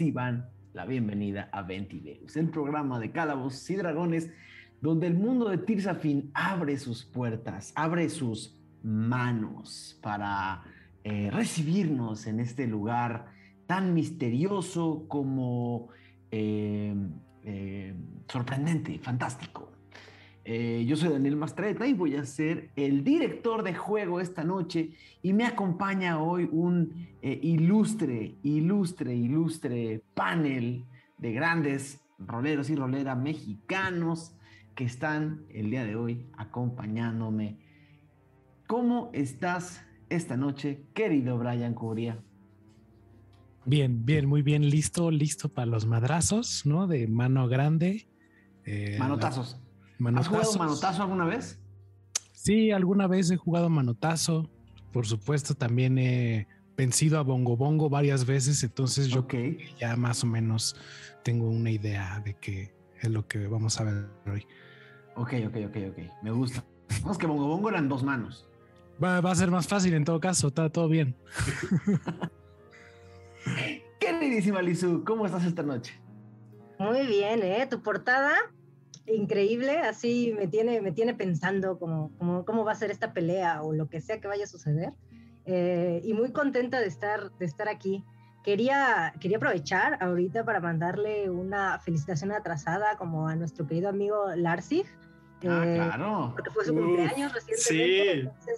reciban la bienvenida a Ventideus, el programa de Calabozos y Dragones, donde el mundo de Tirsafin abre sus puertas, abre sus manos para eh, recibirnos en este lugar tan misterioso como eh, eh, sorprendente, fantástico. yo soy Daniel Mastreta y voy a ser el director de juego esta noche y me acompaña hoy un ilustre, ilustre, ilustre panel de grandes roleros y roleras mexicanos que están el día de hoy acompañándome. ¿Cómo estás esta noche, querido Brian Curia? Bien, bien, muy bien, listo, listo para los madrazos, ¿no? De mano grande. Eh, manotazos. ¿Has jugado manotazo alguna vez? Sí, alguna vez he jugado manotazo. Por supuesto, también he vencido a Bongo Bongo varias veces, entonces yo ya más o menos tengo una idea de qué es lo que vamos a ver hoy. Ok, ok, ok, ok. Me gusta. Vamos que Bongo Bongo eran dos manos. Va, a ser más fácil en todo caso, está todo bien. Queridísima Lizu, ¿cómo estás esta noche? Muy bien, ¿eh? Tu portada, increíble, así me tiene, me tiene pensando cómo, cómo, va a ser esta pelea o lo que sea que vaya a suceder. Eh, y muy contenta de estar, de estar aquí. Quería, quería aprovechar ahorita para mandarle una felicitación atrasada como a nuestro querido amigo Larsig. Ah, eh, claro. Porque fue su cumpleaños recientemente. Sí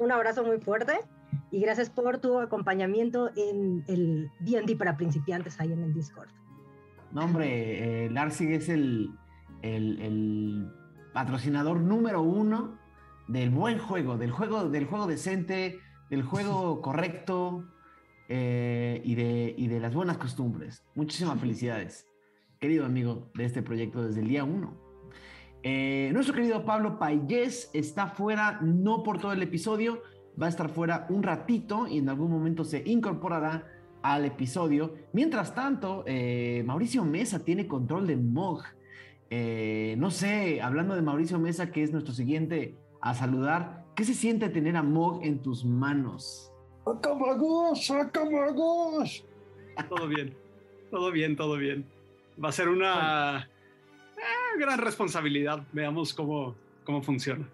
un abrazo muy fuerte y gracias por tu acompañamiento en el D&D para principiantes ahí en el Discord. No, hombre, eh, Larsig es el, patrocinador número uno del buen juego, del juego, del juego decente, del juego correcto eh, y, de, y de las buenas costumbres. Muchísimas felicidades, querido amigo de este proyecto desde el día uno. Eh, nuestro querido Pablo Payés está fuera, no por todo el episodio, va a estar fuera un ratito y en algún momento se incorporará al episodio. Mientras tanto, eh, Mauricio Mesa tiene control de MOG. Eh, no sé, hablando de Mauricio Mesa, que es nuestro siguiente a saludar, ¿qué se siente tener a MOG en tus manos? ¡Acamagos! ¡Acamagos! Todo bien, todo bien, todo bien. Va a ser una eh, gran responsabilidad. Veamos cómo, cómo funciona.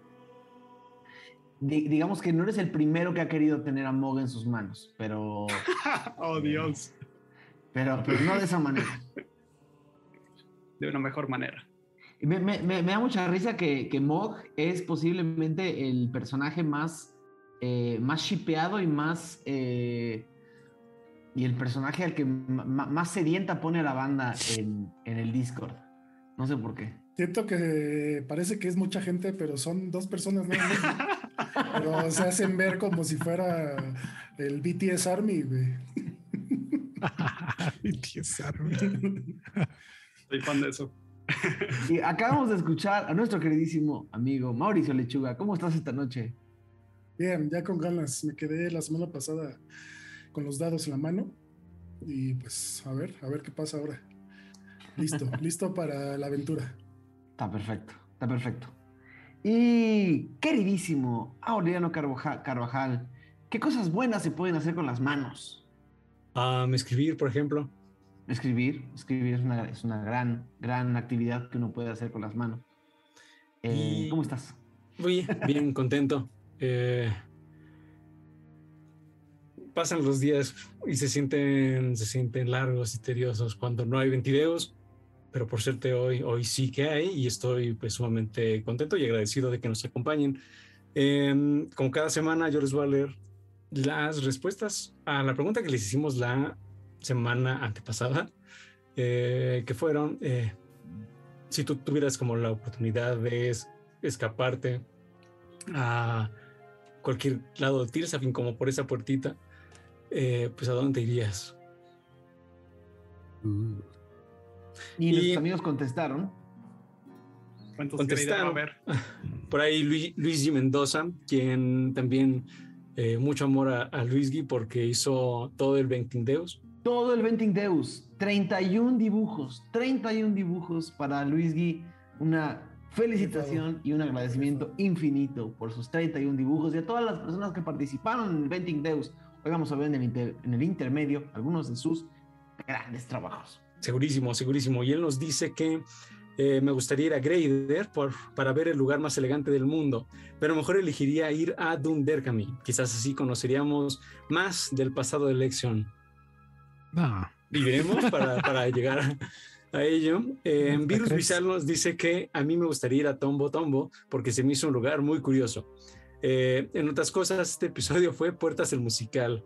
digamos que no eres el primero que ha querido tener a Mog en sus manos, pero. oh, Dios. Pero, pero no de esa manera. De una mejor manera. Me, me, me, da mucha risa que, que, Mog es posiblemente el personaje más, eh, más shipeado y más. Eh, y el personaje al que más sedienta pone a la banda en, en el Discord. No sé por qué. Siento que parece que es mucha gente, pero son dos personas, ¿no? pero se hacen ver como si fuera el BTS Army, BTS Army. Soy fan de eso. Y acabamos de escuchar a nuestro queridísimo amigo Mauricio Lechuga. ¿Cómo estás esta noche? Bien, ya con ganas. Me quedé la semana pasada con los dados en la mano. Y pues a ver, a ver qué pasa ahora. Listo, listo para la aventura. Está perfecto, está perfecto. Y queridísimo Aureliano Carvajal, ¿qué cosas buenas se pueden hacer con las manos? escribir, por ejemplo. Escribir, escribir es una, es una gran, gran actividad que uno puede hacer con las manos. Eh, ¿Cómo estás? Muy bien, contento. Eh, pasan los días y se sienten, se sienten largos y tediosos cuando no hay ventideos pero por suerte hoy, hoy sí que hay y estoy pues sumamente contento y agradecido de que nos acompañen. Eh, como cada semana yo les voy a leer las respuestas a la pregunta que les hicimos la semana antepasada, eh, que fueron, eh, si tú tuvieras como la oportunidad de escaparte a cualquier lado de Tirsafin, como por esa puertita, eh, pues a dónde irías? Uh. Y, los amigos contestaron. contestaron. Ver? Por ahí Luis, Luis G. Mendoza, quien también eh, mucho amor a, Luis Gui porque hizo todo el Venting Deus. Todo el Venting Deus, 31 dibujos, 31 dibujos para Luis Gui. Una felicitación y un agradecimiento infinito por sus 31 dibujos y a todas las personas que participaron en el Venting Deus. Hoy vamos a ver en el, en el intermedio algunos de sus grandes trabajos. Segurísimo, segurísimo. Y él nos dice que eh, me gustaría ir a Greider por, para ver el lugar más elegante del mundo, pero mejor elegiría ir a Dunderkami. Quizás así conoceríamos más del pasado de elección. Ah. Viviremos para, para llegar a, ello. Eh, Virus Visual nos dice que a mí me gustaría ir a Tombo Tombo porque se me hizo un lugar muy curioso. Eh, en otras cosas, este episodio fue Puertas el Musical.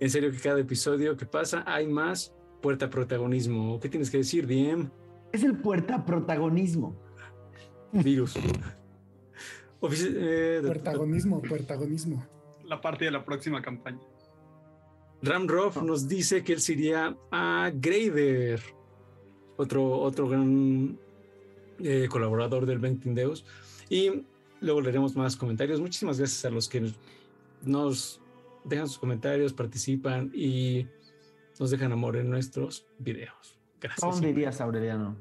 En serio que cada episodio que pasa hay más puerta protagonismo. ¿Qué tienes que decir, Diem? Es el puerta protagonismo. Virus. eh, protagonismo, protagonismo. La parte de la próxima campaña. Ramroff nos dice que él sería a Grader, otro, otro gran eh, colaborador del Venting Deus. Y luego leeremos más comentarios. Muchísimas gracias a los que nos dejan sus comentarios, participan y nos dejan amor en nuestros videos. Gracias. ¿A dónde irías, Aureliano?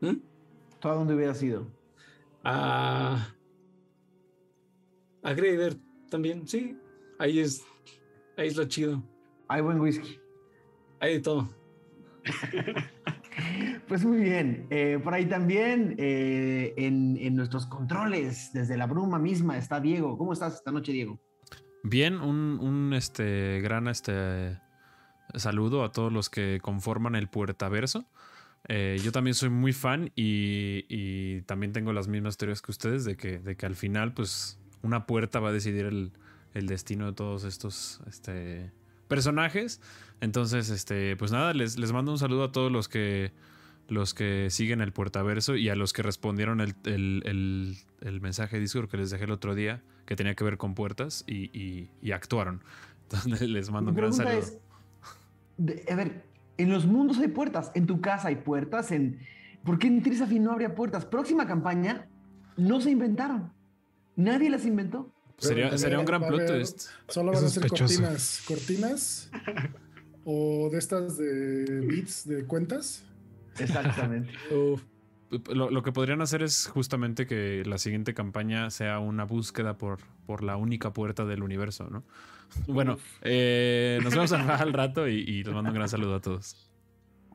¿Mm? ¿Tú a dónde hubieras ido? A, a Grader también, sí. Ahí es, ahí es lo chido. Hay buen whisky. Hay de todo. pues muy bien. Eh, por ahí también, eh, en, en, nuestros controles, desde la bruma misma, está Diego. ¿Cómo estás esta noche, Diego? Bien, un, un este, gran este, saludo a todos los que conforman el Puertaverso. Eh, yo también soy muy fan y, y, también tengo las mismas teorías que ustedes de que, de que al final, pues, una puerta va a decidir el, el destino de todos estos este, personajes. Entonces, este, pues nada, les, les mando un saludo a todos los que los que siguen el puertaverso y a los que respondieron el, el, el, mensaje de Discord que les dejé el otro día, que tenía que ver con puertas y, y, y actuaron. Entonces les mando un gran saludo. Es, de, a ver, en los mundos hay puertas, en tu casa hay puertas, en... ¿por qué en Trisafin no habría puertas? Próxima campaña, no se inventaron. Nadie las inventó. Sería, sería, un gran plot twist. Solo van a ser cortinas. Cortinas o de estas de bits de cuentas. Exactamente. lo, lo, que podrían hacer es justamente que la siguiente campaña sea una búsqueda por, por la única puerta del universo, ¿no? Bueno, eh, nos vemos al rato y, y les mando un gran saludo a todos.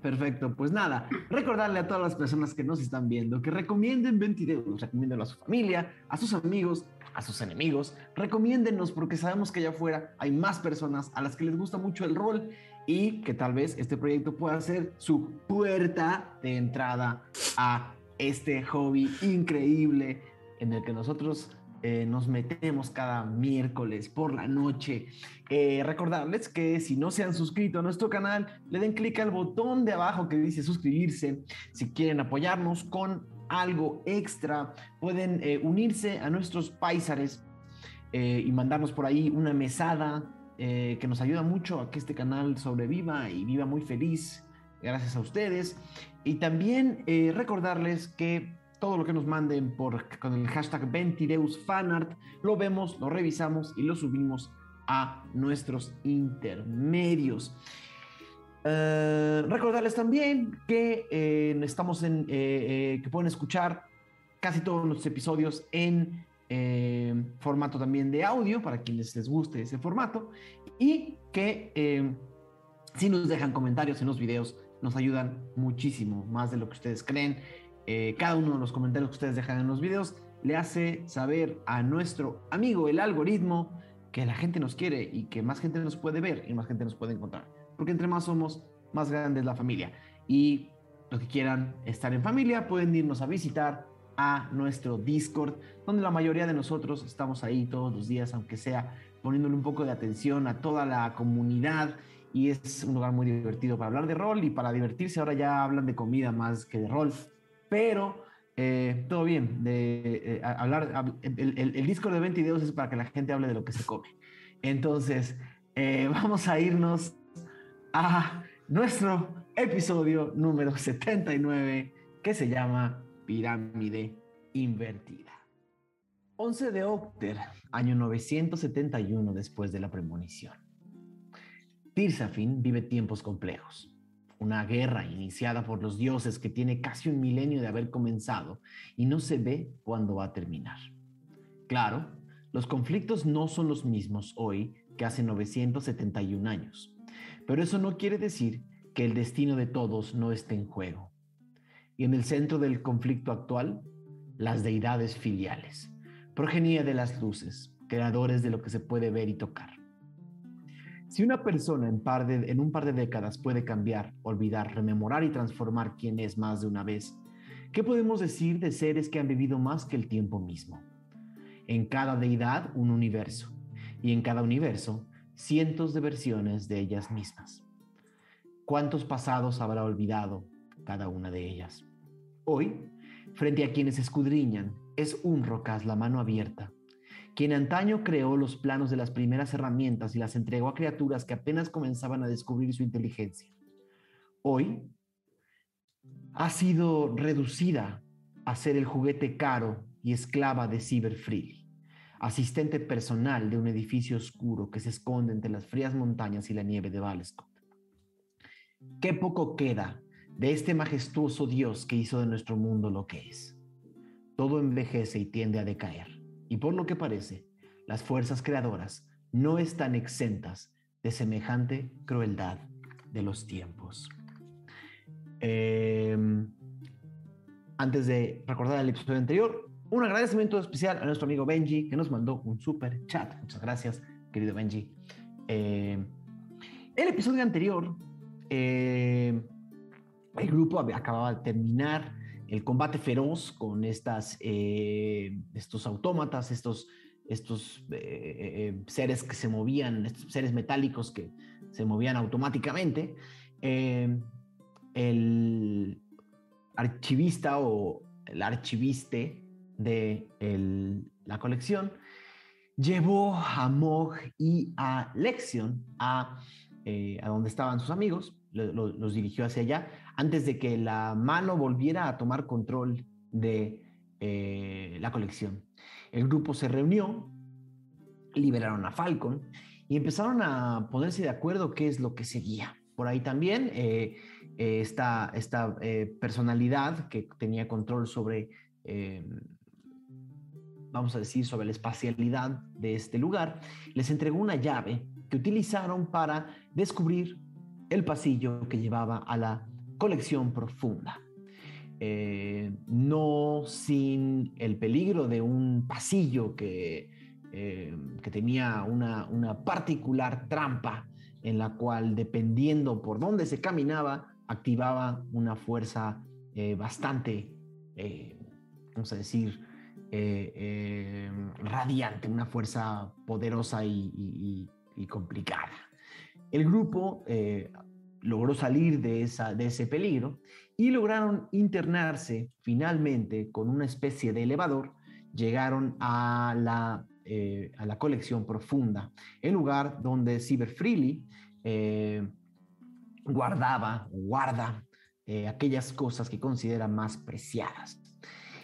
Perfecto, pues nada, recordarle a todas las personas que nos están viendo que recomienden Ventideus, recomiéndenlo a su familia, a sus amigos, a sus enemigos, recomiéndennos porque sabemos que allá afuera hay más personas a las que les gusta mucho el rol y que tal vez este proyecto pueda ser su puerta de entrada a este hobby increíble en el que nosotros eh, nos metemos cada miércoles por la noche. Eh, recordarles que si no se han suscrito a nuestro canal, le den clic al botón de abajo que dice suscribirse. Si quieren apoyarnos con algo extra, pueden eh, unirse a nuestros paisares y mandarnos por ahí una mesada que nos ayuda mucho a que este canal sobreviva y viva muy feliz. Gracias a ustedes. Y también recordarles que todo lo que nos manden por, con el hashtag VentideusFanart, lo vemos, lo revisamos y lo subimos a nuestros intermedios. Uh, recordarles también que eh, estamos en, eh, eh, que pueden escuchar casi todos los episodios en formato también de audio para quienes les guste ese formato y que si nos dejan comentarios en los videos nos ayudan muchísimo más de lo que ustedes creen eh, cada uno de los comentarios que ustedes dejan en los videos le hace saber a nuestro amigo el algoritmo que la gente nos quiere y que más gente nos puede ver y más gente nos puede encontrar. Porque entre más somos, más grande es la familia. Y los que quieran estar en familia pueden irnos a visitar a nuestro Discord, donde la mayoría de nosotros estamos ahí todos los días, aunque sea poniéndole un poco de atención a toda la comunidad. Y es un lugar muy divertido para hablar de rol y para divertirse. Ahora ya hablan de comida más que de rol pero eh, todo bien. De, eh, hablar, el, disco de 20 videos es para que la gente hable de lo que se come. Entonces, eh, vamos a irnos a nuestro episodio número 79 que se llama Pirámide Invertida. 11 de Octer, año 971 después de la premonición. Tirsafin vive tiempos complejos una guerra iniciada por los dioses que tiene casi un milenio de haber comenzado y no se ve cuándo va a terminar. Claro, los conflictos no son los mismos hoy que hace 971 años, pero eso no quiere decir que el destino de todos no esté en juego. Y en el centro del conflicto actual, las deidades filiales, progenie de las luces, creadores de lo que se puede ver y tocar. Si una persona en, un par de décadas puede cambiar, olvidar, rememorar y transformar quién es más de una vez, ¿qué podemos decir de seres que han vivido más que el tiempo mismo? En cada deidad un universo, y en cada universo cientos de versiones de ellas mismas. ¿Cuántos pasados habrá olvidado cada una de ellas? Hoy, frente a quienes escudriñan, es un rocas la mano abierta, quien antaño creó los planos de las primeras herramientas y las entregó a criaturas que apenas comenzaban a descubrir su inteligencia. Hoy ha sido reducida a ser el juguete caro y esclava de Cyber asistente personal de un edificio oscuro que se esconde entre las frías montañas y la nieve de Valescott. Qué poco queda de este majestuoso Dios que hizo de nuestro mundo lo que es. Todo envejece y tiende a decaer, y por lo que parece, las fuerzas creadoras no están exentas de semejante crueldad de los tiempos. Em, antes de recordar el episodio anterior, un agradecimiento especial a nuestro amigo Benji, que nos mandó un super chat. Muchas gracias, querido Benji. Eh, el episodio anterior, eh, el grupo acababa de terminar el combate feroz con estas, eh, estos autómatas, estos, estos seres que se movían, estos seres metálicos que se movían automáticamente. el archivista o el archiviste de la colección, llevó a Mog y a Lexion a, eh, a donde estaban sus amigos, los dirigió hacia allá, antes de que la mano volviera a tomar control de eh, la colección. El grupo se reunió, liberaron a Falcon y empezaron a ponerse de acuerdo qué es lo que seguía. Por ahí también eh, esta, esta personalidad que tenía control sobre vamos a decir, sobre la espacialidad de este lugar, les entregó una llave que utilizaron para descubrir el pasillo que llevaba a la colección profunda. Eh, no sin el peligro de un pasillo que, eh, que tenía una, una, particular trampa en la cual, dependiendo por dónde se caminaba, activaba una fuerza eh, bastante, vamos a decir, radiante, una fuerza poderosa y, complicada. El grupo logró salir de, esa, de ese peligro y lograron internarse finalmente con una especie de elevador, llegaron a la, a la colección profunda, el lugar donde Cyber Freely guardaba, guarda aquellas cosas que considera más preciadas.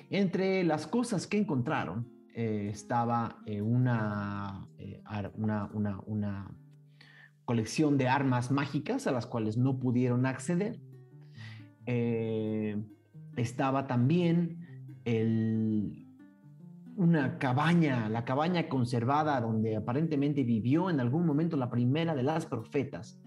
Entre las cosas que encontraron eh, estaba eh, eh, una, una, una, colección de armas mágicas a las cuales no pudieron acceder. estaba también una cabaña, la cabaña conservada donde aparentemente vivió en algún momento la primera de las profetas,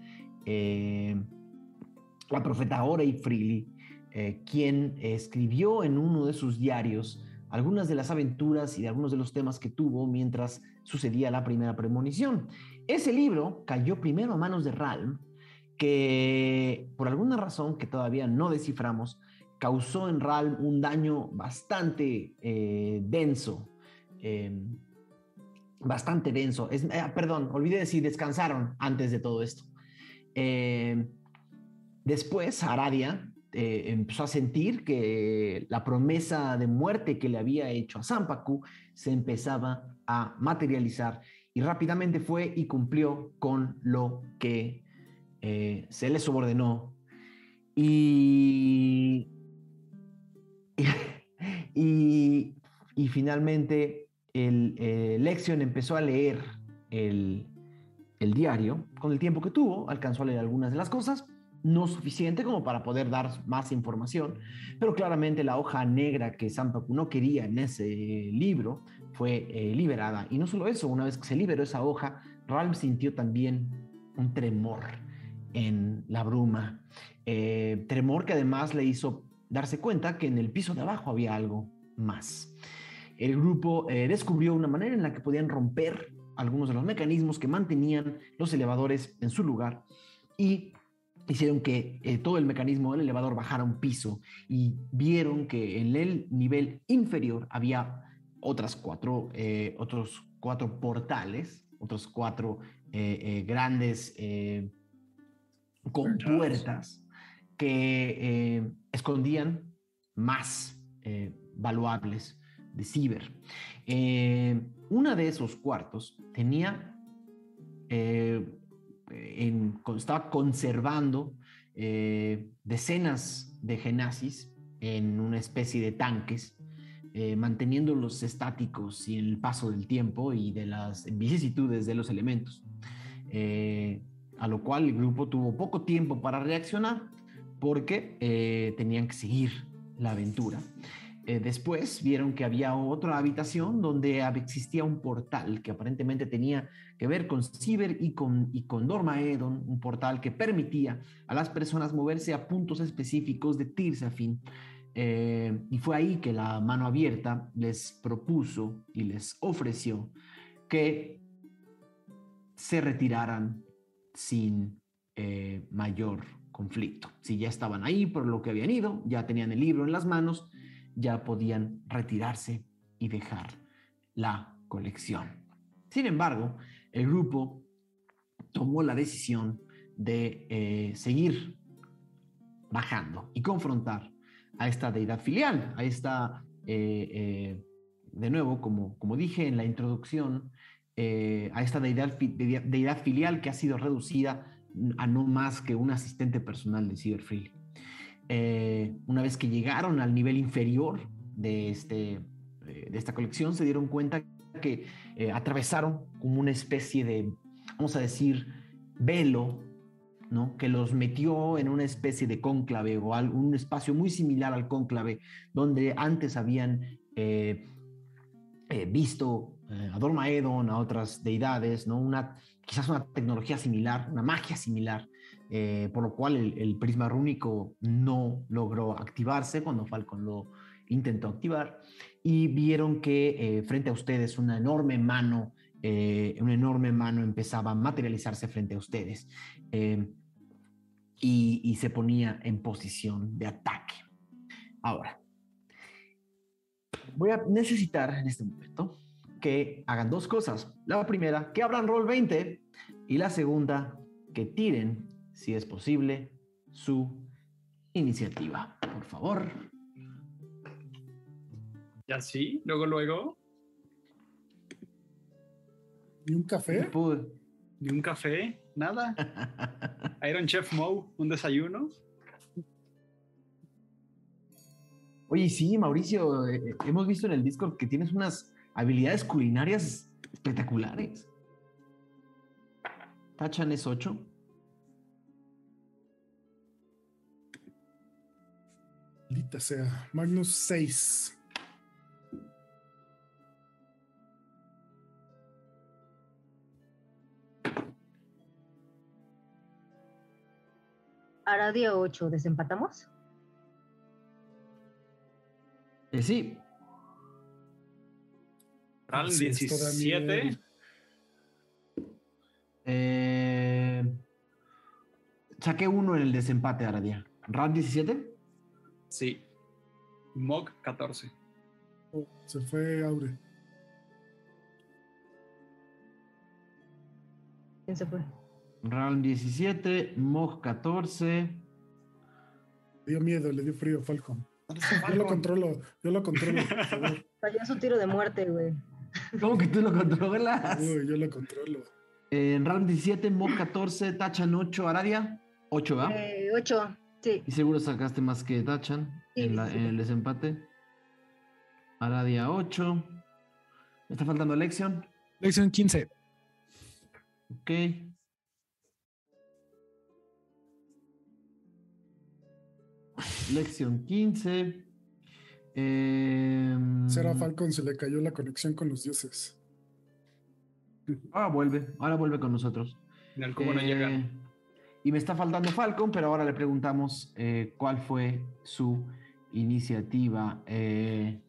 la profeta Orey Freely, eh, quien escribió en uno de sus diarios algunas de las aventuras y de algunos de los temas que tuvo mientras sucedía la primera premonición. Ese libro cayó primero a manos de Ralm, que por alguna razón que todavía no desciframos, causó en Ralm un daño bastante eh, denso. Em, bastante denso. Es, eh, perdón, olvidé decir, descansaron antes de todo esto. Em, después, Aradia eh, empezó a sentir que la promesa de muerte que le había hecho a Zampacu se empezaba a materializar y rápidamente fue y cumplió con lo que eh, se le subordinó. Y, y, finalmente el, eh, Lexion empezó a leer el, el diario. Con el tiempo que tuvo, alcanzó a leer algunas de las cosas, no suficiente como para poder dar más información, pero claramente la hoja negra que Sampaku no quería en ese libro fue eh, liberada. Y no solo eso, una vez que se liberó esa hoja, Ralm sintió también un tremor en la bruma. Eh, tremor que además le hizo darse cuenta que en el piso de abajo había algo más. El grupo eh, descubrió una manera en la que podían romper algunos de los mecanismos que mantenían los elevadores en su lugar y hicieron que eh, todo el mecanismo del elevador bajara un piso y vieron que en el nivel inferior había otras cuatro, eh, otros cuatro portales, otros cuatro grandes compuertas que escondían más valuables de Ciber. Eh, una de esos cuartos tenía, eh, estaba conservando eh, decenas de genazis en una especie de tanques, manteniéndolos estáticos y el paso del tiempo y de las vicisitudes de los elementos. a lo cual el grupo tuvo poco tiempo para reaccionar porque tenían que seguir la aventura. Eh, después vieron que había otra habitación donde existía un portal que aparentemente tenía que ver con Ciber y con, y con Dormaedon, un portal que permitía a las personas moverse a puntos específicos de Tirsafin. Eh, y fue ahí que la mano abierta les propuso y les ofreció que se retiraran sin eh, mayor conflicto. Si ya estaban ahí por lo que habían ido, ya tenían el libro en las manos, ya podían retirarse y dejar la colección. Sin embargo, el grupo tomó la decisión de eh, seguir bajando y confrontar a esta deidad filial, a esta, eh, eh, de nuevo, como, como dije en la introducción, a esta deidad, deidad, filial que ha sido reducida a no más que un asistente personal de Cyberfree. Eh, una vez que llegaron al nivel inferior de, este, eh, de esta colección, se dieron cuenta que eh, atravesaron como una especie de, vamos a decir, velo, que los metió en una especie de cónclave o un espacio muy similar al cónclave, donde antes habían visto a Dormaedon, a otras deidades, ¿no? una, quizás una tecnología similar, una magia similar, eh, por lo cual el, prisma rúnico no logró activarse cuando Falcon lo intentó activar. Y vieron que eh, frente a ustedes una enorme mano, eh, una enorme mano empezaba a materializarse frente a ustedes y, y se ponía en posición de ataque. Ahora, voy a necesitar en este momento que hagan dos cosas. La primera, que abran roll 20 y la segunda, que tiren si es posible, su iniciativa. Por favor. Ya sí, luego, luego. ¿Ni un café? ¿Ni un café? Nada. Iron Chef Mo, un desayuno. Oye, sí, Mauricio, eh, eh, hemos visto en el Discord que tienes unas habilidades culinarias espectaculares. Tachan es 8. Maldita sea. Magnus 6. Aradia 8, ¿desempatamos? Eh, sí. Ral 17. Eh, saqué uno en el desempate, Aradia. ¿Ral 17? Sí. Mog 14. se fue Aure. ¿Quién se fue? Round 17, Mog 14. Le dio miedo, le dio frío, Falcon. Yo lo controlo, yo lo controlo. Falló su tiro de muerte, güey. ¿Cómo que tú lo controlas? Uy, yo lo controlo. En round 17, Mog 14, Tachan 8, Aradia 8, ¿va? Eh, 8. Sí. Y seguro sacaste más que Tachan en, el desempate. Aradia 8. ¿Me está faltando Lexion? Lexion 15. Ok. Lexion 15. Eh, Será Falcon se le cayó la conexión con los dioses. Ahora vuelve, ahora vuelve con nosotros. ¿Cómo no llega? Eh, Y me está faltando Falcon, pero ahora le preguntamos eh, cuál fue su iniciativa. Eh,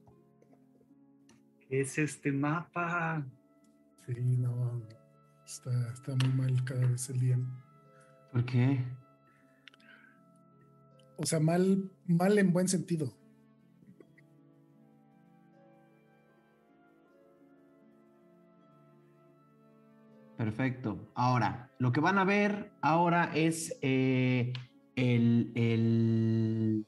¿Qué es este mapa? Sí, no. Está, está muy mal cada vez el día. ¿Por qué? O sea, mal, mal en buen sentido. Perfecto. Ahora, lo que van a ver ahora es eh, el, el...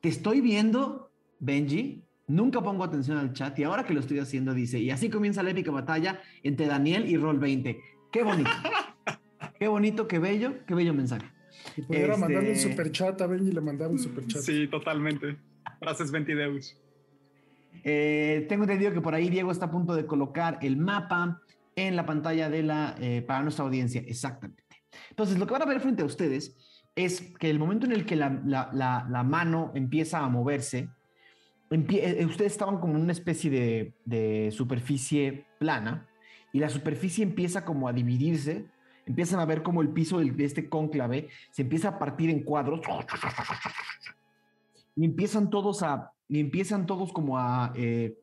Te estoy viendo, Benji. Nunca pongo atención al chat y ahora que lo estoy haciendo dice, y así comienza la épica batalla entre Daniel y Roll 20. Qué bonito. qué bonito, qué bello, qué bello mensaje. Si pudiera Este- mandarle un superchat a Benji, le mandaba un superchat. Sí, totalmente. Frases Ventideus. Eh, tengo entendido que por ahí Diego está a punto de colocar el mapa en la pantalla de la, eh, para nuestra audiencia. Exactamente. Entonces, lo que van a ver frente a ustedes es que el momento en el que la, la- la- la mano empieza a moverse, empie- eh, ustedes estaban como en una especie de, de superficie plana y la superficie empieza como a dividirse. Empiezan a ver como el piso de este cónclave se empieza a partir en cuadros. Y empiezan todos a y empiezan todos como a eh,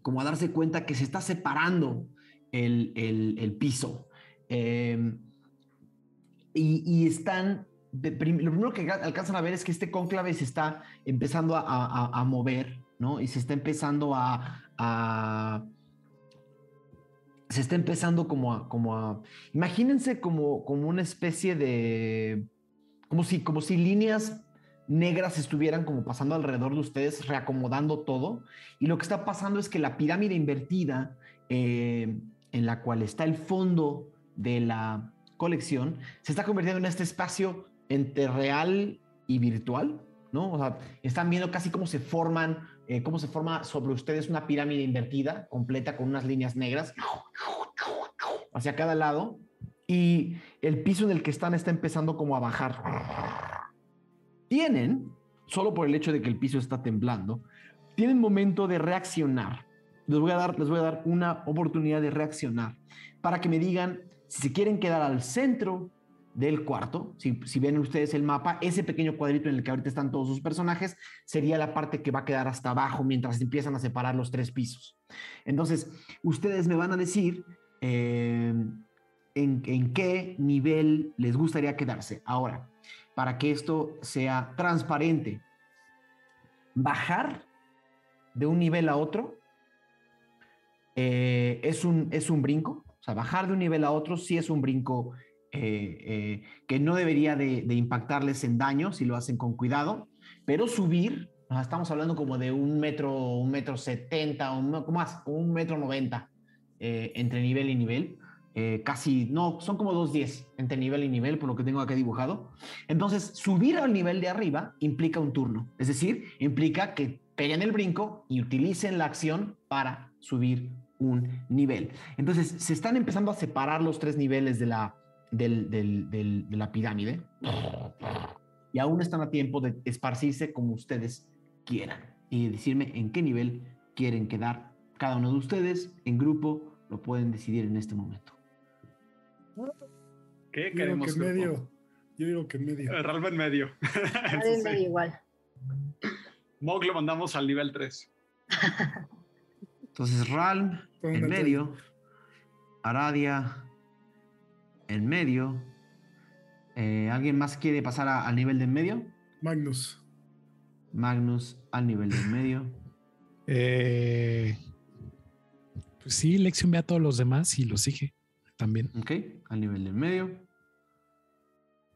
como a darse cuenta que se está separando el, el- piso. Eh, y, y están lo primero que alca- alcanzan a ver es que este cónclave se está empezando a, a- mover no y se está empezando a- se está empezando como a, como a imagínense como, como una especie de como si, como si líneas negras estuvieran como pasando alrededor de ustedes, reacomodando todo. Y lo que está pasando es que la pirámide invertida eh, en la cual está el fondo de la colección se está convirtiendo en este espacio entre real y virtual, ¿no? O sea, están viendo casi cómo se forman, eh, cómo se forma sobre ustedes una pirámide invertida, completa con unas líneas negras hacia cada lado. Y el piso en el que están está empezando como a bajar tienen, solo por el hecho de que el piso está temblando, tienen momento de reaccionar. Les voy a dar, les voy a dar una oportunidad de reaccionar para que me digan si se quieren quedar al centro del cuarto. Si, si ven ustedes el mapa, ese pequeño cuadrito en el que ahorita están todos sus personajes sería la parte que va a quedar hasta abajo mientras empiezan a separar los tres pisos. Entonces, ustedes me van a decir en, en qué nivel les gustaría quedarse. Ahora, para que esto sea transparente. Bajar de un nivel a otro eh, es, un, es un brinco. O sea, bajar de un nivel a otro sí es un brinco eh, eh, que no debería de, de impactarles en daño si lo hacen con cuidado, pero subir, sea, estamos hablando como de un metro, un metro setenta, un, más, un metro noventa eh, entre nivel y nivel. Eh, casi, no, son como 2.10 entre nivel y nivel, por lo que tengo acá dibujado. Entonces, subir al nivel de arriba implica un turno, es decir, implica que peguen el brinco y utilicen la acción para subir un nivel. Entonces, se están empezando a separar los tres niveles de la, del- del- del- de la pirámide y aún están a tiempo de esparcirse como ustedes quieran y decirme en qué nivel quieren quedar cada uno de ustedes en grupo, lo pueden decidir en este momento. ¿Qué Yo digo que queremos? grupo? medio. Yo digo que en medio. Eh, Ralph en medio. Sí. medio igual. Mog lo mandamos al nivel 3. Entonces, Ralm Pongan en medio, Aradia en medio. Eh, ¿Alguien más quiere pasar a- al nivel de en medio? Magnus. Magnus al nivel de en medio. Eh, pues sí, Lexion ve a todos los demás y los sigue también. Ok, al nivel de en medio.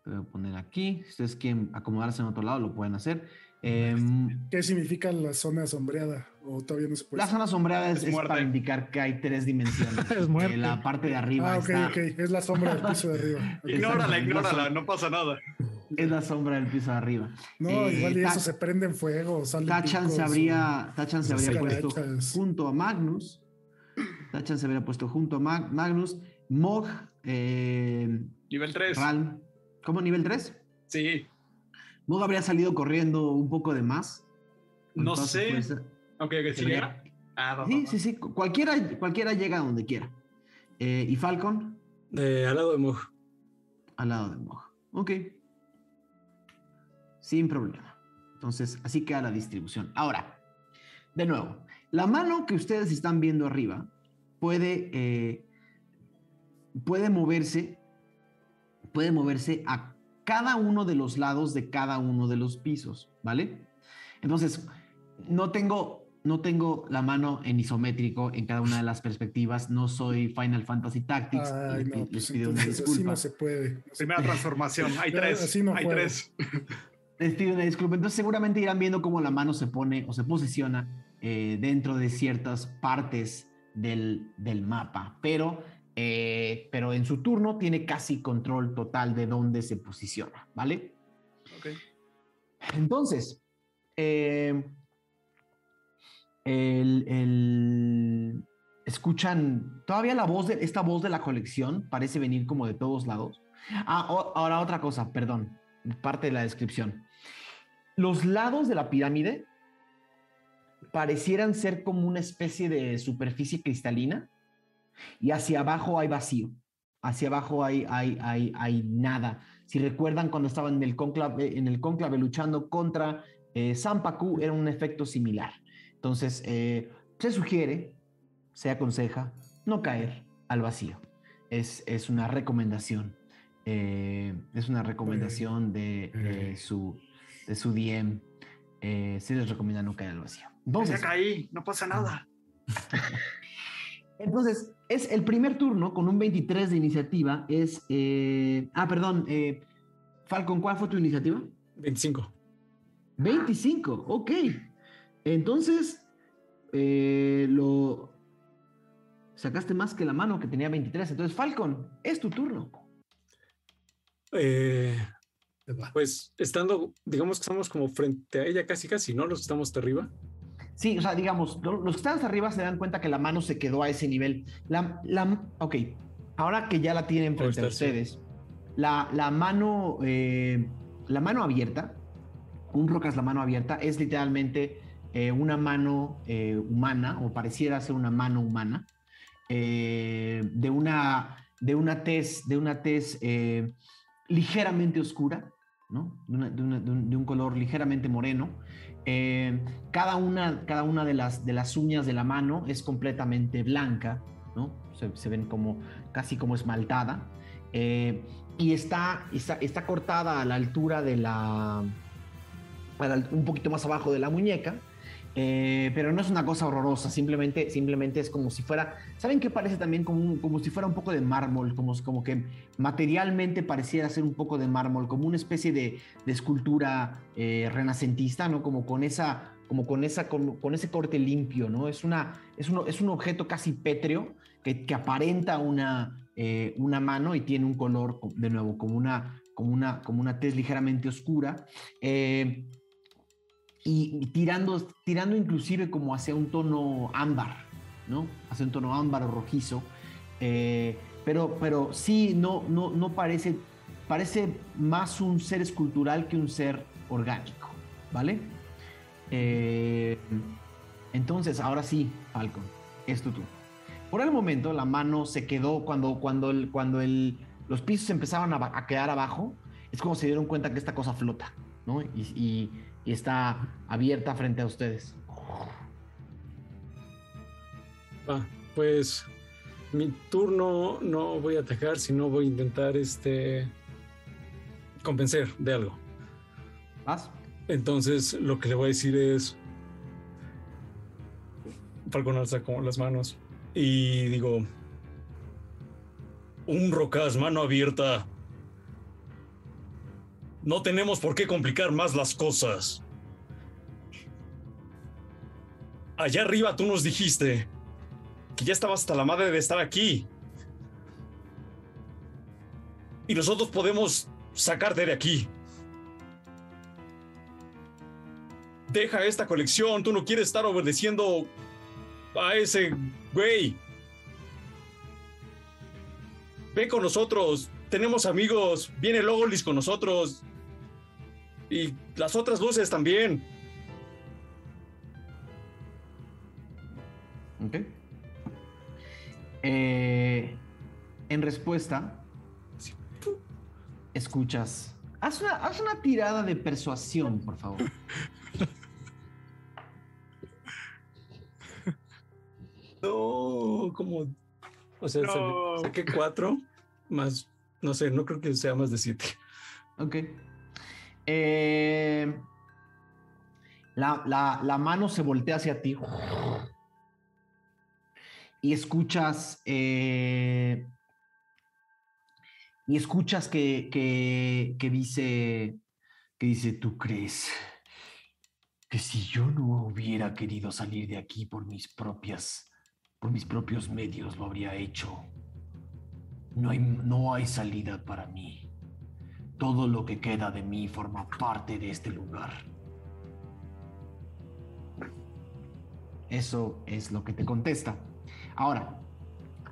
Lo voy a poner aquí. Si ustedes quieren acomodarse en otro lado, lo pueden hacer. Em, ¿Qué significa la zona sombreada? ¿O todavía no se puede? la zona sombreada es, Es es muerte. para indicar que hay tres dimensiones. Es muerte. Eh, la parte de arriba Ah, ok, está- ok. Es la sombra del piso de arriba. Ignórala, ignórala, no pasa nada. es la sombra del piso de arriba. No, Eh, igual y eso se prende en fuego. Tachan se habría, Tachan se habría puesto junto a Magnus. Tachan se habría puesto junto a Mag- Magnus. Mog, eh, Nivel 3. Ralm. ¿Cómo nivel 3? Sí. Mog habría salido corriendo un poco de más. No sé. fuerza. Ok, que sí Debería- llega. Ah, va, va, Sí, va. sí, sí. Cualquiera, cualquiera llega a donde quiera. Eh, ¿Y Falcon? Eh, al lado de Mog. al lado de Mog. Ok. Sin problema. Entonces, así queda la distribución. Ahora, de nuevo, la mano que ustedes están viendo arriba puede, eh, puede moverse, puede moverse a cada uno de los lados de cada uno de los pisos, ¿vale? Entonces, no tengo, no tengo la mano en isométrico en cada una de las perspectivas, no soy Final Fantasy Tactics. Ay, les, no, les pues pido una así disculpa. no se puede. No se Primera transformación. Hay tres. así no hay tres. Les pido una disculpa. Entonces, seguramente irán viendo cómo la mano se pone o se posiciona eh, dentro de ciertas partes del, del mapa, pero, eh, pero en su turno tiene casi control total de dónde se posiciona, ¿vale? Ok. Entonces, eh, el- el- escuchan todavía la voz de esta voz de la colección parece venir como de todos lados. Ah, o- ahora otra cosa, perdón, parte de la descripción. Los lados de la pirámide parecieran ser como una especie de superficie cristalina y hacia abajo hay vacío. Hacia abajo hay, hay, hay, hay nada. Si recuerdan cuando estaban en el cónclave, en el cónclave luchando contra eh, Sampaku, era un efecto similar. Entonces, eh, se sugiere, se aconseja, no caer al vacío. Es, es una recomendación. eh, es una recomendación de, de su, de su DM. Eh, se les recomienda no caer al vacío. Ya Entonces, caí, no pasa nada. entonces, es el primer turno con un 23 de iniciativa. Es. eh, ah, perdón. eh, Falcon, ¿cuál fue tu iniciativa? 25. 25, ok. Entonces, eh, lo. Sacaste más que la mano que tenía 23. Entonces, Falcon, es tu turno. Eh, pues estando, digamos que estamos como frente a ella casi casi, ¿no? Los estamos de arriba. Sí, o sea, digamos, lo- los que están hasta arriba se dan cuenta que la mano se quedó a ese nivel. La, la, ok, ahora que ya la tienen frente a sí. ustedes, la, la mano, eh, la mano abierta, un rocas la mano abierta, es literalmente eh, una mano eh, humana, o pareciera ser una mano humana, de una, de una tez, de una tez ligeramente oscura, ¿no? De, una- de una- de un, de un color ligeramente moreno. Eh, cada una, cada una de, las, de las uñas de la mano es completamente blanca, ¿no? Se, ven como casi como esmaltada. Eh, y está, está, está cortada a la altura de la- un poquito más abajo de la muñeca. Eh, pero no es una cosa horrorosa, simplemente, simplemente es como si fuera. ¿Saben qué parece también como, un- como si fuera un poco de mármol? Como, como que materialmente pareciera ser un poco de mármol, como una especie de, de escultura eh, renacentista, ¿no? Como con esa, como con esa, con, con ese corte limpio, ¿no? Es una, es un, es un objeto casi pétreo que, que aparenta una, eh, una mano y tiene un color, co- de nuevo, como una, como una, como una tez ligeramente oscura. eh, y, tirando, tirando inclusive como hacia un tono ámbar, ¿no? Hacia un tono ámbar o rojizo. eh, pero, pero sí, no, no, no parece, parece más un ser escultural que un ser orgánico, ¿vale? Eh, entonces, ahora sí, Falcon, es tu turno. Por el momento, la mano se quedó cuando, cuando, el, cuando el, los pisos empezaban a, a quedar abajo, es como se dieron cuenta que esta cosa flota, ¿no? Y, y- y está abierta frente a ustedes. Pues mi turno no voy a atacar, sino voy a intentar este convencer de algo. ¿Vas? Entonces lo que le voy a decir es Falcon alza como las manos y digo un rocas mano abierta. No tenemos por qué complicar más las cosas. Allá arriba tú nos dijiste que ya estabas hasta la madre de estar aquí. Y nosotros podemos sacarte de aquí. Deja esta colección, tú no quieres estar obedeciendo a ese güey. Ve con nosotros, tenemos amigos, viene Logolis con nosotros. Y las otras luces también. Ok. Eh, en respuesta, escuchas. Haz una, haz una tirada de persuasión, por favor. No, como. O sea, No. saqué cuatro más. No sé, no creo que sea más de siete. Ok. Eh, la, la- la mano se voltea hacia ti. Y escuchas. eh, y escuchas que, que, que dice. Que dice: ¿Tú crees que si yo no hubiera querido salir de aquí por mis propias. por mis propios medios lo habría hecho? No hay, no hay salida para mí. Todo lo que queda de mí forma parte de este lugar. Eso es lo que te contesta. Ahora,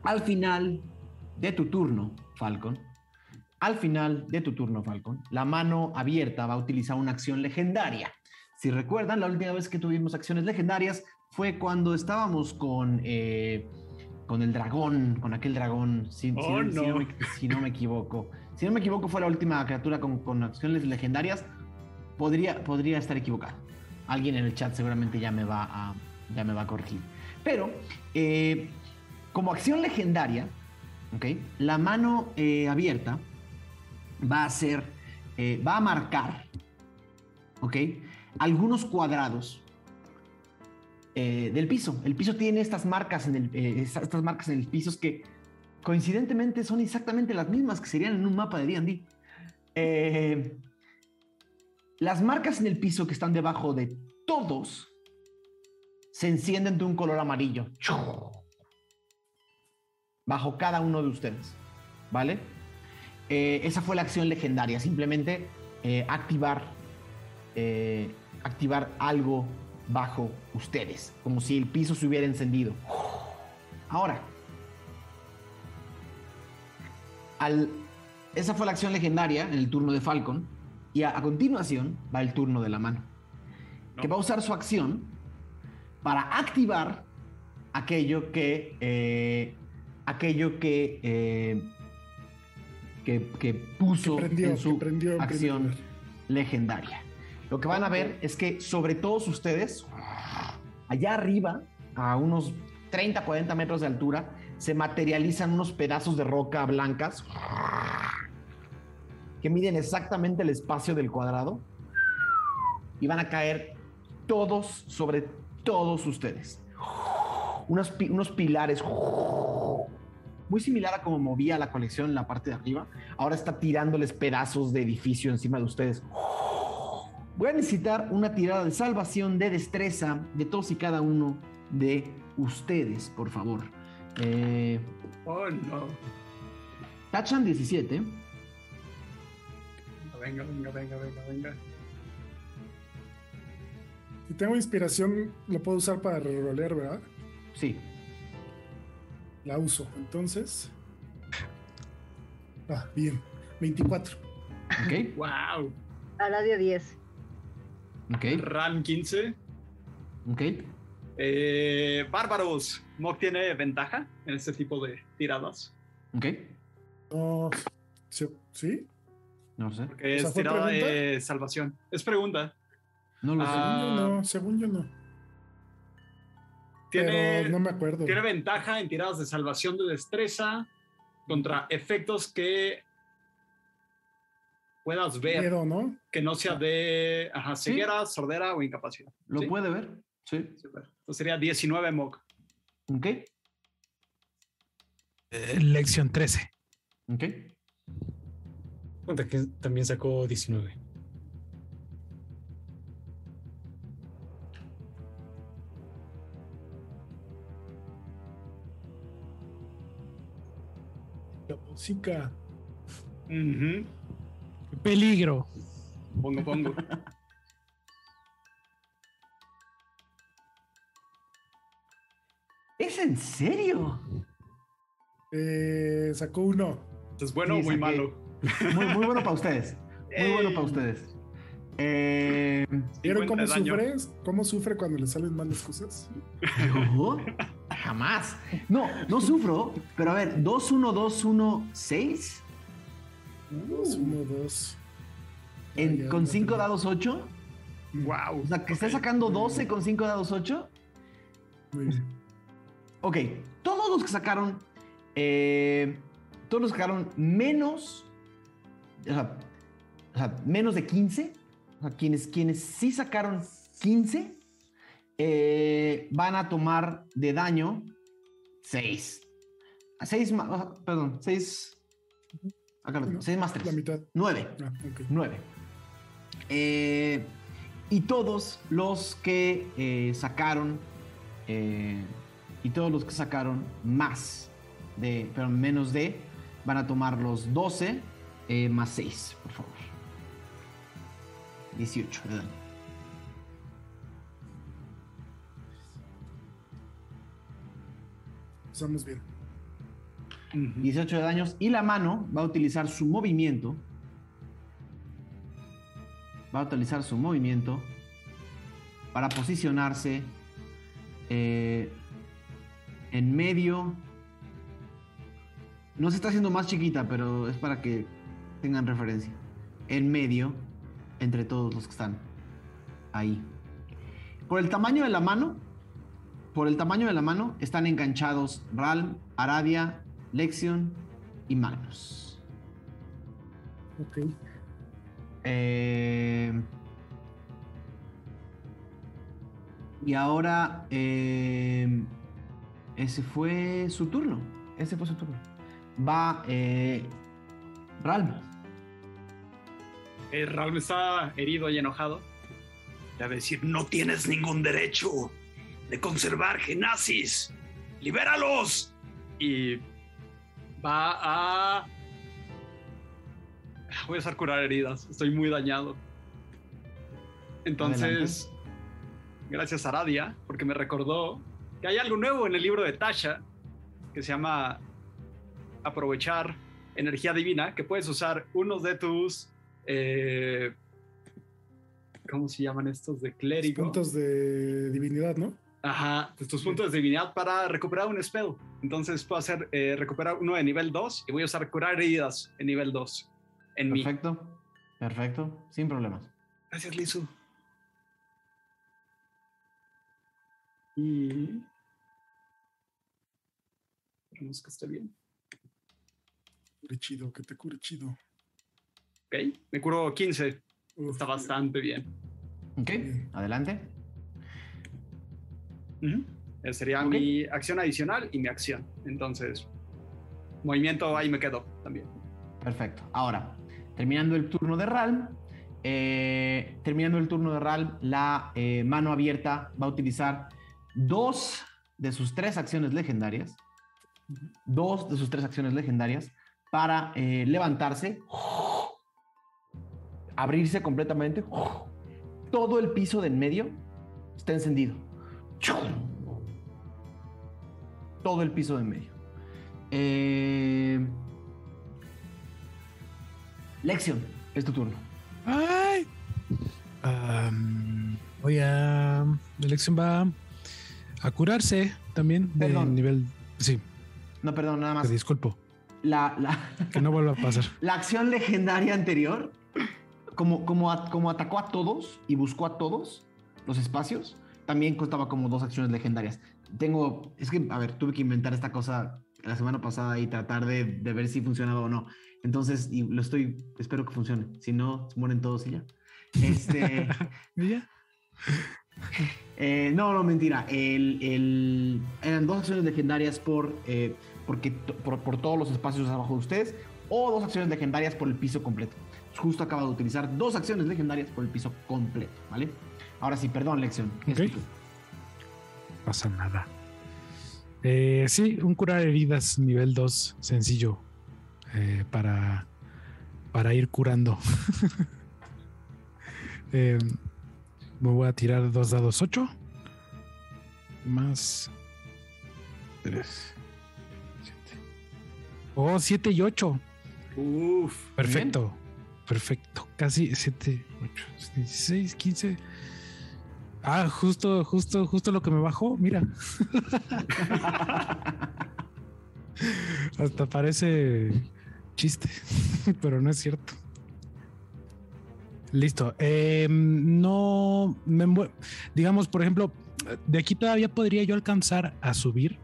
al final de tu turno, Falcon, al final de tu turno, Falcon, la mano abierta va a utilizar una acción legendaria. Si recuerdan, la última vez que tuvimos acciones legendarias fue cuando estábamos con, eh, con el dragón, con aquel dragón, si, si Oh, no- si no me, si no me equivoco. Si no me equivoco, fue la última criatura con, con acciones legendarias. Podría, podría estar equivocado. Alguien en el chat seguramente ya me va a, ya me va a corregir. Pero, eh, como acción legendaria, ¿ok? la mano eh, abierta va a hacer, eh, va a marcar, ¿ok? algunos cuadrados eh, del piso. El piso tiene estas marcas en el, eh, estas marcas en el piso que coincidentemente son exactamente las mismas que serían en un mapa de D&D. Eh, las marcas en el piso que están debajo de todos se encienden de un color amarillo. Bajo cada uno de ustedes. ¿Vale? Esa fue la acción legendaria. Simplemente activar, activar algo bajo ustedes. Como si el piso se hubiera encendido. Ahora. Al, esa fue la acción legendaria en el turno de Falcon. Y a, a continuación va el turno de la mano. Que va a usar su acción para activar aquello que. eh, aquello que. eh, que, que puso Que prendió, en su que prendió acción legendaria. Lo que van a ver es que sobre todos ustedes, allá arriba, a unos 30, 40 metros de altura, se materializan unos pedazos de roca blancas que miden exactamente el espacio del cuadrado y van a caer todos sobre todos ustedes. Unos, unos pilares muy similar a como movía la colección en la parte de arriba. Ahora está tirándoles pedazos de edificio encima de ustedes. Voy a necesitar una tirada de salvación de destreza de todos y cada uno de ustedes, por favor. Eh, Oh, no. tachan 17. Venga, venga, venga, venga, venga. Si tengo inspiración, lo puedo usar para rerolear, ¿verdad? Sí. La uso. Entonces. Ah, bien. 24. Ok. Wow. Radio 10. Ok. RAM 15. Ok. Eh, bárbaros. Mog tiene ventaja en este tipo de tiradas. Ok. No. ¿Sí? No sé. Porque es sea, ¿fue tirada pregunta? de salvación. Es pregunta. No lo sé. Ah. Según yo no, según yo no. Tiene, Pero no me acuerdo. tiene ventaja en tiradas de salvación de destreza contra efectos que puedas ver Miedo, ¿no? que no sea de ajá, ceguera, sordera o incapacidad. ¿Lo ¿sí? puede ver? Sí. Super. Entonces sería 19 Mog. Ok. Eh, lección 13. Ok. Cuenta que también sacó 19. La música. Ujú. Peligro. Pongo, pongo. ¿Es en serio? Eh, sacó uno. ¿Es bueno o Sí, muy saqué. malo? Muy, muy bueno para ustedes. Muy bueno para Ey. ustedes. Eh, ¿Vieron 50 cómo sufre? ¿Cómo sufre cuando le salen mal las cosas? ¿yo? Jamás. No, no sufro. Pero a ver, 2, 1, 2, 1, 6. 2, 1, 2. En- con 5 dados 8. Wow. O sea, que esté sacando 12 con 5 dados 8. Muy bien. Ok, todos los que sacaron. eh, todos los que sacaron menos. O sea, o sea, menos de 15. O sea, quienes, quienes sí sacaron 15. eh, van a tomar de daño 6. 6 más. perdón, 6. Acá lo tengo. 6 más 3. La mitad. 9. Ah, ok. 9. Eh, y todos los que eh, sacaron, eh, y todos los que sacaron más de, pero menos de, van a tomar los 12 eh, más 6, por favor. 18 de daño. Estamos bien. 18 de daños. Y la mano va a utilizar su movimiento. Va a utilizar su movimiento para posicionarse eh, en medio. No se está haciendo más chiquita, pero es para que tengan referencia. En medio, entre todos los que están ahí. Por el tamaño de la mano, por el tamaño de la mano, están enganchados Ralm, Aradia, Lexion y Magnus. Ok. Eh, y ahora eh, ese fue su turno. Ese fue su turno. Va eh, Ralm. Eh, Ralm está herido y enojado. Le va a decir, no tienes ningún derecho de conservar genazis. ¡Libéralos! Y va a... Voy a usar curar heridas. Estoy muy dañado. Entonces, gracias a Aradia, porque me recordó que hay algo nuevo en el libro de Tasha que se llama aprovechar energía divina, que puedes usar unos de tus... eh, ¿Cómo se llaman estos? De clérigo. Puntos de divinidad, ¿no? Ajá, tus puntos de divinidad para recuperar un spell. Entonces puedo hacer eh, recuperar uno de nivel 2 y voy a usar curar heridas en nivel 2 en mí. Perfecto. Perfecto. Sin problemas. Gracias, Lizu. Y. Esperemos que esté bien. Cure chido, que te cure chido. Ok, me curo 15. Uf, Está bastante bien. Ok. Adelante. Esa sería Ok. mi acción adicional y mi acción. Entonces, movimiento ahí me quedo también. Perfecto. Ahora, terminando el turno de Ralm, eh, terminando el turno de Ralm, la eh, mano abierta va a utilizar dos de sus tres acciones legendarias, dos de sus tres acciones legendarias para eh, levantarse, abrirse completamente, todo el piso de en medio está encendido. Todo el piso de en medio. Eh, Lexion, es tu turno. ¡Ay! Am, voy a. Elección va a curarse también de Perdón. nivel. Sí, No, perdón, nada te más. disculpo. La, la, Que no vuelva a pasar. la acción legendaria anterior, como, como, a- como atacó a todos y buscó a todos los espacios, también costaba como dos acciones legendarias. Tengo, es que, a ver, tuve que inventar esta cosa la semana pasada y tratar de, de ver si funcionaba o no. Entonces, y lo estoy, espero que funcione. Si no, se mueren todos y ya. Este. Eh, no, no, mentira. El, el- eran dos acciones legendarias por, eh, porque, por, por todos los espacios abajo de ustedes o dos acciones legendarias por el piso completo. Justo acaba de utilizar dos acciones legendarias por el piso completo, ¿vale? Ahora sí, perdón, lección. Es Ok. tu turno. Pasa nada. Eh, sí, un curar heridas nivel 2, sencillo. eh, para, para ir curando. Eh, me voy a tirar dos dados 8. Más 3. Oh, 7 y 8. Uf. Perfecto. Perfecto. Casi 7, 8, 16, 15. Ah, justo, justo, justo lo que me bajó. Mira. Hasta parece chiste, pero no es cierto. Listo. Em, no, me, digamos, por ejemplo, de aquí todavía podría yo alcanzar a subir.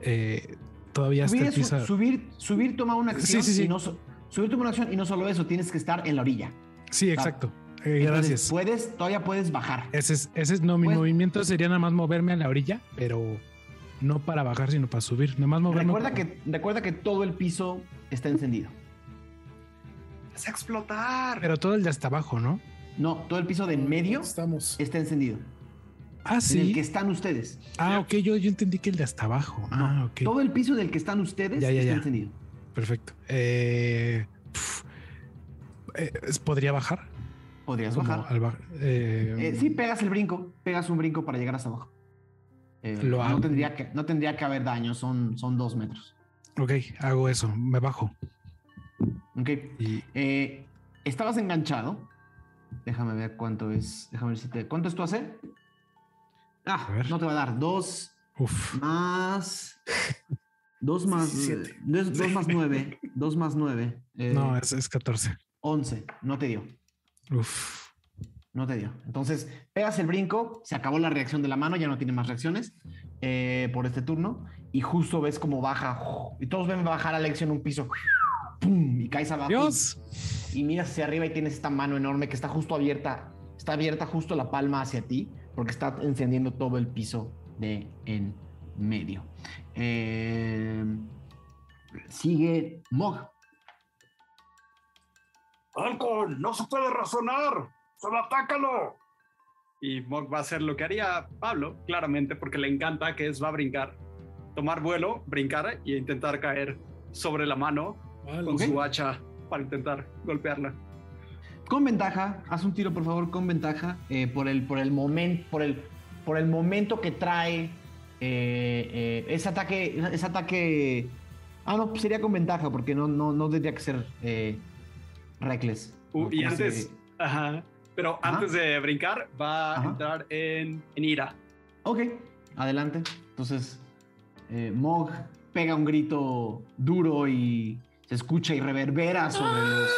Eh, todavía subir, subir, subir, toma una acción. Sí, sí, sí. Y no, subir toma una acción y no solo eso, tienes que estar en la orilla. Sí, exacto. Eh, gracias. Puedes, todavía puedes bajar. Ese es, ese es no, mi movimiento sería nada más moverme a la orilla, pero no para bajar, sino para subir. Nada más moverme. Recuerda, que, recuerda que todo el piso está encendido. Es a explotar. Pero todo el de hasta abajo, ¿no? No, todo el piso de en medio Estamos. está encendido. Ah, sí. En el que están ustedes. Ah, ok, yo, yo entendí que el de hasta abajo. ah, ok. Todo el piso del que están ustedes está encendido. Perfecto. Eh, eh, ¿Podría bajar? Podrías bajar. Eh, sí, pegas el brinco. Pegas un brinco para llegar hasta abajo. Lo hago. No tendría, que, no tendría que haber daño, son, son dos metros. Ok, hago eso, me bajo. Ok. estabas enganchado. Déjame ver cuánto es. Déjame ver si te. ¿Cuánto es tu AC? Ah, no te va a dar. Dos más. Dos más. Dos, más nueve. Dos más nueve. Eh, no, es, es 14. Once. No te dio. Uf. No te dio. Entonces, pegas el brinco, se acabó la reacción de la mano, ya no tiene más reacciones eh, por este turno. Y justo ves cómo baja. Y todos ven bajar a Alexio en un piso. ¡Pum! Y caes abajo. Dios. Y, y miras hacia arriba y tienes esta mano enorme que está justo abierta. Está abierta justo la palma hacia ti porque está encendiendo todo el piso de en medio. Eh, sigue Mog. Alcon, no se puede razonar, solo atácalo. Y Mog va a hacer lo que haría Pablo, claramente, porque le encanta, que es va a brincar, tomar vuelo, brincar y intentar caer sobre la mano con su hacha para intentar golpearla. Con ventaja, haz un tiro por favor con ventaja eh, por el por el momento por el por el momento que trae eh, eh, ese ataque ese ataque ah no sería con ventaja porque no no no tendría que ser reckless uh, y antes ajá, pero antes de brincar va a entrar en, en ira ok adelante entonces Mog pega un grito duro y se escucha y reverbera sobre los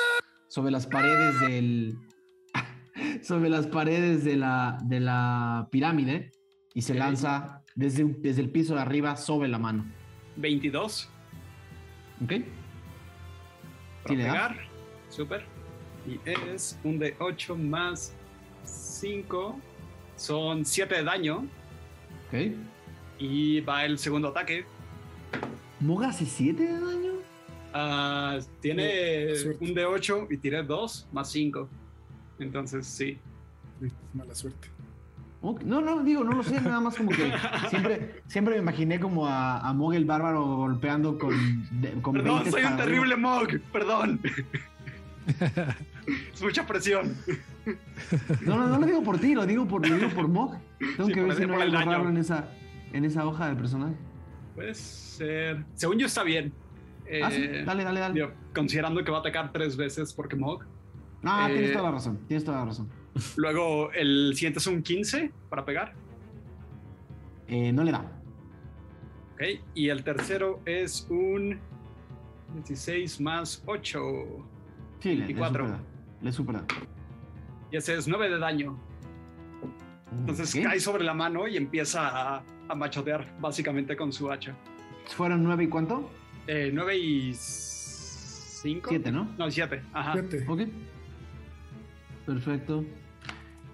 sobre las paredes del. sobre las paredes de la, de la pirámide y se lanza desde, desde el piso de arriba sobre la mano. 22. Ok. Para pegar. Súper. Y es un de 8 más 5. Son 7 de daño. Ok. Y va el segundo ataque. ¿Moga hace 7 de daño? Ah, tiene un de 8 y tiré 2 más 5. Entonces, sí. Mala suerte. No, no, digo, no lo sé, nada más como que siempre, siempre me imaginé como a, a Mog el bárbaro golpeando con. con perdón, soy un terrible Mog, perdón. es mucha presión. No, no, no lo digo por ti, lo digo por, lo digo por Mog. Tengo que ver si no hay algo raro en esa, en esa hoja del personaje. Puede ser. Según yo está bien. Ah, eh, dale, dale, dale. considerando que va a atacar tres veces porque Mog. Ah, tienes eh, toda la razón, tienes toda la razón. Luego el siguiente es un 15 para pegar. Eh, no le da. Ok, y el tercero es un 16 más 8. Sí, 24. Le supera. Y ese es 9 de daño. Entonces cae sobre la mano y empieza a, a machotear básicamente con su hacha. ¿Fueron 9 y cuánto? Eh, 9 y 5. 7, ¿no? No, 7. Ajá. 7. Ok. Perfecto.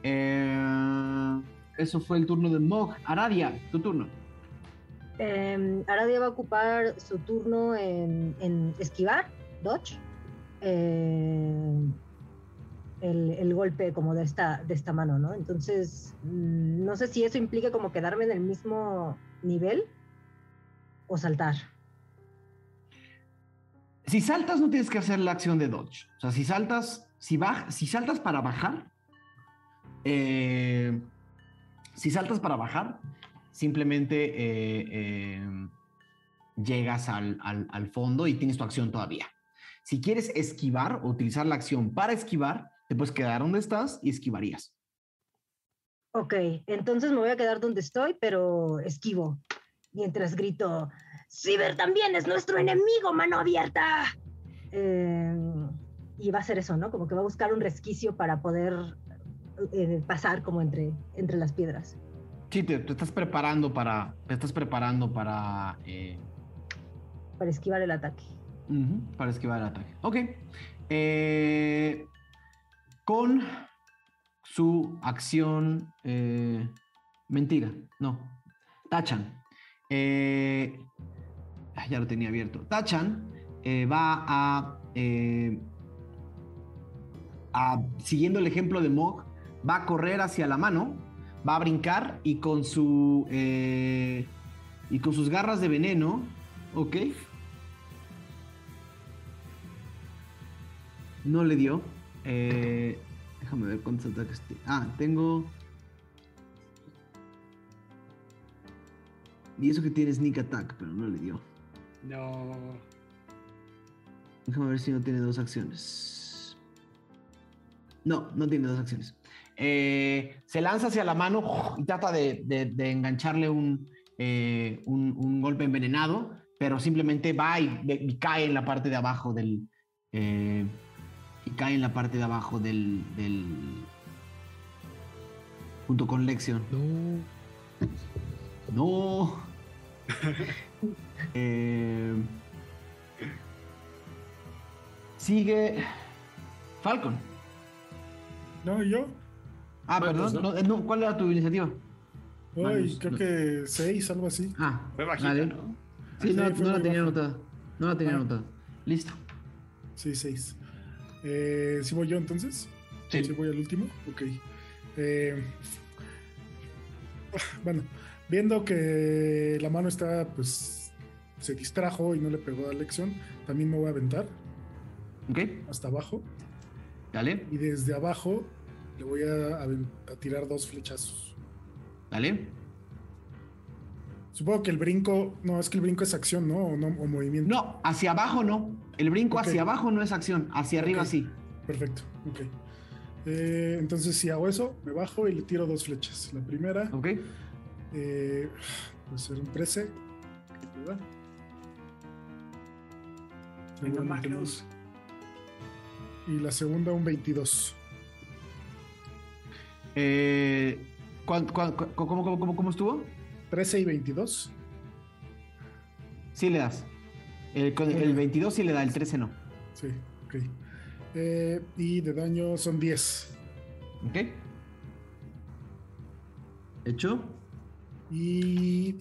Eh, eso fue el turno de Mog. Aradia, tu turno. Eh, Aradia va a ocupar su turno en, en esquivar, dodge. Eh, el, golpe como de esta, de esta mano, ¿no? Entonces, mm, no sé si eso implica como quedarme en el mismo nivel o saltar. Si saltas, no tienes que hacer la acción de dodge. O sea, si saltas, si, si saltas para bajar, eh, si saltas para bajar, simplemente eh, llegas al, fondo y tienes tu acción todavía. Si quieres esquivar o utilizar la acción para esquivar, te puedes quedar donde estás y esquivarías. Ok, entonces me voy a quedar donde estoy, pero esquivo. Mientras grito, Ciber también es nuestro enemigo, mano abierta. Eh, y va a ser eso, ¿no? Como que va a buscar un resquicio para poder eh, pasar como entre, entre las piedras. Sí, te, estás preparando para. Te estás preparando para. Eh, para esquivar el ataque. Para esquivar el ataque. Ok. Eh, con su acción. mentira, no. Tachan. ya lo tenía abierto. Tachan va a siguiendo el ejemplo de Mog, va a correr hacia la mano, va a brincar y con su eh, y con sus garras de veneno, ¿ok? No le dio. Eh, déjame ver cuántos ataques. Ah, tengo. Y eso que tiene sneak attack, pero no le dio. No. Déjame ver si no tiene dos acciones. No, no tiene dos acciones. Eh, se lanza hacia la mano y trata de, engancharle eh, un, golpe envenenado, pero simplemente va y, cae en la parte de abajo del. Eh, y cae en la parte de abajo del. junto con Lexion. No. No. sigue Falcon. No, yo. Ah, perdón. No, no, ¿Cuál era tu iniciativa? Uy, creo que seis, algo así. Ah, fue bajita, ¿no? Sí, no, no la tenía anotada. No la tenía anotada. Listo. Sí, seis. Eh, ¿Sí voy yo entonces? Sí. ¿Sí voy al último? Ok. Eh, bueno, viendo que la mano está, pues, se distrajo y no le pegó a lección, también me voy a aventar. Ok. Hasta abajo. Dale. Y desde abajo le voy a, tirar dos flechazos. Dale. Supongo que el brinco, no, es que el brinco es acción, ¿no? O, no, movimiento. No, hacia abajo no. El brinco hacia abajo no es acción, hacia arriba sí. Perfecto, ok. Eh, entonces si hago eso, me bajo y le tiro dos flechas. La primera. Ok. Eh, puede ser un 13. Venga, Magnus y la segunda un 22. Eh, cómo, estuvo? 13 y 22. Sí le das. El, el 22 sí le da, el 13 no. Sí, ok. Eh, y de daño son 10. Ok. ¿Hecho? Y...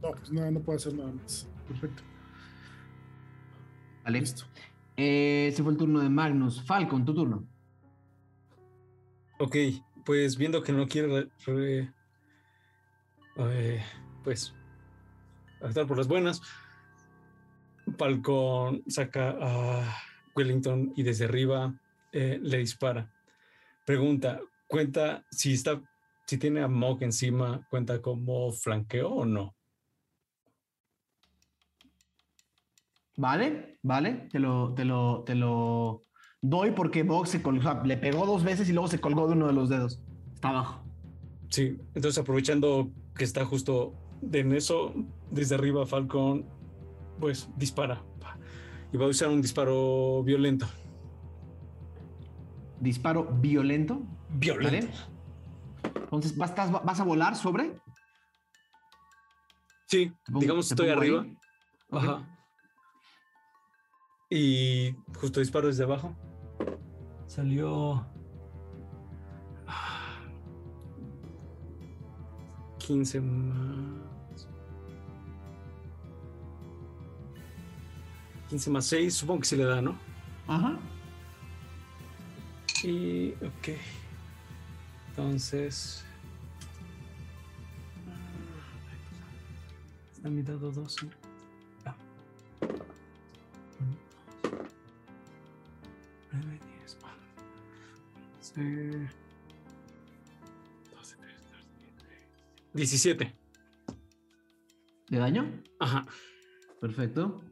No, pues no, no puedo hacer nada más. Perfecto. Vale. Listo. Eh, ese fue el turno de Magnus. Falcon, tu turno. Ok, pues viendo que no quiere eh, pues estar por las buenas, Falcon saca a Wellington y desde arriba eh, le dispara. Pregunta, cuenta si está, si tiene a Mog encima, cuenta como flanqueo o no. Vale, vale, te lo, te lo, te lo doy porque Vox se colgó, le pegó dos veces y luego se colgó de uno de los dedos. Está abajo. Sí, entonces aprovechando que está justo en eso, desde arriba Falcon, pues dispara. Y va a usar un disparo violento. ¿Disparo violento? Violento. Entonces, ¿vas, ¿vas, a volar sobre? Sí, digamos estoy arriba. Ajá. Y justo disparo desde abajo. Salió. 15 más. 15 más 6, supongo que se le da, ¿no? Ajá. Y. Ok. Entonces. Está mi dado 12. 17. ¿De daño? Ajá. Perfecto.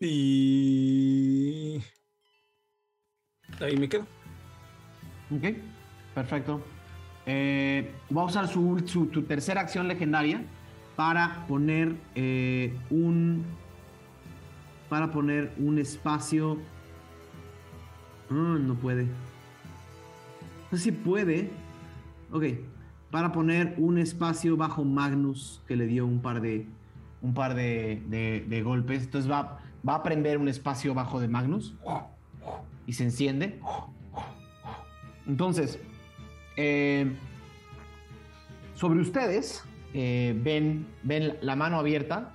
Y. Ahí me quedo. Ok, perfecto. Eh, voy a usar su, tercera acción legendaria para poner eh, un para poner un espacio. Ah, no puede. No sé si puede. Ok. Para poner un espacio bajo Magnus que le dio un par de. Un par de, de- de golpes. Entonces va, va a prender un espacio bajo de Magnus. Y se enciende. Entonces. eh, sobre ustedes. eh, ven, ven la mano abierta.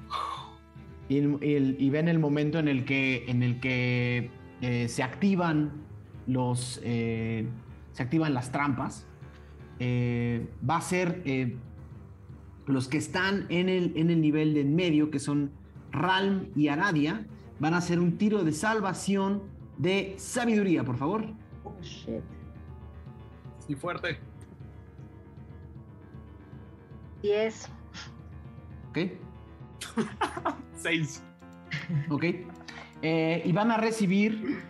Y, ven el momento en el que, en el que eh, se activan los. se activan las trampas. Va a ser los que están en el, en el nivel de en medio, que son Ralm y Aradia, van a hacer un tiro de salvación de sabiduría, por favor. Oh, shit. Y fuerte. 10. ¿Ok? Seis. ¿Ok? Eh, y van a recibir.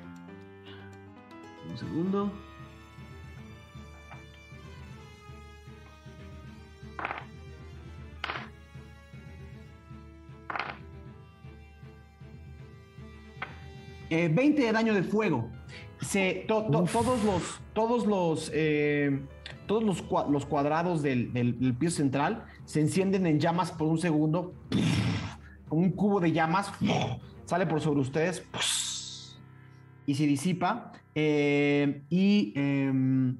Un segundo. Eh, 20 de daño de fuego. Se, to- to- todos los, todos los, eh, todos los, los cuadrados del, del- del piso central se encienden en llamas por un segundo. Un cubo de llamas sale por sobre ustedes y se disipa. eh, y em,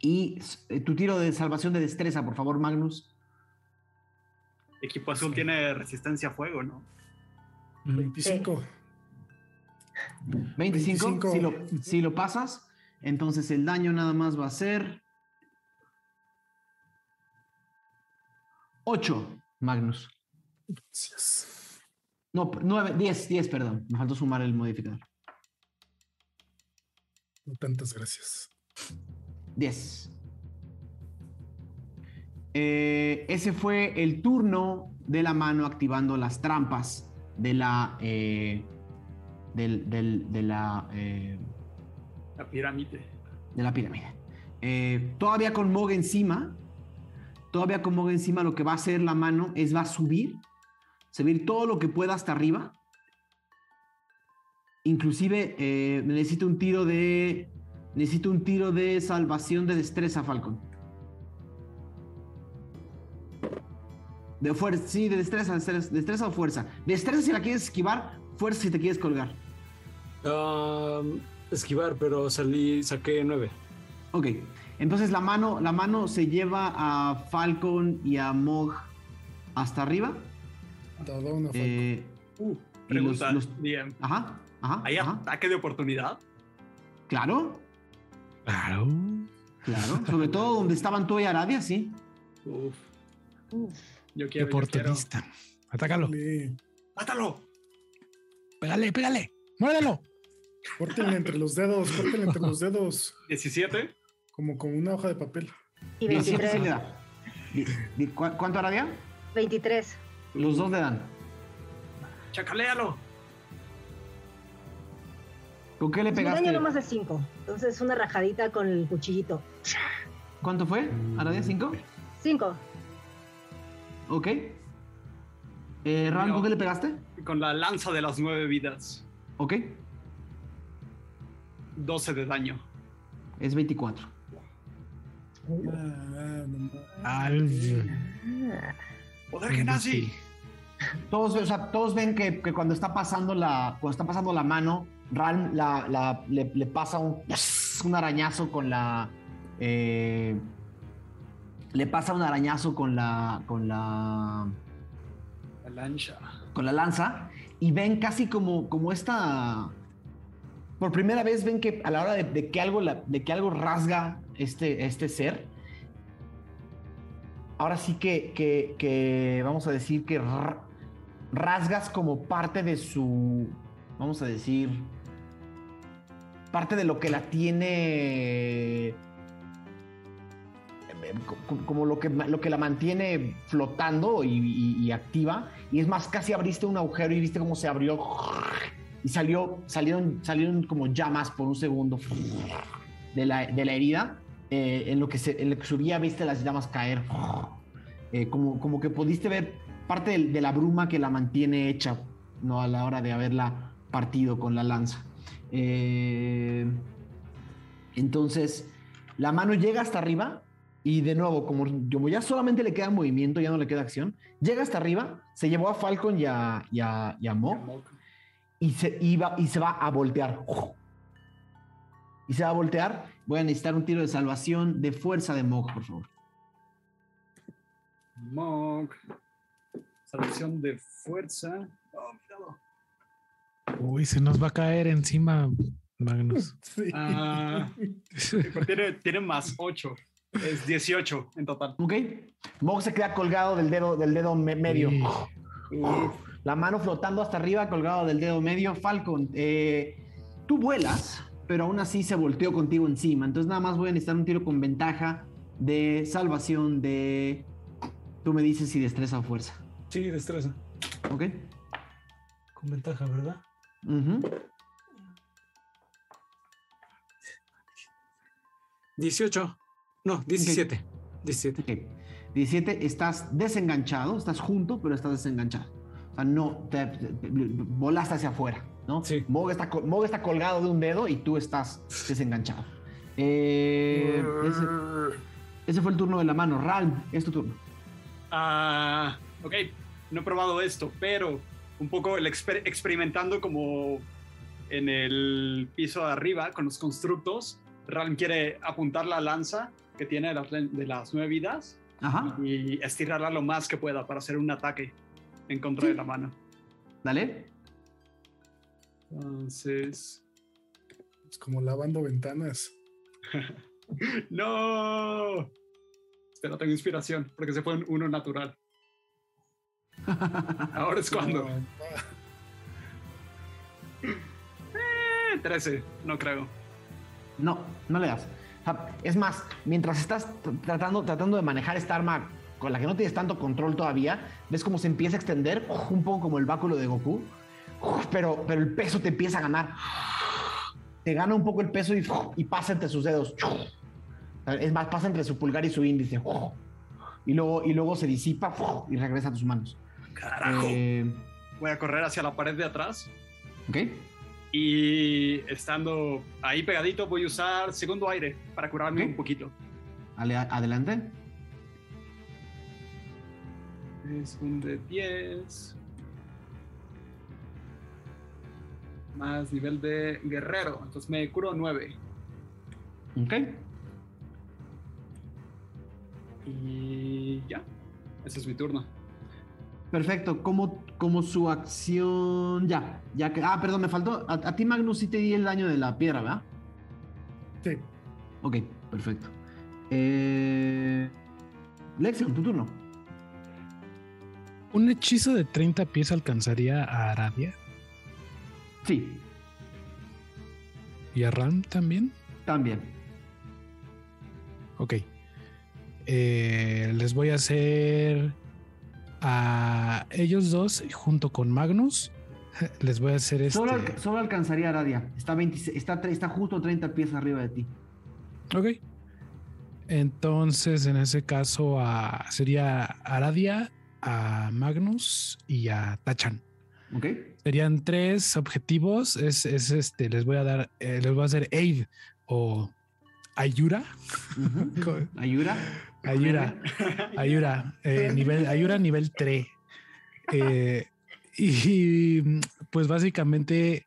y tu tiro de salvación de destreza, por favor, Magnus. Equipo azul tiene resistencia a fuego, ¿no? 25. 25. 25. Si, lo, si lo pasas, entonces el daño nada más va a ser 8, Magnus. Gracias. No, 9, 10, 10, perdón. Me faltó sumar el modificador. No tantas gracias. 10. Eh, ese fue el turno de la mano activando las trampas de la. eh, del- del- de la. eh, La pirámide. de la pirámide. Eh, todavía con Mog encima. Todavía con Mog encima, lo que va a hacer la mano es va a subir. Subir todo lo que pueda hasta arriba. Inclusive eh, necesito un tiro de. Necesito un tiro de salvación de destreza, Falcon. De fuerza, sí, de destreza, destreza, destreza o fuerza. Destreza si la quieres esquivar, fuerza si te quieres colgar. Um, esquivar, pero salí, saqué 9. Ok, entonces la mano, la mano se lleva a Falcon y a Mog hasta arriba. Una falta. eh, Uh, pregunta, los- los- DM. ajá, ajá, ¿Hay ajá. ataque de oportunidad? Claro, Claro. claro. Sobre todo donde estaban tú y Aradia, sí. Uf, Uf. yo quiero, yo quiero. oportunista. Atácalo. Dale, ¡Mátalo! Pégale, pégale. Muérdelo. Córtenle entre los dedos, córtenle entre los dedos. 17. Como con una hoja de papel. Y 17 sí le 23. da. Di- di- ¿cu- ¿Cuánto Aradia? 23. Los dos le dan. ¡Chacaléalo! ¿Con qué le pegaste? daño nomás es 5. Entonces una rajadita con el cuchillito. ¿Cuánto fue? ¿Aradia 5? 5. Ok. Eh. ¿con qué le pegaste? Con la lanza de las nueve vidas. Ok. 12 de daño. Es 24. Ah, ah, no, no. Al- ¡Poder genasi! Todos, o sea, todos ven que, que cuando está pasando la cuando está pasando la mano, Ralm la, la- le, le pasa un, un arañazo con la eh, le pasa un arañazo con la con la La lancha. con la lanza y ven casi como como esta por primera vez ven que a la hora de, que algo de que algo rasga este este ser ahora sí que, que- vamos a decir que ra- rasgas como parte de su, vamos a decir, parte de lo que la tiene, co- como lo que, lo que la mantiene flotando y activa. Y es más, casi abriste un agujero y viste cómo se abrió y salió, salieron, salieron como llamas por un segundo de la, de la herida. Eh, en, lo que se, en lo que subía viste las llamas caer. Eh, como, como que pudiste ver parte de, la bruma que la mantiene hecha no a la hora de haberla partido con la lanza. Eh, entonces, la mano llega hasta arriba y de nuevo, como, como, ya solamente le queda movimiento, ya no le queda acción, llega hasta arriba, se llevó a Falcon y a, y y a Mo, y se, iba, y se va a voltear. Y se va a voltear. Voy a necesitar un tiro de salvación de fuerza de Mog, por favor. Mog. Salvación de fuerza. Oh, Uy, se nos va a caer encima, Magnus. Ah, tiene, tiene más 8. Es 18 en total. Ok. Mog se queda colgado del dedo, del dedo me medio. La mano flotando hasta arriba, colgado del dedo medio. Falcon, eh, tú vuelas, pero aún así se volteó contigo encima. Entonces nada más voy a necesitar un tiro con ventaja de salvación de... Tú me dices si destreza o fuerza. Sí, destreza. Ok. Con ventaja, ¿verdad? Uh 18. No, 17. 17. Okay. 17, estás desenganchado, estás junto, pero estás desenganchado. O sea, no, te, te, te, volaste hacia afuera, ¿no? Sí. Mog está, Mog está colgado de un dedo y tú estás desenganchado. Eh, ese, ese, fue el turno de la mano. Ralm, es tu turno. Ah, uh, ok, no he probado esto, pero un poco el exper experimentando como en el piso de arriba con los constructos. Ralm quiere apuntar la lanza que tiene de las, de las nueve vidas Ajá. y estirarla lo más que pueda para hacer un ataque en contra sí. de la mano. Dale. Entonces. Es como lavando ventanas. no. Pero tengo inspiración porque se fue un uno natural. Ahora es cuando. Eh, 13, no creo. No, no le das. Es más, mientras estás tratando, tratando de manejar esta arma con la que no tienes tanto control todavía, ves cómo se empieza a extender, un poco como el báculo de Goku, pero, pero el peso te empieza a ganar. Te gana un poco el peso y, y pasa entre sus dedos. Es más, pasa entre su pulgar y su índice. Y luego, y luego se disipa y regresa a tus manos. Carajo. Eh, Voy a correr hacia la pared de atrás. Ok. Y estando ahí pegadito, voy a usar segundo aire para curarme okay. un poquito. Adelante. Es un de 10. Más nivel de guerrero. Entonces me curo 9. Ok. Y ya. Ese es mi turno. Perfecto, como, como su acción. Ya, ya que. Ah, perdón, me faltó. A, a, ti, Magnus, sí te di el daño de la piedra, ¿verdad? Sí. Ok, perfecto. Eh... Lexion, tu turno. ¿Un hechizo de 30 pies alcanzaría a Aradia? Sí. ¿Y a Ram también? También. Ok. Eh, les voy a hacer a ellos dos junto con Magnus. Les voy a hacer este. Solo, solo alcanzaría a Aradia. Está, 20, está, está justo 30 pies arriba de ti. Ok. Entonces, en ese caso, a, sería Aradia, a Magnus y a Tachan. Ok. Serían tres objetivos. Es, es este, les voy a dar, eh, les voy a hacer aid o ayura. Uh -huh. ayura. Ayura. Ayura. Eh, nivel, ayura nivel 3. Eh, y pues básicamente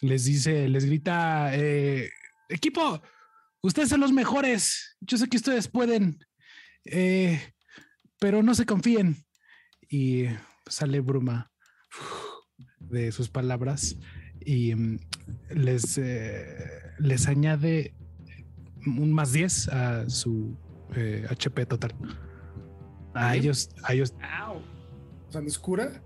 les dice, les grita, equipo, ustedes son los mejores. Yo sé que ustedes pueden, pero no se confíen. Y sale bruma de sus palabras y um, les, les añade un más 10 a su eh, HP total. A ellos, a ellos. O sea, ¿los cura?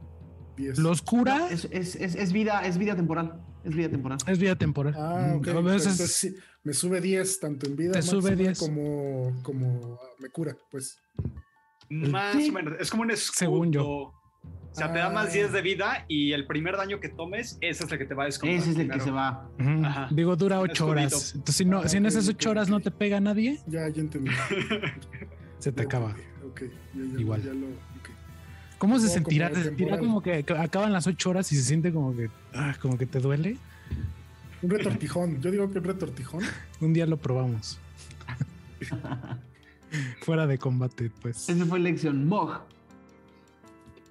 Yes. ¿Los cura? No, es, es, es, es, vida, es vida temporal. Es vida temporal. Es vida temporal. Ah, ok. A veces, Entonces, me sube 10, tanto en vida te sube 10. como, como me cura, pues. Más sí. o menos. Es como un escudo. Según yo. O sea, ah. te da más 10 de vida y el primer daño que tomes, ese es el que te va a descontar. Ese es el primero. que se va. Uh -huh. Digo, dura 8 horas. Entonces, si, no, ah, si en esas 8 horas no te pega nadie, ya, ya entendí. se te ya acaba. Ok, ya, ya, Igual. Ya lo, okay. ¿Cómo se sentirá? ¿Se sentirá como que acaban las ocho horas y se siente como que, ah, como que te duele? Un retortijón. Yo digo que un retortijón. Un día lo probamos. Fuera de combate, pues. Esa fue lección. Mog.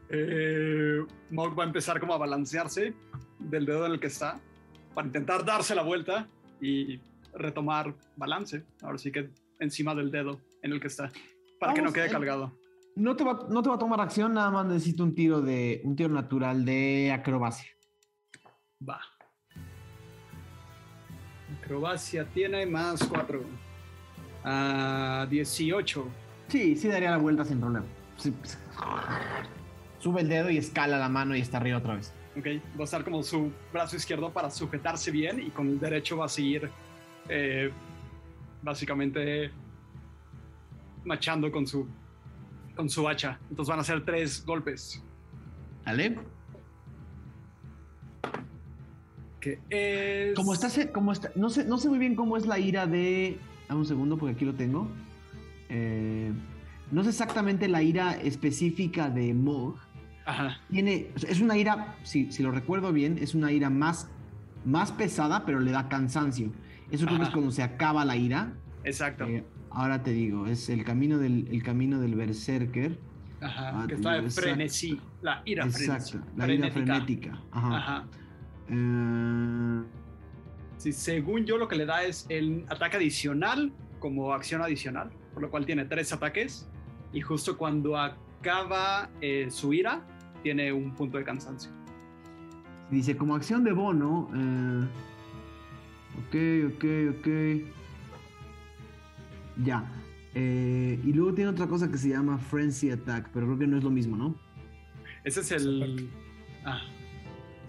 Eh, Mog va a empezar como a balancearse del dedo en el que está para intentar darse la vuelta y retomar balance. Ahora sí que encima del dedo en el que está para que no quede eh. cargado. No te, va, no te va a tomar acción, nada más necesito un tiro de un tiro natural de acrobacia. Va. Acrobacia tiene más 4. A 18. Sí, sí daría la vuelta sin problema. Sí. Sube el dedo y escala la mano y está arriba otra vez. Ok, va a estar como su brazo izquierdo para sujetarse bien y con el derecho va a seguir eh, básicamente machando con su, con su hacha. Entonces van a ser tres golpes. ¿Vale? Que es... Como está, como está, no sé, no sé muy bien cómo es la ira de. Dame un segundo porque aquí lo tengo. Eh, no sé exactamente la ira específica de Mog. Ajá, Tiene, es una ira, si, si lo recuerdo bien, es una ira más, más pesada, pero le da cansancio. Eso creo que es cuando se acaba la ira. exacto. Eh, ahora te digo, es el camino del, el camino del berserker. Ajá, ah, que está de frenesí. La ira frenesí. Exacto, la ira frenética. frenética. Ajá. Ajá. Eh, Sí, según yo lo que le da es el ataque adicional como acción adicional, por lo cual tiene tres ataques y justo cuando acaba eh, su ira tiene un punto de cansancio. Dice, como acción de bono. eh, ok, ok, ok. Ya. Eh, y luego tiene otra cosa que se llama Frenzy Attack, pero creo que no es lo mismo, ¿no? Ese es el... Ah.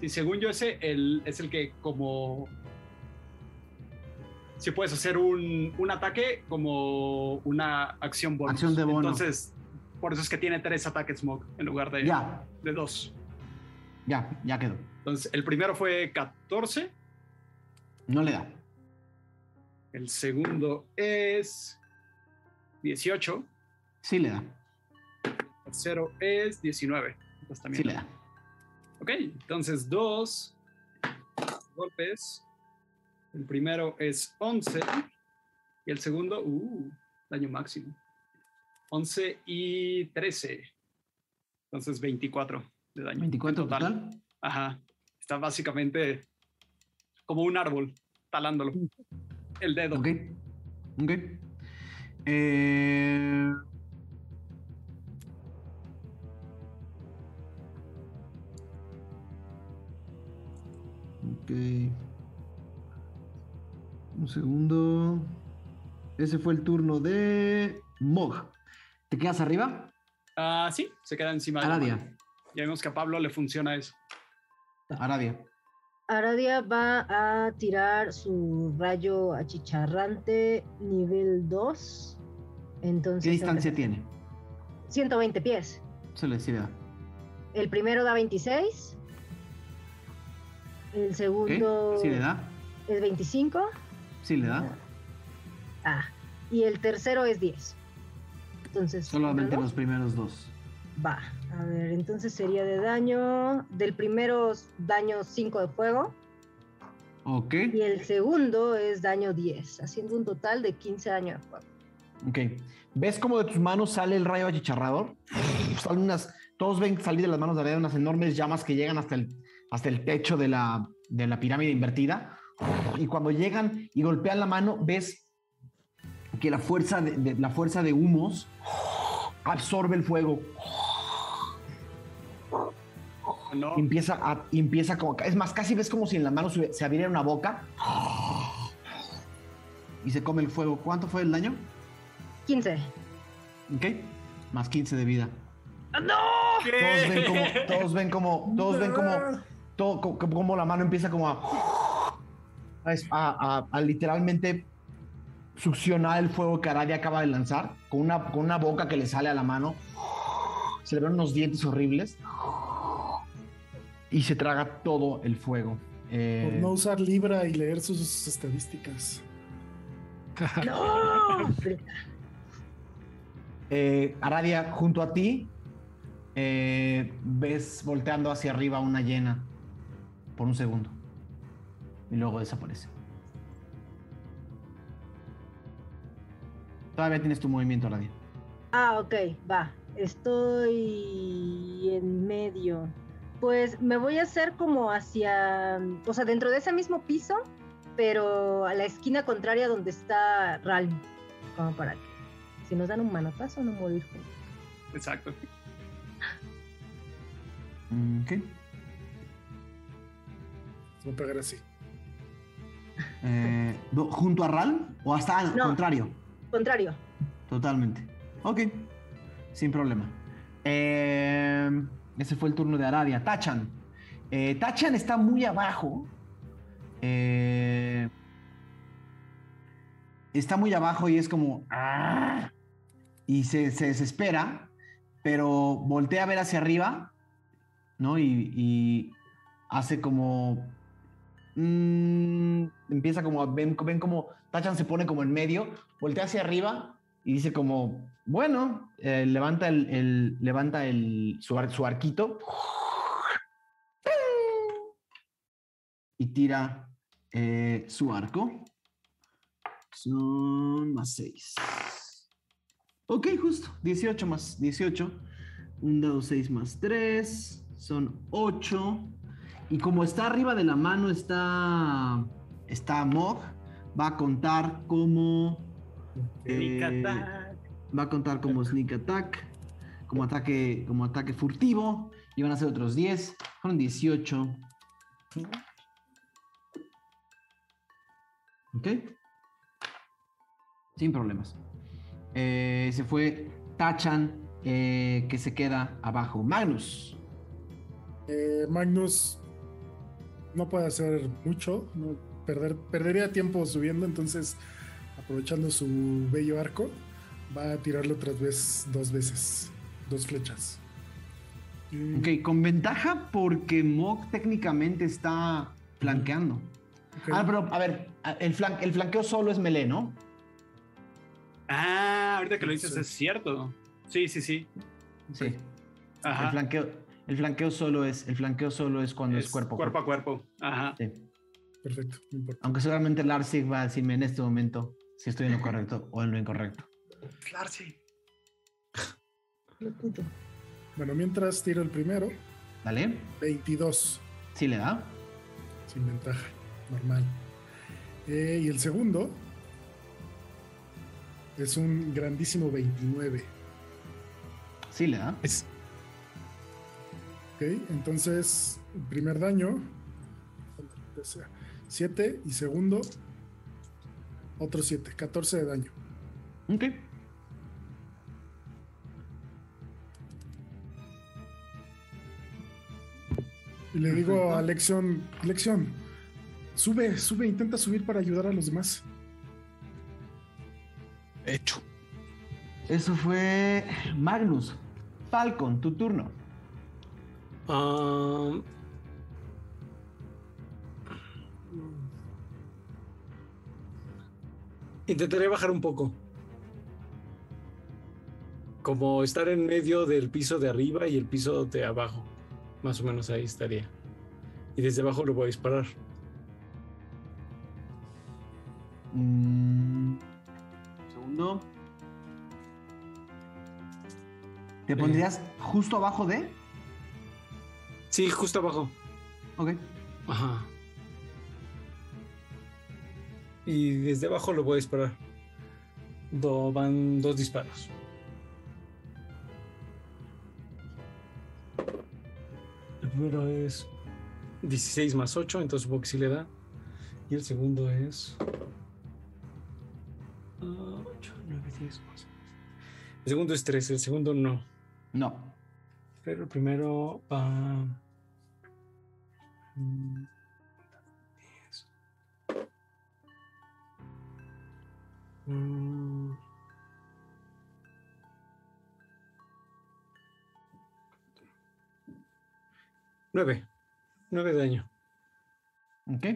Sí, según yo ese el, es el que como... Si puedes hacer un, un ataque como una acción bonus. Acción de bono. Entonces, por eso es que tiene tres ataques Smog en lugar de, Ya, de dos. ya, ya quedó. Entonces, el primero fue 14. No le da. El segundo es 18. Sí le da. El tercero es 19. Entonces también. Sí le da. Ok, entonces dos golpes. El primero es 11. Y el segundo, uh, daño máximo. 11 y 13. Entonces 24 de daño. en 24 total. Ajá. Está básicamente como un árbol talándolo. El dedo. Ok. Ok. Eh, Ok. Un segundo. Ese fue el turno de Mog. ¿Te quedas arriba? Ah, sí, se queda encima de la mano. Aradia. Ya vemos que a Pablo le funciona eso. Aradia. Aradia va a tirar su rayo achicharrante nivel 2. Entonces, ¿Qué distancia tiene? 120 pies. Se le da. El primero da 26. El ¿Qué? segundo ¿Sí le da? es 25. Sí le da. Ah, y el tercero es 10. Entonces, Solamente ¿no? los primeros dos. Va, a ver, entonces sería de daño. Del primero daño 5 de fuego. Ok. Y el segundo es daño 10, haciendo un total de 15 daño de fuego. Ok. ¿Ves cómo de tus manos sale el rayo achicharrador? Salen unas, todos ven salir de las manos de Aradia unas enormes llamas que llegan hasta el, hasta el techo de la, de la pirámide invertida. Y cuando llegan y golpean la mano, ves que la fuerza de, de- la fuerza de humos absorbe el fuego. ¿no? Empieza a, empieza como, es más, casi ves como si en la mano se, se abriera una boca y se come el fuego. ¿Cuánto fue el daño? 15. Ok, más 15 de vida. ¡No! Todos ven como, todos ven como, todos ven como, todo, co- co- como la mano empieza como a, a, a- a literalmente succionar el fuego que Aradia acaba de lanzar con una, con una boca que le sale a la mano. Se le ven unos dientes horribles y se traga todo el fuego. Eh, Por no usar Libra y leer sus estadísticas. ¡No! eh, Aradia, junto a ti eh, ves volteando hacia arriba una llena por un segundo y luego desaparece. Todavía tienes tu movimiento, Radia. Ah, ok, va. Estoy en medio. Pues me voy a hacer como hacia, o sea, dentro de ese mismo piso, pero a la esquina contraria donde está Ralm. Como para que, si nos dan un manotazo, no morir juntos. Exacto. Mm, Ok. Se va a pegar así. Eh, ¿Junto a Ral o hasta al No. contrario? Contrario. Totalmente. Ok. Sin problema. Eh, ese fue el turno de Aradia. Tachan. Eh, Tachan está muy abajo. Está muy abajo y es como. "Ah", Y se, se desespera, pero voltea a ver hacia arriba, ¿no? Y, y hace como. Mm, empieza como. Ven, ven como. Tachan se pone como en medio, voltea hacia arriba y dice como. Bueno, eh, levanta el, levanta el, su, ar- arquito y tira eh, su arco. Son más 6. Ok, justo. 18 más 18. Un dado 6 más 3. Son 8. Y como está arriba de la mano, está. Está Mog. Va a contar como. Sneak eh, attack. Va a contar como sneak attack. Como ataque, como ataque furtivo. Y van a ser otros 10. Fueron 18. Ok. Sin problemas. Eh, se fue Tachan, eh, que se queda abajo. Magnus. Eh, Magnus no puede hacer mucho, no, perder, perdería tiempo subiendo, entonces aprovechando su bello arco, va a tirarlo otra vez dos veces, dos flechas. Y- Ok, con ventaja porque Mog técnicamente está flanqueando. Ah, pero a ver, el, flan- el flanqueo solo es melee, ¿no? Ah, ahorita que lo dices Sí. es cierto. Sí, sí, sí. Sí. El Ajá. flanqueo, el flanqueo solo es, el flanqueo solo es cuando es, cuerpo a cuerpo a cuerpo. Ajá. Sí. Perfecto, no importa. Aunque seguramente Larsig va a decirme en este momento si estoy en lo correcto o en lo incorrecto. Claro, sí. Bueno, mientras tiro el primero, ¿Vale? 22, Sí le da. sin ventaja, normal. Eh, y el segundo es un grandísimo 29. Sí le da. Es, Ok, entonces, primer daño, 7 y segundo, otro 7, 14 de daño. Ok. Y le digo a Lexion, Lexion, sube, sube, intenta subir para ayudar a los demás. hecho. Eso fue Magnus. Falcon, tu turno. Ah, intentaré bajar un poco. Como estar en medio del piso de arriba y el piso de abajo. Más o menos ahí estaría. Y desde abajo lo voy a disparar. Mm, segundo. ¿Te pondrías justo abajo de? Sí, justo abajo. Ok. Ajá. Y desde abajo lo voy a disparar. Do- van dos disparos. El primero es 16 más 8, entonces supongo que sí le da. Y el segundo es. 8, 9, 10, 11. El segundo es 13, el segundo no. No. Pero el primero va. mm, 10. Mm. Nueve. Nueve de daño. Ok.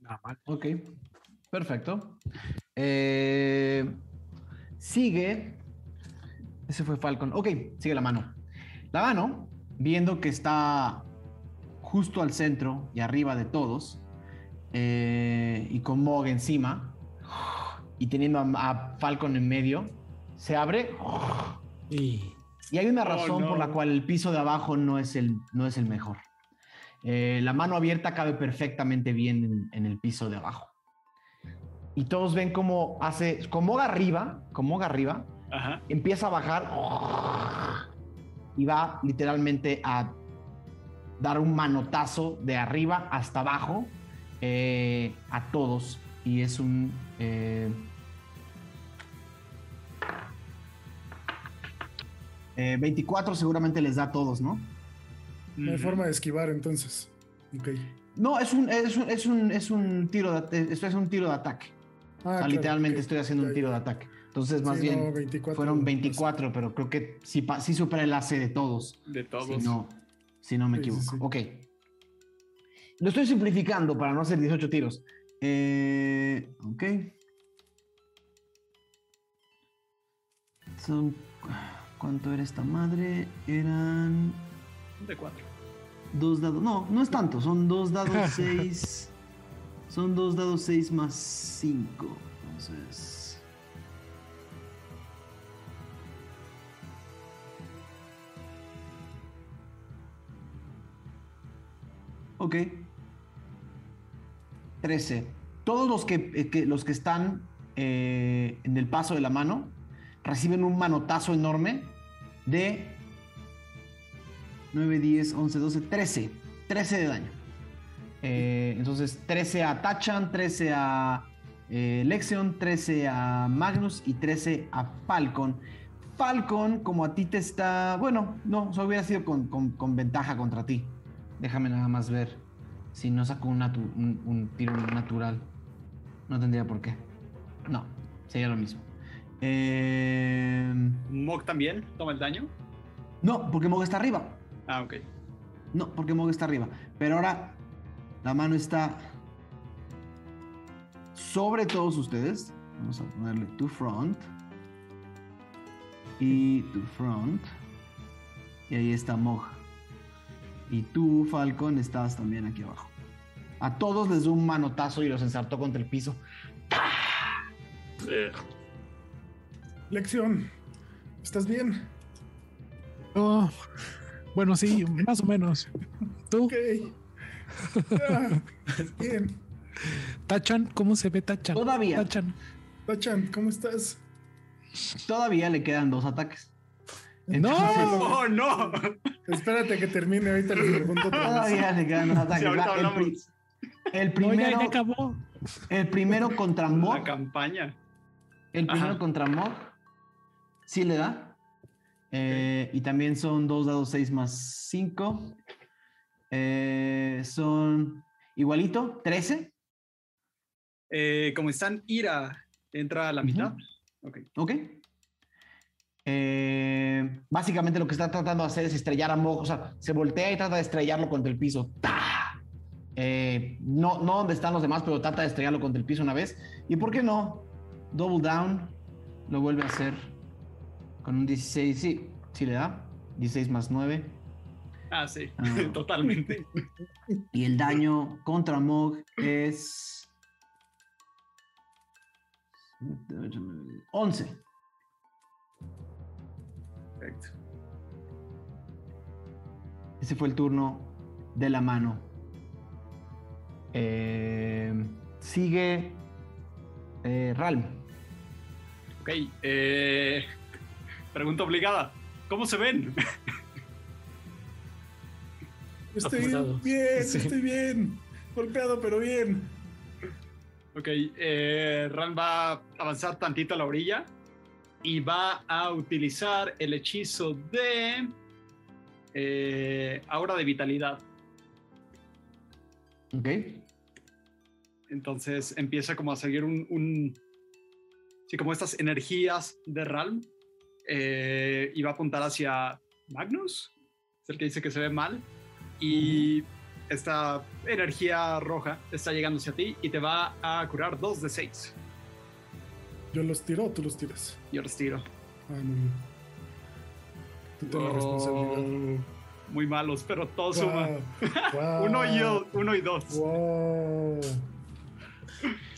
Nada mal. Ok. Perfecto. Eh, sigue. Ese fue Falcon. Ok, sigue la mano. La mano, viendo que está justo al centro y arriba de todos, eh, y con Mog encima, y teniendo a, a Falcon en medio, se abre. Y Y hay una Oh, razón por la cual el piso de abajo no es el, no es el mejor. Eh, la mano abierta cabe perfectamente bien en, en el piso de abajo. Y todos ven cómo hace, como arriba, como arriba, Ajá. empieza a bajar y va literalmente a dar un manotazo de arriba hasta abajo eh, a todos. Y es un... eh, eh, 24 seguramente les da a todos, ¿no? No hay forma de esquivar entonces. Ok. No, es un, es un, es un, es un tiro de, es un tiro de ataque. Ah, O sea, claro, literalmente estoy haciendo un tiro de ataque. Entonces, más Sí, bien, no, 24 fueron más. 24, pero creo que sí, sí supera el AC de todos. De todos. Si no, si no me Sí, sí, equivoco. sí. Ok. Lo estoy simplificando para no hacer 18 tiros. Eh, ok. Son. ¿Cuánto era esta madre? Eran De cuatro. dos dados. No, no es tanto. Son dos dados 6. Son dos dados 6 más 5. Entonces. Ok. 13. Todos los que, eh, que- los que están eh, en el paso de la mano reciben un manotazo enorme de 9, 10, 11, 12, 13. 13 de daño. Eh, entonces, 13 a Tachan, 13 a eh, Lexion, 13 a Magnus y 13 a Falcon. Falcon, como a ti te está. Bueno, no, eso hubiera sido con, con- con ventaja contra ti. Déjame nada más ver. Si no saco un, natu- un- un tiro natural, no tendría por qué. No, sería lo mismo. Eh, Mog también toma el daño. no, porque Mog está arriba. Ah, ok. No, porque Mog está arriba. Pero ahora la mano está sobre todos ustedes. Vamos a ponerle to front. Y to front. Y ahí está Mog. Y tú, Falcon, estás también aquí abajo. A todos les dio un manotazo y los ensartó contra el piso. Lección. ¿Estás bien? Oh, bueno, sí, más o menos. ¿Tú, Ok. Bien. Tachan? ¿Cómo se ve Tachan? Todavía, Tachan. Tachan, ¿cómo estás? todavía le quedan dos ataques. ¡No! ¡Oh, no! Espérate que termine, ahorita les pregunto. Todavía le quedan dos ataques. Sí, ahorita el, hablamos el No, ya, primero, ya acabó. el primero contra Mog. la campaña. El primero Ajá. contra Mog. Sí le da. Eh, Y también son dos dados 6 más 5. Son igualito, 13. Eh, como están, Ira entra a la mitad. Ok. Ok. Eh, básicamente lo que está tratando de hacer es estrellar a Mog. O sea, se voltea y trata de estrellarlo contra el piso. Eh, no, no donde están los demás, pero trata de estrellarlo contra el piso una vez. ¿Y por qué no? Double down. Lo vuelve a hacer con un 16. Sí, sí le da. 16 más 9. Ah, sí, Ah. totalmente. Y el daño contra Mog es. 11. Perfecto. Ese fue el turno de la mano. Eh, sigue eh, Ralm. Ok. eh, pregunta obligada. ¿Cómo se ven? Estoy Apurado. bien, Sí. estoy bien. Golpeado, pero bien. Ok, eh, Ran va a avanzar tantito a la orilla y va a utilizar el hechizo de eh, Aura de Vitalidad. Ok. Entonces empieza como a seguir un... un sí, como estas energías de Ralm eh, y va a apuntar hacia Magnus, es el que dice que se ve mal, y esta energía roja está llegando hacia ti y te va a curar 2 de 6. ¿Yo los tiro o tú los tiras? Yo los tiro. Ah, no. Tú Oh, responsabilidad. Muy malos, pero todo suma. Wow, Uno y wow, yo, uno y dos. wow.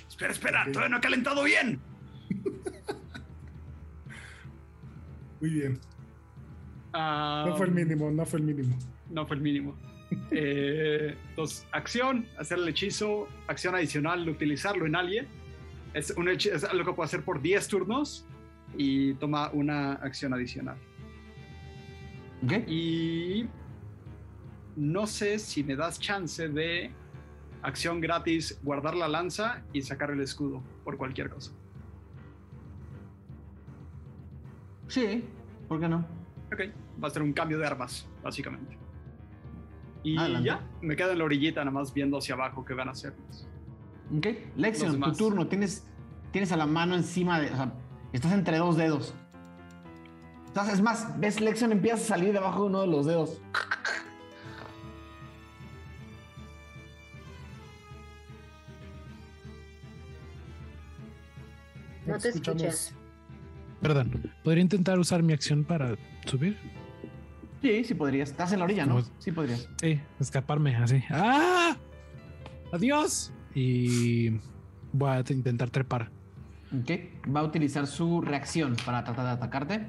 Espera, espera, todavía no ha calentado bien. Muy bien. Ah, No fue el mínimo, no fue el mínimo. No fue el mínimo. Eh, entonces, acción, hacer el hechizo, acción adicional, utilizarlo en alguien. Es, un hechi- es algo que puedo hacer por 10 turnos y toma una acción adicional. ¿Ok? Y no sé si me das chance de acción gratis, guardar la lanza y sacar el escudo por cualquier cosa. Sí, ¿por qué no? Ok, va a ser un cambio de armas, básicamente. Y Adelante. ya, me quedo en la orillita nada más viendo hacia abajo qué van a hacer. Ok, Lexion, tu turno. Tienes, tienes a la mano encima de. O sea, estás entre dos dedos. Estás, es más, ves, Lexion empieza a salir debajo de uno de los dedos. No te Escuchamos- escuchas. Perdón, ¿podría intentar usar mi acción para subir? Sí, sí podrías. Estás en la orilla, ¿no? Sí podrías. Sí, escaparme así. ¡Ah! ¡Adiós! Y voy a intentar trepar. Ok. Va a utilizar su reacción para tratar de atacarte.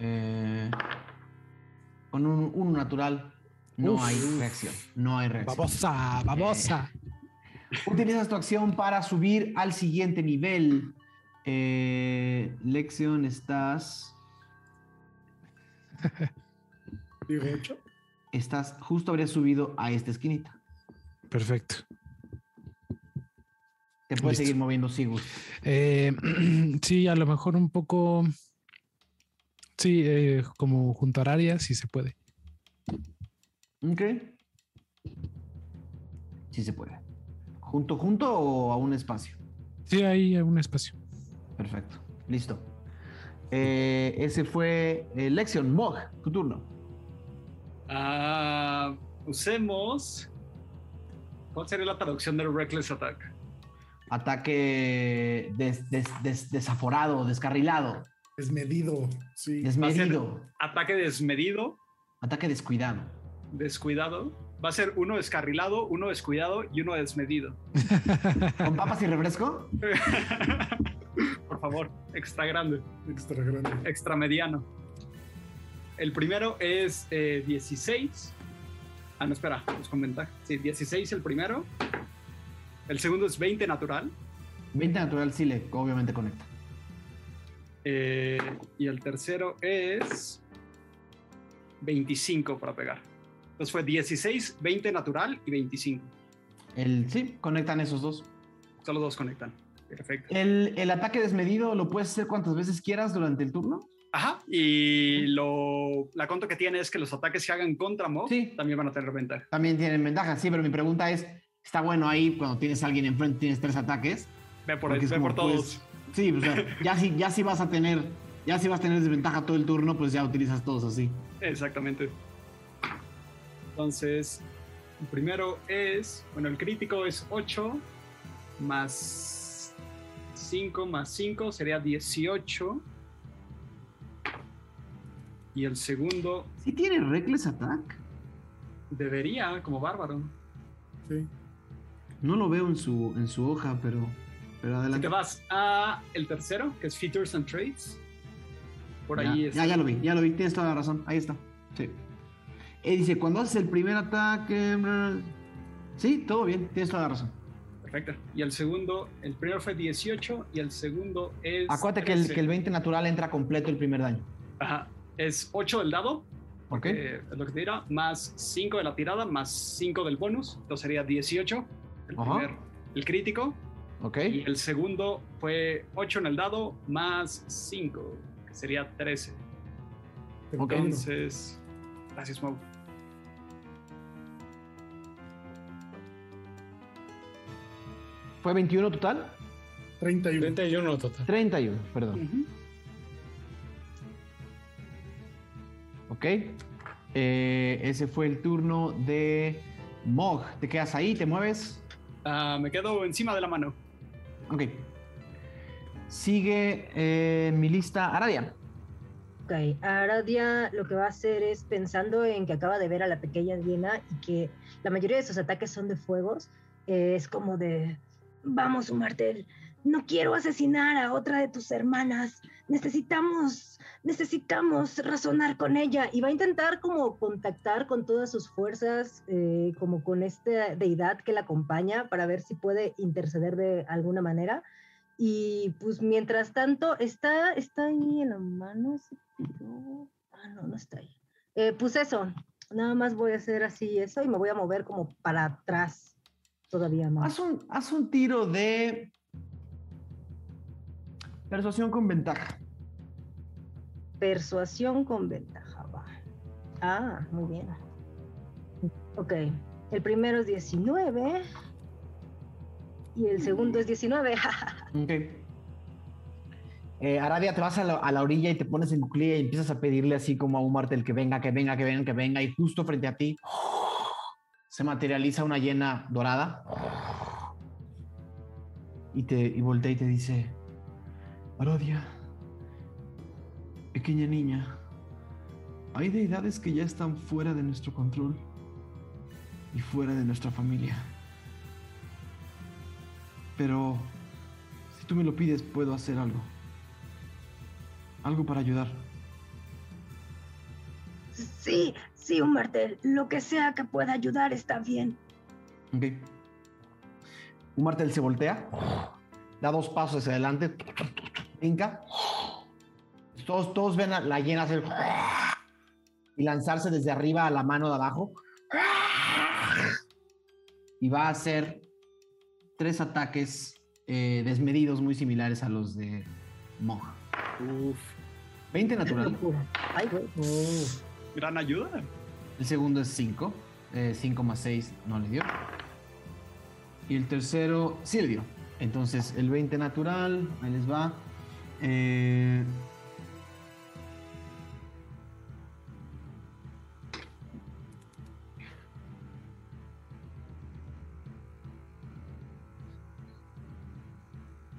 Eh, con un, un natural. No Uf. hay reacción. No hay reacción. Babosa, babosa. Utilizas tu acción para subir al siguiente nivel. Eh, Lexion, estás. Digo 8. Estás. Justo habrías subido a esta esquinita. Perfecto. Te puedes Listo. seguir moviendo si gustas. Eh, sí, a lo mejor un poco. Sí, eh, como junto a área, si se puede. Ok. Sí se puede. ¿Junto, junto o a un espacio? Sí, hay un espacio. Perfecto. Listo. Eh, ese fue eh, Lexion. Mog, tu turno. Ah, usemos. ¿Cuál sería la traducción del Reckless Attack? Ataque des- des- des- desaforado, descarrilado, Desmedido. Sí. desmedido. Ataque desmedido, Ataque descuidado. descuidado. Va a ser uno descarrilado, uno descuidado y uno desmedido. ¿Con papas y refresco? Por favor, extra grande, Extra grande. extra mediano. El primero es eh, 16. Ah, no, espera, pues con ventaja. Sí, 16 el primero. El segundo es 20 natural. 20 natural sí le obviamente conecta. Eh, y el tercero es 25 para pegar. Entonces fue 16, 20 natural y 25. El, sí, conectan esos dos. Solo dos conectan. Perfecto. El, el ataque desmedido lo puedes hacer cuantas veces quieras durante el turno. Ajá. Y lo, la conta que tiene es que los ataques que hagan contra Mob Sí. también van a tener ventaja. También tienen ventaja, sí, pero mi pregunta es, ¿está bueno ahí cuando tienes a alguien enfrente, tienes tres ataques? Ve por, es ve por todos. pues, sí, o sea, ya si, ya si vas a tener, ya si vas a tener desventaja todo el turno, pues ya utilizas todos así. Exactamente. Entonces, el primero es, bueno, el crítico es 8 más 5 más 5 sería 18. Y el segundo ¿Sí tiene Reckless Attack? debería, como bárbaro. Sí. No lo veo en su, en su hoja, pero, pero Si adelante. te vas a el tercero, que es Features and Traits, por ya, ahí es. ya, ya lo vi, ya lo vi, tienes toda la razón, ahí está. Sí. Eh, dice, cuando haces el primer ataque... Sí, todo bien, tienes toda la razón. Perfecto. Y el segundo, el primero fue 18 y el segundo es. Acuérdate que el, 13. que el 20 natural entra completo el primer daño. Ajá. Es 8 del dado, ¿Ok? eh, es lo que te dirá, más 5 de la tirada, más 5 del bonus, entonces sería 18. El Ajá. primer, el crítico. ¿Ok? Y el segundo fue 8 en el dado, más 5, que sería 13. Ok. Entonces, gracias, Mau. ¿Fue 21 total? 31. 31 total. 31, perdón. Ujú. ¿Ok? Eh, ese fue el turno de Mog. ¿Te quedas ahí? ¿Te mueves? Ah, me quedo encima de la mano. Ok. Sigue eh, mi lista Aradia. Ok, Aradia lo que va a hacer es pensando en que acaba de ver a la pequeña Diana y que la mayoría de sus ataques son de fuegos, eh, es como de, vamos, Martel, no quiero asesinar a otra de tus hermanas, necesitamos, necesitamos razonar con ella y va a intentar como contactar con todas sus fuerzas, eh, como con esta deidad que la acompaña para ver si puede interceder de alguna manera. Y pues mientras tanto, está, está ahí en la mano ese Ah, no, no está ahí. Eh, pues eso, nada más voy a hacer así eso y me voy a mover como para atrás todavía más. Haz un, haz un tiro de persuasión con ventaja. Persuasión con ventaja, va. Ah, muy bien. Ok, el primero es 19 y el segundo es 19. ok. Eh, Aradia, te vas a la, orilla y te pones en cuclilla y empiezas a pedirle así como a un martel que venga, que venga, que venga, que venga. Y justo frente a ti se materializa una hiena dorada. Y, te, y voltea y te dice, Aradia, pequeña niña, hay deidades que ya están fuera de nuestro control y fuera de nuestra familia. Pero si tú me lo pides, puedo hacer algo. Algo para ayudar. Sí, sí, un martel. Lo que sea que pueda ayudar está bien. Ok. Un martel se voltea, da dos pasos hacia adelante, brinca. Todos, todos ven a la llena hacer y lanzarse desde arriba a la mano de abajo. Y va a hacer tres ataques eh, desmedidos muy similares a los de Moja. Uf. 20 natural. Ay, güey. Gran ayuda. El segundo es 5. 5 eh, más 6 no le dio. Y el tercero sí le dio. Entonces el 20 natural, ahí les va. Eh,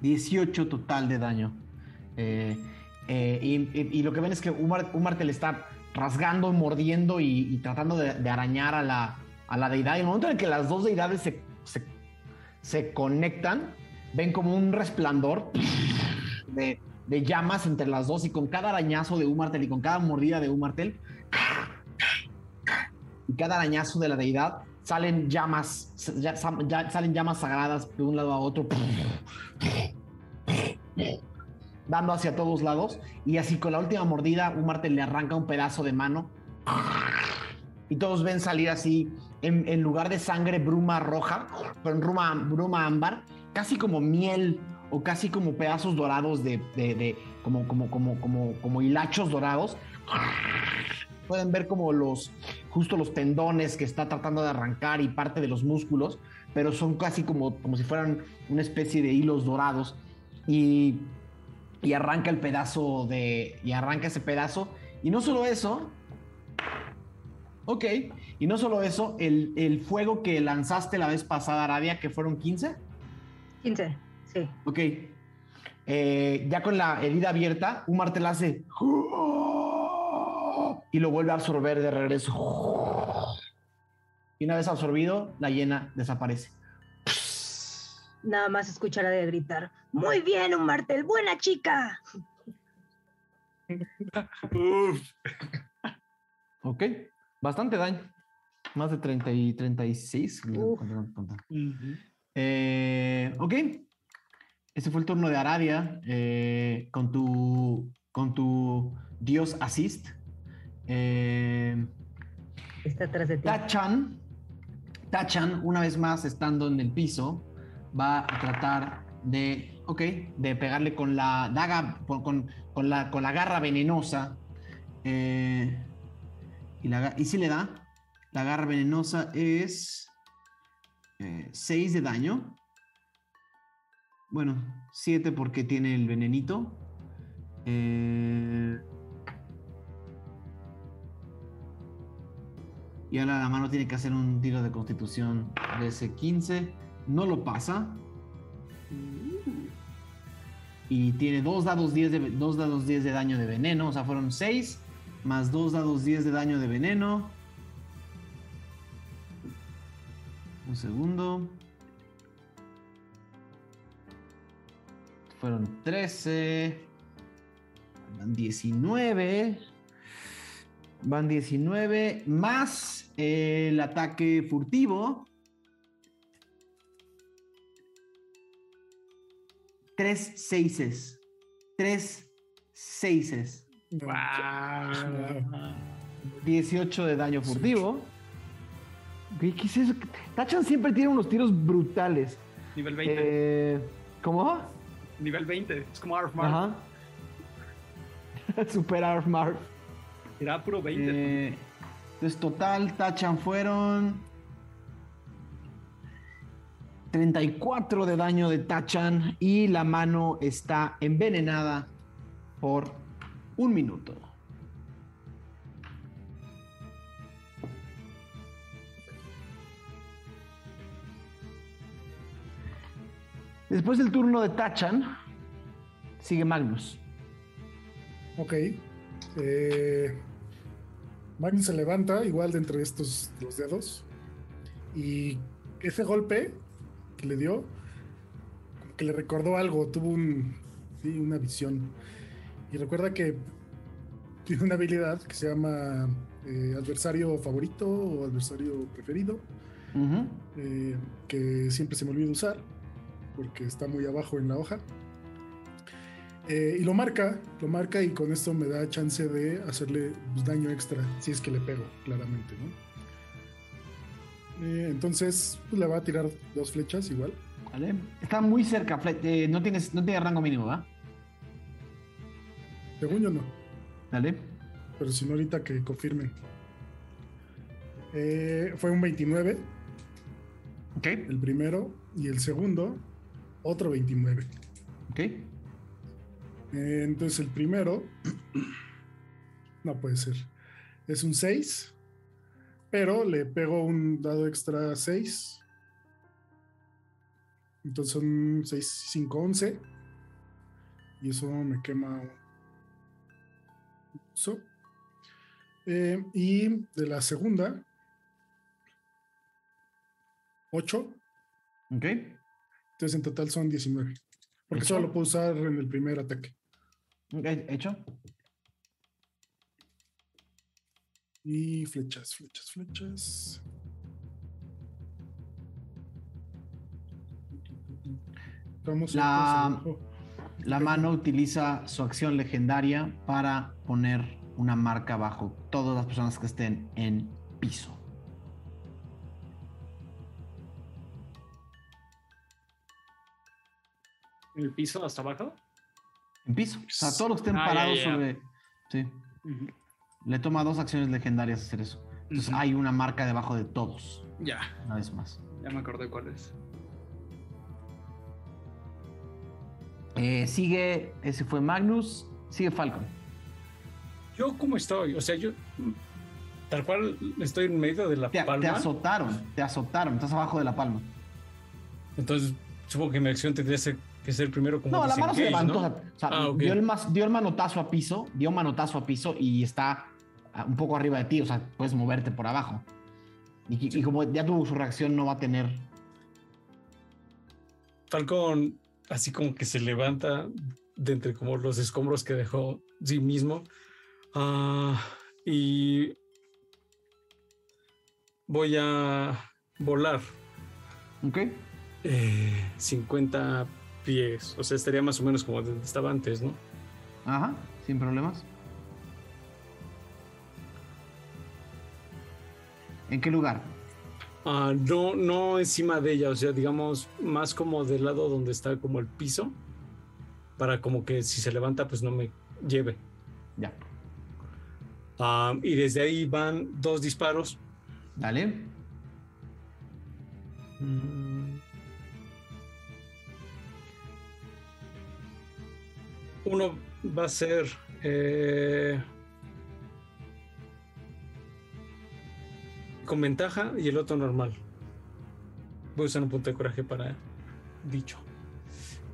18 total de daño. Eh, eh, y, lo que ven es que un, martel está rasgando, mordiendo y, tratando de, arañar a la, a la, deidad. Y el momento en que las dos deidades se, se, conectan, ven como un resplandor de, de, llamas entre las dos. Y con cada arañazo de un martel y con cada mordida de un martel, y cada arañazo de la deidad, salen llamas, salen llamas sagradas de un lado a otro, dando hacia todos lados. Y así con la última mordida, un martel le arranca un pedazo de mano. Y todos ven salir así, en, lugar de sangre, bruma roja, pero en bruma, bruma ámbar, casi como miel o casi como pedazos dorados de, de como, como, como, como, como hilachos dorados pueden ver como los, justo los tendones que está tratando de arrancar y parte de los músculos, pero son casi como, como si fueran una especie de hilos dorados. Y, y arranca el pedazo de, y arranca ese pedazo. Y no solo eso, ok, y no solo eso, el, el fuego que lanzaste la vez pasada, Arabia, que fueron 15. 15, sí. Ok. Eh, ya con la herida abierta, un martel hace y lo vuelve a absorber de regreso. Y una vez absorbido, la hiena desaparece. Nada más escuchará de gritar, muy bien, un martel, buena chica. ok, bastante daño. Más de 30 y 36. Eh, ok. Ese fue el turno de Arabia eh, con tu con tu dios assist. Eh, Está atrás de ti. Tachan, Tachan, una vez más estando en el piso, va a tratar de, de pegarle con la daga, con, la, con la garra venenosa. Eh, y, la, y si le da, la garra venenosa es 6 eh, de daño. Bueno, 7 porque tiene el venenito. Eh, Y ahora la mano tiene que hacer un tiro de constitución de ese 15. No lo pasa. y tiene dos dados 10 de, dos dados 10 de daño de veneno, o sea, fueron 6 más dos dados 10 de daño de veneno. Un segundo. Fueron 13. Van 19. Van 19 más el ataque furtivo. Tres seises. Tres seises. Wow. 18 de daño furtivo. ¿Qué, es eso? Tachan siempre tiene unos tiros brutales. Nivel 20. Eh, ¿Cómo? Nivel 20. Es como Arf Marf. Ajá. Super Arf Marf. Era puro 20. Eh, entonces, total, Tachan fueron 34 de daño de Tachan y la mano está envenenada por un minuto. Después del turno de Tachan, sigue Magnus. Ok. Eh, Magnus se levanta igual de entre estos los dedos. Y ese golpe que le dio, como que le recordó algo, tuvo un, sí, una visión. Y recuerda que tiene una habilidad que se llama eh, adversario favorito o adversario preferido, eh, que siempre se me olvida usar, porque está muy abajo en la hoja. Eh, y lo marca, lo marca y con esto me da chance de hacerle daño extra, si es que le pego, claramente, ¿no? Eh, entonces, pues, le va a tirar dos flechas igual. Vale. Está muy cerca, eh, no, tienes, no tiene rango mínimo, ¿va? Según yo no, Dale. pero si no ahorita que confirmen. Eh, fue un 29, Ok. el primero, y el segundo, otro 29. Ok. Eh, entonces el primero, no puede ser, es un 6, pero le pego un dado extra 6. Entonces son 6, 5, 11. Y eso me quema uso. Eh, y de la segunda, 8. Ok. Entonces en total son 19. Porque Hecho. solo lo puedo usar en el primer ataque. Ok, hecho. Y flechas, flechas, flechas. Vamos La- La mano utiliza su acción legendaria para poner una marca bajo todas las personas que estén en piso. ¿En el piso hasta abajo? En piso. O sea, todos los que estén Ah, parados ya, ya. sobre. Sí. Ujú. Le toma dos acciones legendarias hacer eso. Entonces hay una marca debajo de todos. Ya, Una vez más. ya me acordé cuál es. Eh, sigue. Ese fue Magnus. Sigue Falcon. Yo, ¿cómo estoy? O sea, yo tal cual estoy en medio de la Te, te palma. azotaron. Te azotaron. Estás abajo de la palma. Entonces, supongo que mi acción tendría que ser primero como No, la mano se levantó. ¿no? o sea, Ah, dio, el mas- dio el manotazo a piso, dio un manotazo a piso y está un poco arriba de ti. O sea, puedes moverte por abajo. Y, y como ya tuvo su reacción, no va a tener. Falcon así como que se levanta de entre como los escombros que dejó sí mismo. Ah, y voy a volar ¿Ok? eh, 50 pies. O sea, estaría más o menos como donde estaba antes, ¿no? Ajá, sin problemas. ¿En qué lugar? Ah, no, no encima de ella, o sea, digamos, más como del lado donde está como el piso, para como que si se levanta, pues no me lleve. Ya. Ah, y desde ahí van dos disparos. Dale. Uno va a ser eh, con ventaja y el otro normal. Voy a usar un punto de coraje para dicho.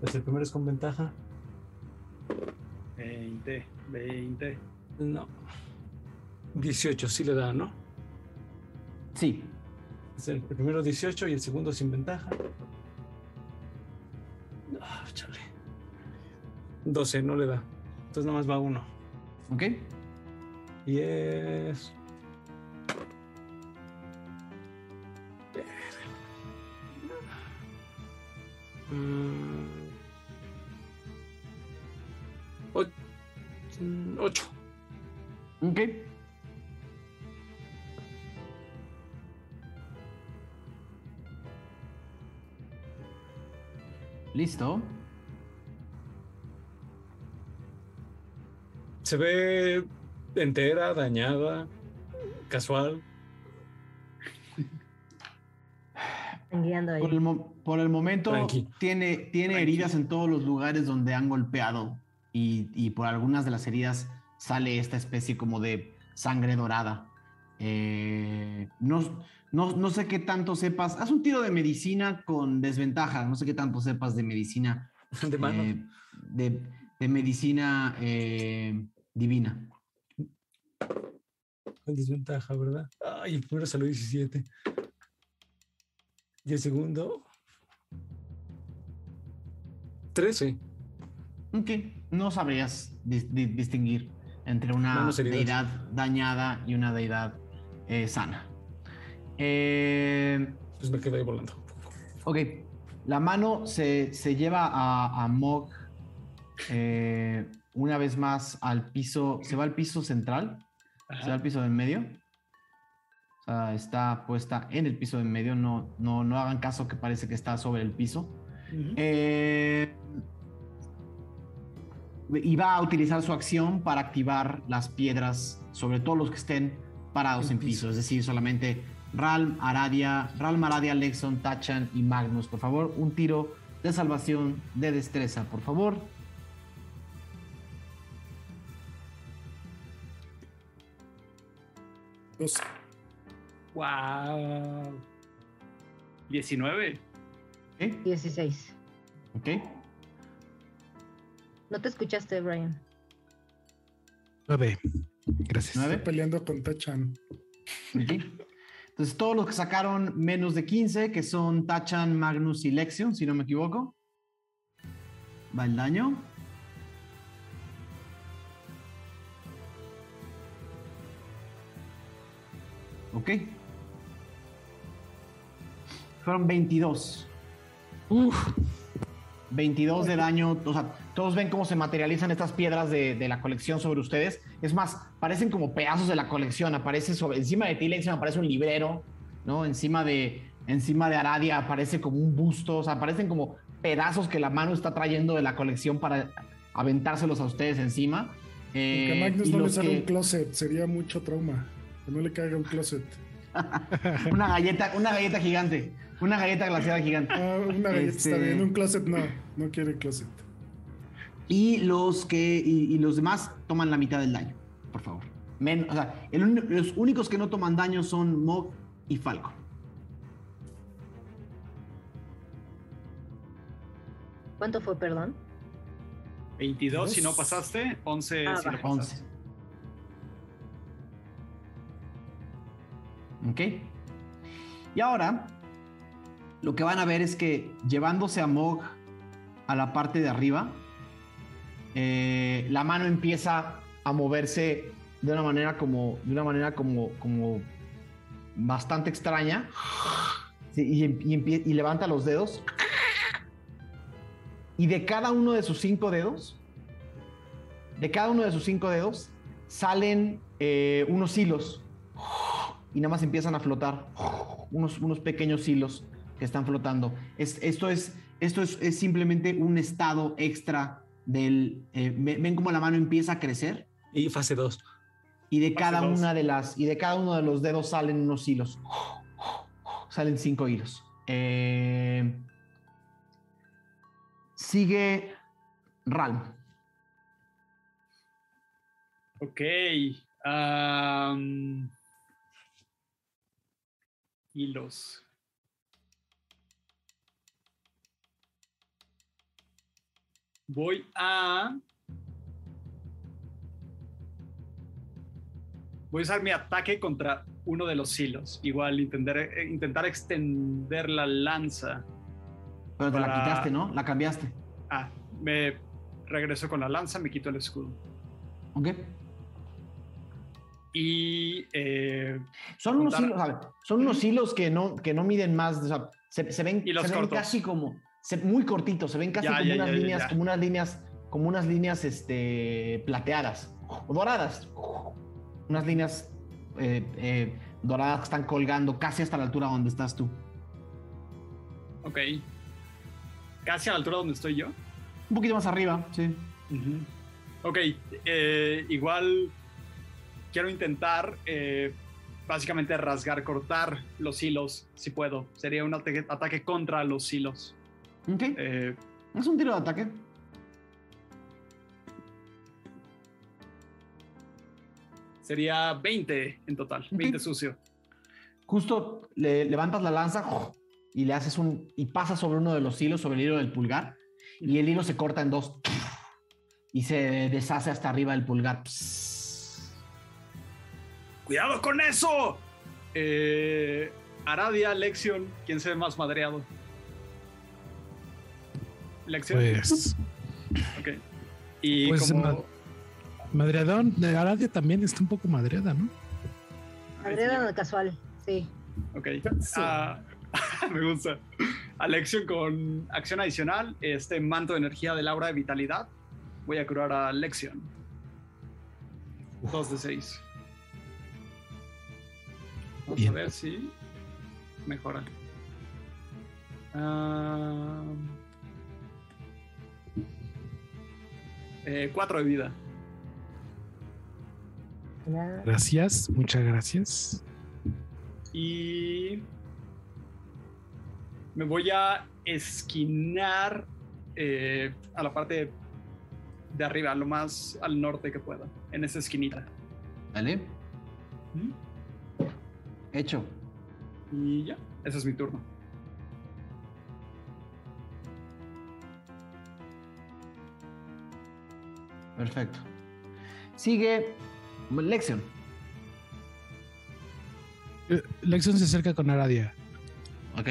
Pues el primero es con ventaja. 20, 20. No. 18, sí le da, ¿no? Sí. Es el primero 18 y el segundo sin ventaja. Ah, chale. 12, no le da. Entonces nada más va uno. ¿Ok? Y es. Mm. Och- mm, Ocho. Ok. Listo. Se ve entera, dañada, casual. Ahí. Por el, mo- por el momento Tranqui. tiene, tiene Tranqui. heridas en todos los lugares donde han golpeado y, y por algunas de las heridas sale esta especie como de sangre dorada. Eh, no, no, no sé qué tanto sepas. Haz un tiro de medicina con desventaja. No sé qué tanto sepas de medicina. De mano. eh, de, de medicina eh, divina. Con desventaja, ¿verdad? Ay, el primero salió 17. Y el segundo. 13. Ok, no sabrías dis- di- distinguir entre una deidad dañada y una deidad eh, sana. Eh, Pues me quedé ahí volando. ok, la mano se, se lleva a, a Mog eh, una vez más al piso, se va al piso central, se va al piso del medio. O sea, está puesta en el piso del medio, no, no, no hagan caso que parece que está sobre el piso. Eh, y va a utilizar su acción para activar las piedras, sobre todo los que estén parados En en piso, piso. es decir, solamente Ralm, Aradia, Ralm, Aradia, Lexon, Tachan y Magnus. Por favor, un tiro de salvación de destreza, por favor. Dos. Wow. 19. ¿Ok? 16. ¿Ok? No te escuchaste, Brian. 9. Gracias. ¿Nueve? Estoy peleando con Tachan. Ok. Entonces, todos los que sacaron menos de 15, que son Tachan, Magnus y Lexion, si no me equivoco. Va el daño. Ok. Fueron 22. Uf, 22 de daño. O sea, todos ven cómo se materializan estas piedras de, de la colección sobre ustedes. Es más, parecen como pedazos de la colección. Aparece sobre, encima de ti, aparece un librero, ¿no? Encima de, encima de Aradia aparece como un busto. O sea, aparecen como pedazos que la mano está trayendo de la colección para aventárselos a ustedes encima. Eh, que a Magnus y no le los salga que- un closet, sería mucho trauma. Que no le caiga un closet. una galleta, una galleta gigante. Una galleta glaciada gigante. Ah, una galleta está Este- bien, un closet no, no quiere closet. Y los que y, y los demás toman la mitad del daño, por favor. Men- o sea, el los únicos que no toman daño son Mog y Falco. ¿Cuánto fue, perdón? 22 si no pasaste, 11 Ah, si va. lo pasaste. 11. ¿Ok? Y ahora, lo que van a ver es que llevándose a Mog a la parte de arriba, eh, la mano empieza a moverse de una manera como, de una manera como, como bastante extraña. Em- y levanta los dedos. Y de cada uno de sus cinco dedos, de cada uno de sus cinco dedos, salen eh, unos hilos. Y nada más empiezan a flotar. Unos, unos pequeños hilos que están flotando. Es- esto es, esto es, es simplemente un estado extra del... eh, ve- ven cómo la mano empieza a crecer Y fase 2. y de Fase cada dos. una de las y de cada uno de los dedos salen unos hilos salen cinco hilos Eh, sigue Ralm Ok. hilos. voy a... Voy a usar mi ataque contra uno de los hilos. Igual intentar, eh, intentar extender la lanza. Pero te la quitaste, ¿no? La cambiaste. Ah, me regreso con la lanza, me quito el escudo. Ok. Y. Eh, son, unos hilos, son unos hilos que no, que no miden más. Se, ven, se ven casi como se- muy cortitos, se ven casi Ya, como ya, unas ya, líneas, como unas líneas, como unas líneas este, plateadas o doradas. Unas líneas eh, eh, doradas que están colgando casi hasta la altura donde estás tú. ok. Casi a la altura donde estoy yo. Un poquito más arriba, sí. Ok, eh, igual quiero intentar básicamente rasgar, cortar los hilos, si puedo. Sería un ataque, ataque contra los hilos. Ok. Eh, Es un tiro de ataque. sería 20 en total, 20 sucio. Justo le levantas la lanza y le haces un. y pasas sobre uno de los hilos, sobre el hilo del pulgar, y el hilo se corta en dos y se deshace hasta arriba del pulgar. ¡Cuidado con eso! Eh, Aradia, Lexion, ¿quién se ve más madreado? Lexion. Pues, Ok. Y Pues, como... ma- Madreadón, de Aradia también está un poco madreada, ¿no? Adriana casual, sí. Ok. Ah, me gusta. Alexion con acción adicional, este manto de energía del aura de vitalidad. Voy a curar a Lexion. 2 de 6. Vamos Bien. a ver si mejora. Ah, 4 de vida. Gracias, muchas gracias. Y me voy a esquinar eh, a la parte de arriba, lo más al norte que pueda, en esa esquinita. ¿Vale? Hecho. Y ya, ese es mi turno. Perfecto. Sigue Lexion. Eh, Lexion se acerca con Aradia. Ok.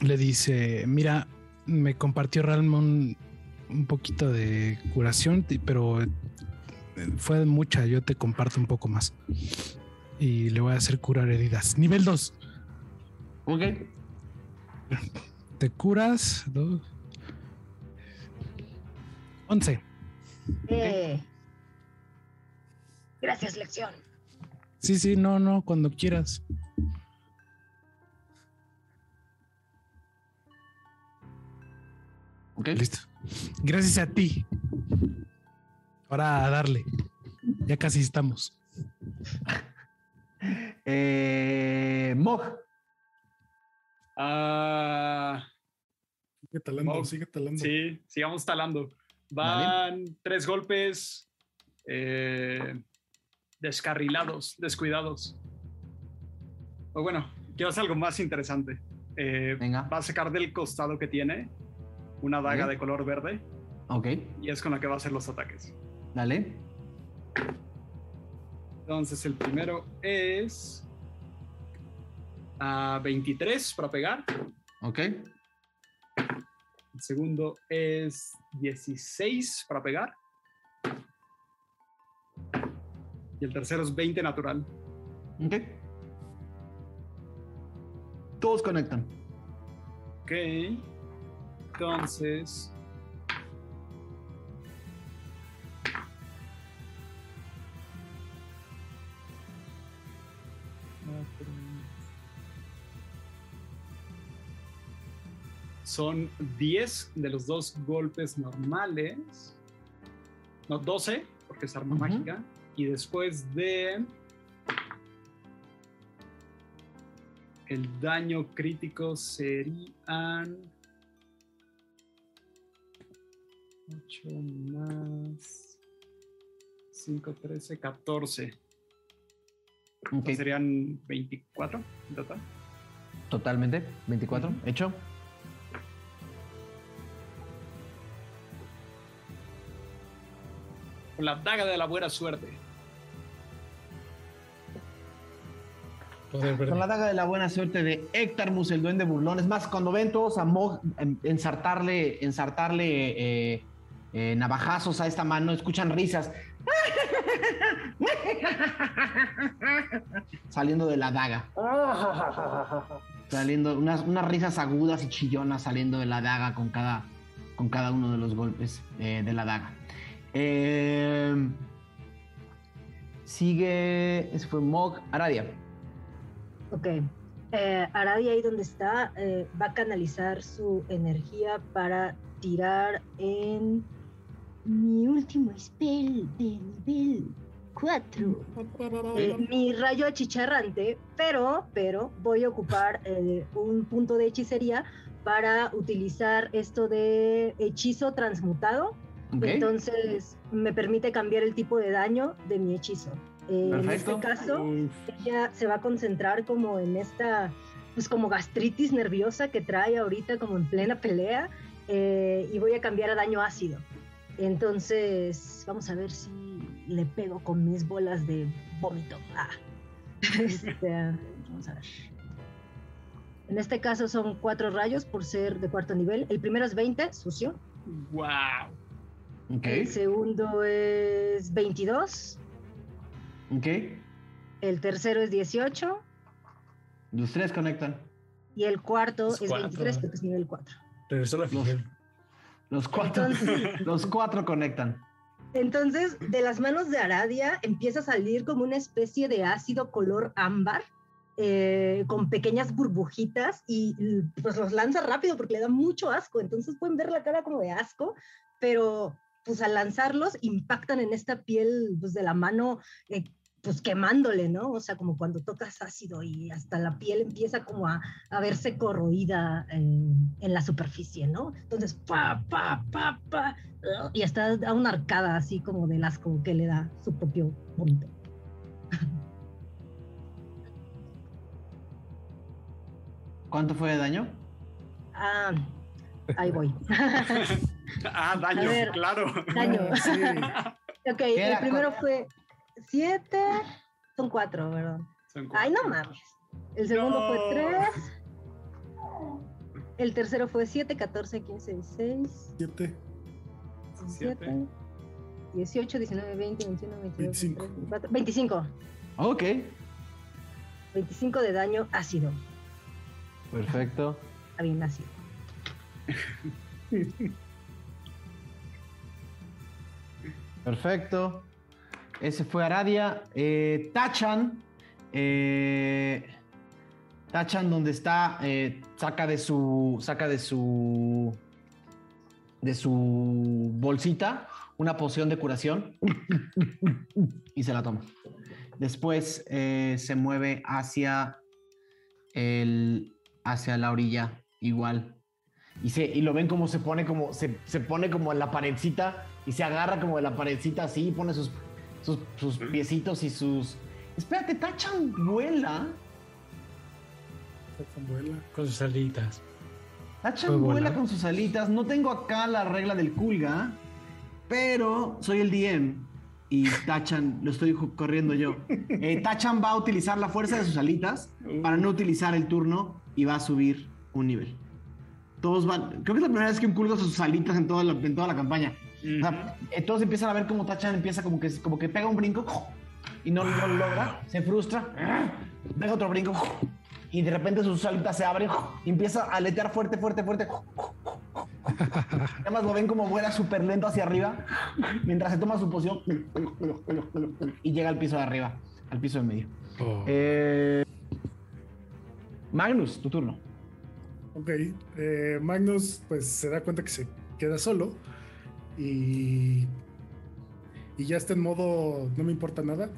Le dice, mira, me compartió Ralm un, poquito de curación, pero eh, fue mucha, yo te comparto un poco más. Y le voy a hacer curar heridas. Nivel 2. Ok. Te curas. 11. Eh. Gracias, lección. Sí, sí, no, no, cuando quieras. Ok. Listo. Gracias a ti. Ahora a darle. Ya casi estamos. Eh, Mog. Ah, Sigue talando, Wow. sigue talando. sí, sigamos talando. Van tres golpes eh, descarrilados, descuidados. O bueno, quiero hacer algo más interesante. Eh, Venga. va a sacar del costado que tiene una daga de color verde Ok. y es con la que va a hacer los ataques. Dale. Entonces el primero es a 23 para pegar. Ok. El segundo es 16 para pegar. Y el tercero es 20 natural. Ok. Todos conectan. Ok. Entonces. Son 10 de los dos golpes normales. No, 12, porque es arma Ujú. mágica. Y después de. El daño crítico serían. 8 más. 5, 13, 14. Ok. Serían 24 en total. Totalmente. 24. Ujú. Hecho. Con la daga de la buena suerte. Con la daga de la buena suerte de Ectarmus, el duende burlón. Es más, cuando ven todos a Mog ensartarle, ensartarle eh, eh, navajazos a esta mano, escuchan risas. saliendo de la daga. saliendo unas, unas, risas agudas y chillonas saliendo de la daga con cada, con cada uno de los golpes eh, de la daga. Eh, sigue, ese fue Mog, Aradia. Ok. Eh, Aradia ahí donde está va a canalizar su energía para tirar en mi último spell de nivel 4. Eh, mi rayo achicharrante, pero, pero voy a ocupar eh, un punto de hechicería para utilizar esto de hechizo transmutado. Entonces me permite cambiar el tipo de daño de mi hechizo. Eh, en este caso, ella se va a concentrar como en esta, pues como gastritis nerviosa que trae ahorita como en plena pelea y voy a cambiar a daño ácido. Entonces, vamos a ver si le pego con mis bolas de vómito. Ah. Este, vamos a ver. En este caso son cuatro rayos por ser de cuarto nivel. El primero es 20, sucio. ¡Wow! Okay. El segundo es 22. Ok. El tercero es 18. Los tres conectan. Y el cuarto es 23, porque es nivel 4. Regresó la figura. Los cuatro, los cuatro conectan. Entonces, de las manos de Aradia empieza a salir como una especie de ácido color ámbar, eh, con pequeñas burbujitas y pues los lanza rápido porque le da mucho asco. Entonces pueden ver la cara como de asco, pero pues al lanzarlos impactan en esta piel pues, de la mano eh, pues quemándole, ¿no? O sea, como cuando tocas ácido y hasta la piel empieza como a, a verse corroída en, en, la superficie, ¿no? Entonces, pa, pa, pa, pa, y hasta da una arcada así como del asco que le da su propio vómito. ¿Cuánto fue de daño? Ah, ahí voy. ah, daño, claro. Daño. Sí. ok, el primero fue 7, son 4, ¿verdad? Ay, no mames. El segundo fue 3. El tercero fue 7, 14, 15, 16. 7. 7. 18, 19, 20, 21, 22, 25. 24, 25. Ok. 25 de daño ácido. Perfecto. Está bien ácido. Perfecto. Ese fue Aradia. Eh, Tachan. Eh, Tachan, donde está, eh, saca de su. Saca de su. De su bolsita una poción de curación y se la toma. Después se mueve hacia el, hacia la orilla, igual. Y, se, y lo ven como se pone como se, se pone como en la paredcita y se agarra como de la paredcita así y pone sus sus, piecitos y sus. Espérate, Tachan vuela. Tachan vuela. Con sus alitas. Tachan vuela con sus alitas. No tengo acá la regla del Kulga, pero soy el DM y Tachan lo estoy corriendo yo. Eh, Tachan va a utilizar la fuerza de sus alitas para no utilizar el turno y va a subir un nivel. Todos van. Creo que es la primera vez que un Kulga sus alitas en toda en toda la campaña. Eh, todos empiezan a ver cómo Tachan empieza como que, como que pega un brinco y no, lo logra, se frustra, pega otro brinco y de repente sus alitas se abren y empieza a aletear fuerte, fuerte, fuerte. Además lo ven como vuela súper lento hacia arriba mientras se toma su poción y llega al piso de arriba, al piso de medio. Oh. Eh, Magnus, tu turno. Ok, eh, Magnus pues se da cuenta que se queda solo y, y ya está en modo no me importa nada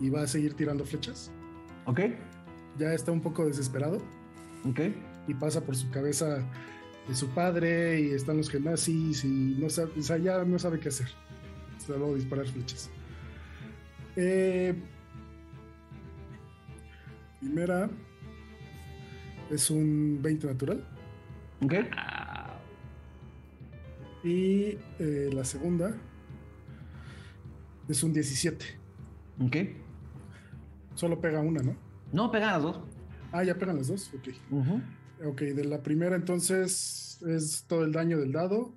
y va a seguir tirando flechas. Ok. Ya está un poco desesperado. Ok. Y pasa por su cabeza de su padre y están los genazis y no sabe, o sea, ya no sabe qué hacer. Solo disparar flechas. Eh, primera es un 20 natural. Ok. Y eh, la segunda es un 17. Ok. Solo pega una, ¿no? No, pegan las dos. Ah, ya pegan las dos. Ok. Ok, de la primera entonces es todo el daño del dado.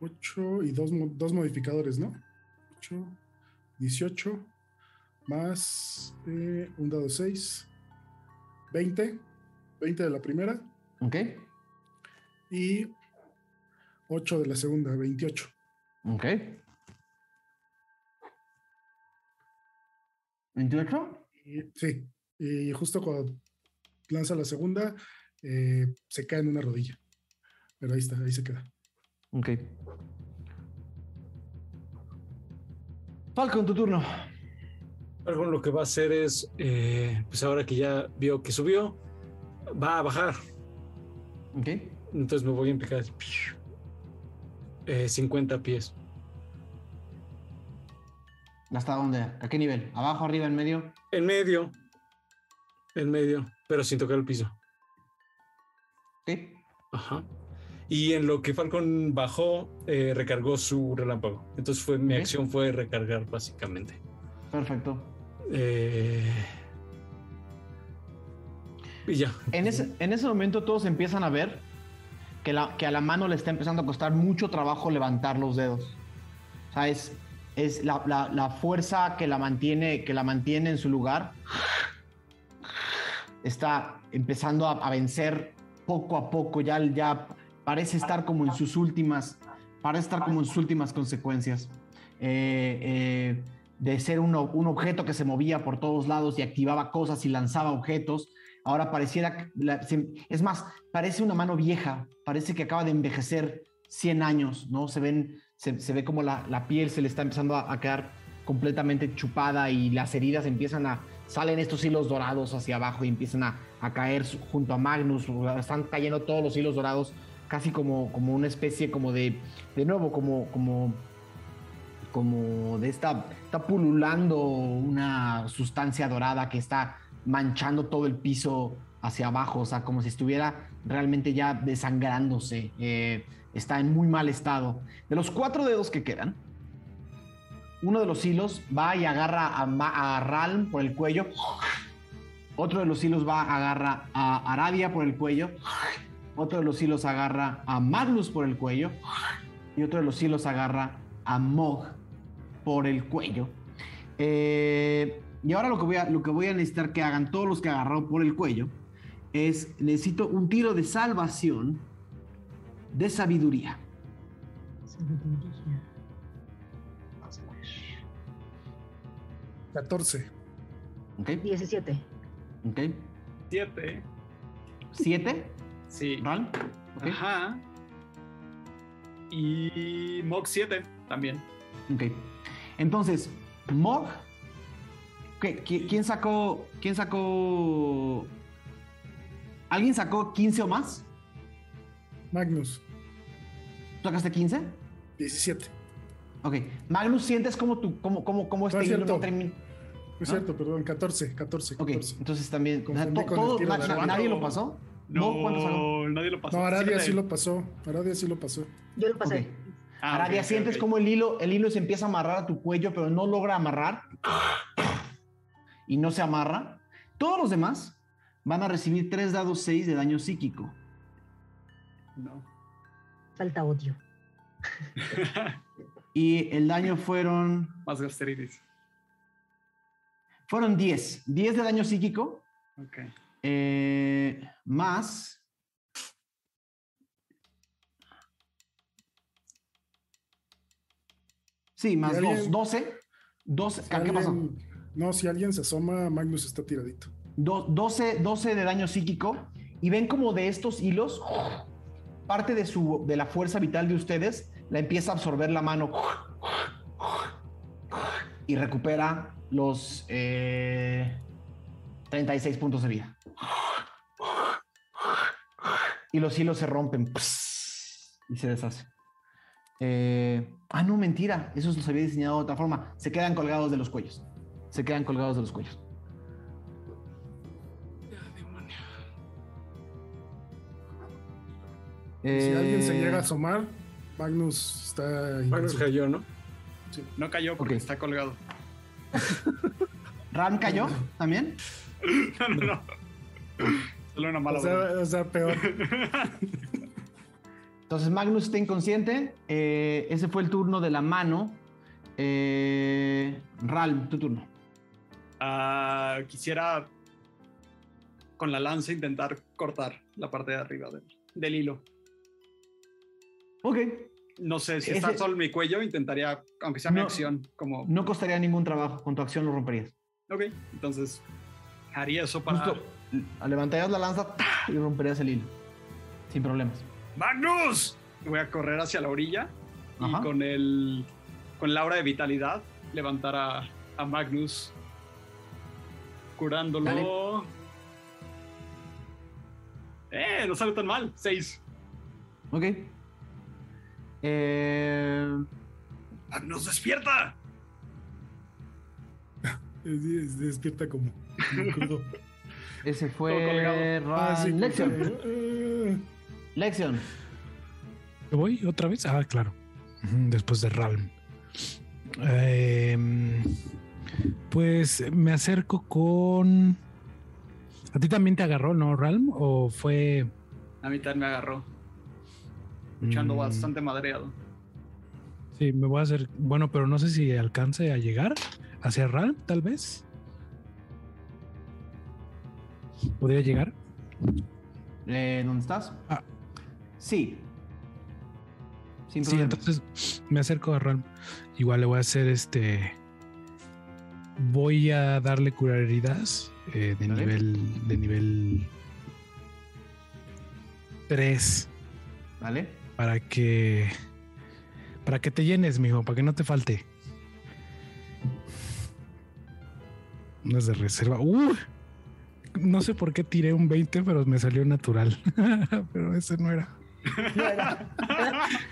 8 y dos, dos modificadores, ¿no? 8, 18, más eh, un dado 6, 20, 20 de la primera. Ok. Y 8 de la segunda, 28. Ok. ¿28? sí, y justo cuando lanza la segunda, eh, se cae en una rodilla. Pero ahí está, ahí se queda. Ok. Falcon, tu turno. Falcon lo que va a hacer es, eh, pues ahora que ya vio que subió, va a bajar. Ok. Entonces me voy a empujar. Eh, 50 pies. ¿Hasta dónde? ¿A qué nivel? ¿Abajo, arriba, en medio? En medio. En medio, pero sin tocar el piso. Sí. Ajá. Y en lo que Falcon bajó, eh, recargó su relámpago. Entonces fue mi acción fue recargar básicamente. Perfecto. Eh, y ya. En ese, en ese momento todos empiezan a ver que, a la mano le está empezando a costar mucho trabajo levantar los dedos. O sea, es, la, fuerza que la, mantiene, que la mantiene en su lugar. Está empezando a, vencer poco a poco. Ya, ya parece estar como en sus últimas, parece estar como en sus últimas consecuencias. Eh, eh, de ser un objeto que se movía por todos lados y activaba cosas y lanzaba objetos, ahora pareciera, es más, parece una mano vieja, parece que acaba de envejecer 100 años, ¿no? Se ven, se, ve como la, la piel se le está empezando a, a quedar completamente chupada y las heridas empiezan a, salen estos hilos dorados hacia abajo y empiezan a, a caer junto a Magnus, están cayendo todos los hilos dorados, casi como, como una especie como de, de nuevo, como, como como de esta, está pululando una sustancia dorada que está manchando todo el piso hacia abajo, o sea, como si estuviera realmente ya desangrándose, eh, está en muy mal estado. De los cuatro dedos que quedan, uno de los hilos va y agarra a, Ma- a Ralm por el cuello, otro de los hilos va, agarra a Aradia por el cuello, otro de los hilos agarra a Magnus por el cuello y otro de los hilos agarra a Mog por el cuello. Eh, y ahora lo que, voy a, lo que voy a necesitar que hagan todos los que agarraron por el cuello es necesito un tiro de salvación de sabiduría. Sabiduría. Vamos a ver. 14. ¿Ok? 17. ¿Ok? Siete. ¿Siete? Sí. ¿Ral? ¿Ok? Ajá. Y Mog 7 también. Ok. Entonces, Mog. ¿Qué- qui- ¿Quién sacó? ¿Quién sacó? ¿Alguien sacó 15 o más? Magnus, ¿Tú sacaste 15? 17. Ok. Magnus, ¿sientes como tu, como, como, como este No es hilo no termina? No es cierto, perdón, 14, 14, Ok, 14. entonces también. Todo- tiro de na- salvación. ¿Nadie lo pasó? No, ¿Mog cuánto sacó? nadie lo pasó. No, Aradia Siete. sí lo pasó. Aradia sí lo pasó. Yo lo pasé. Ok. Ah, Aradia, ok, ok, sientes ok. como el hilo, el hilo se empieza a amarrar a tu cuello, pero no logra amarrar. Y no se amarra. Todos los demás van a recibir 3 dados 6 de daño psíquico. No. Falta odio. Y el daño fueron. Más gastritis. Fueron 10. 10 de daño psíquico. Ok. eh, más. Sí, más ¿Y 2. alguien? 12. 12. Si ¿Qué pasó? No, si alguien se asoma, Magnus está tiradito. Do- 12, 12 de daño psíquico y ven como de estos hilos parte de su de la fuerza vital de ustedes la empieza a absorber la mano y recupera los eh, 36 puntos de vida. Y los hilos se rompen y se deshace. Eh, ah no mentira esos los había diseñado de otra forma. Se quedan colgados de los cuellos se quedan colgados de los cuellos si alguien se Eh, llega a asomar, Magnus está. Magnus cayó, ¿no? No cayó porque está colgado. ¿Ram cayó también? No, no, no. Solo una mala O sea, broma. o sea, peor. Entonces Magnus está inconsciente. eh, ese fue el turno de la mano. Eh, Ralm, tu turno. Ah, quisiera con la lanza intentar cortar la parte de arriba del, del hilo. Ok. No sé si Ese- está solo en mi cuello, intentaría, aunque sea mi acción, como... No costaría ningún trabajo. Con tu acción lo romperías. Ok, entonces haría eso para... Justo levantarías la lanza y romperías el hilo. Sin problemas. ¡Magnus! Voy a correr hacia la orilla Ajá. y con el con la aura de vitalidad levantar a, a Magnus curándolo. Dale. Eh, no sale tan mal. Seis. Ok. Eh, Magnus, despierta. Es- es- despierta como, ese fue Ah, sí, Lexion. eh, Lexion. ¿Me voy otra vez? Ah, claro. Después de Ralm. Em, pues me acerco con. ¿A ti también te agarró, no, Ralm? ¿O fue.? A mitad me agarró, echando Mm, bastante madreado. Sí, me voy a hacer. Bueno, pero no sé si alcance a llegar hacia Ralm, tal vez. ¿Podría llegar? Eh, ¿Dónde estás? Ah. Sí. Sin Sí, entonces me acerco a Ralm. Igual le voy a hacer este. Voy a darle curar heridas eh, de nivel. de nivel 3 ¿Vale? para que. Para que te llenes, mijo, para que no te falte. No es de reserva. ¡Uh! No sé por qué tiré un 20, pero me salió natural. pero ese no era.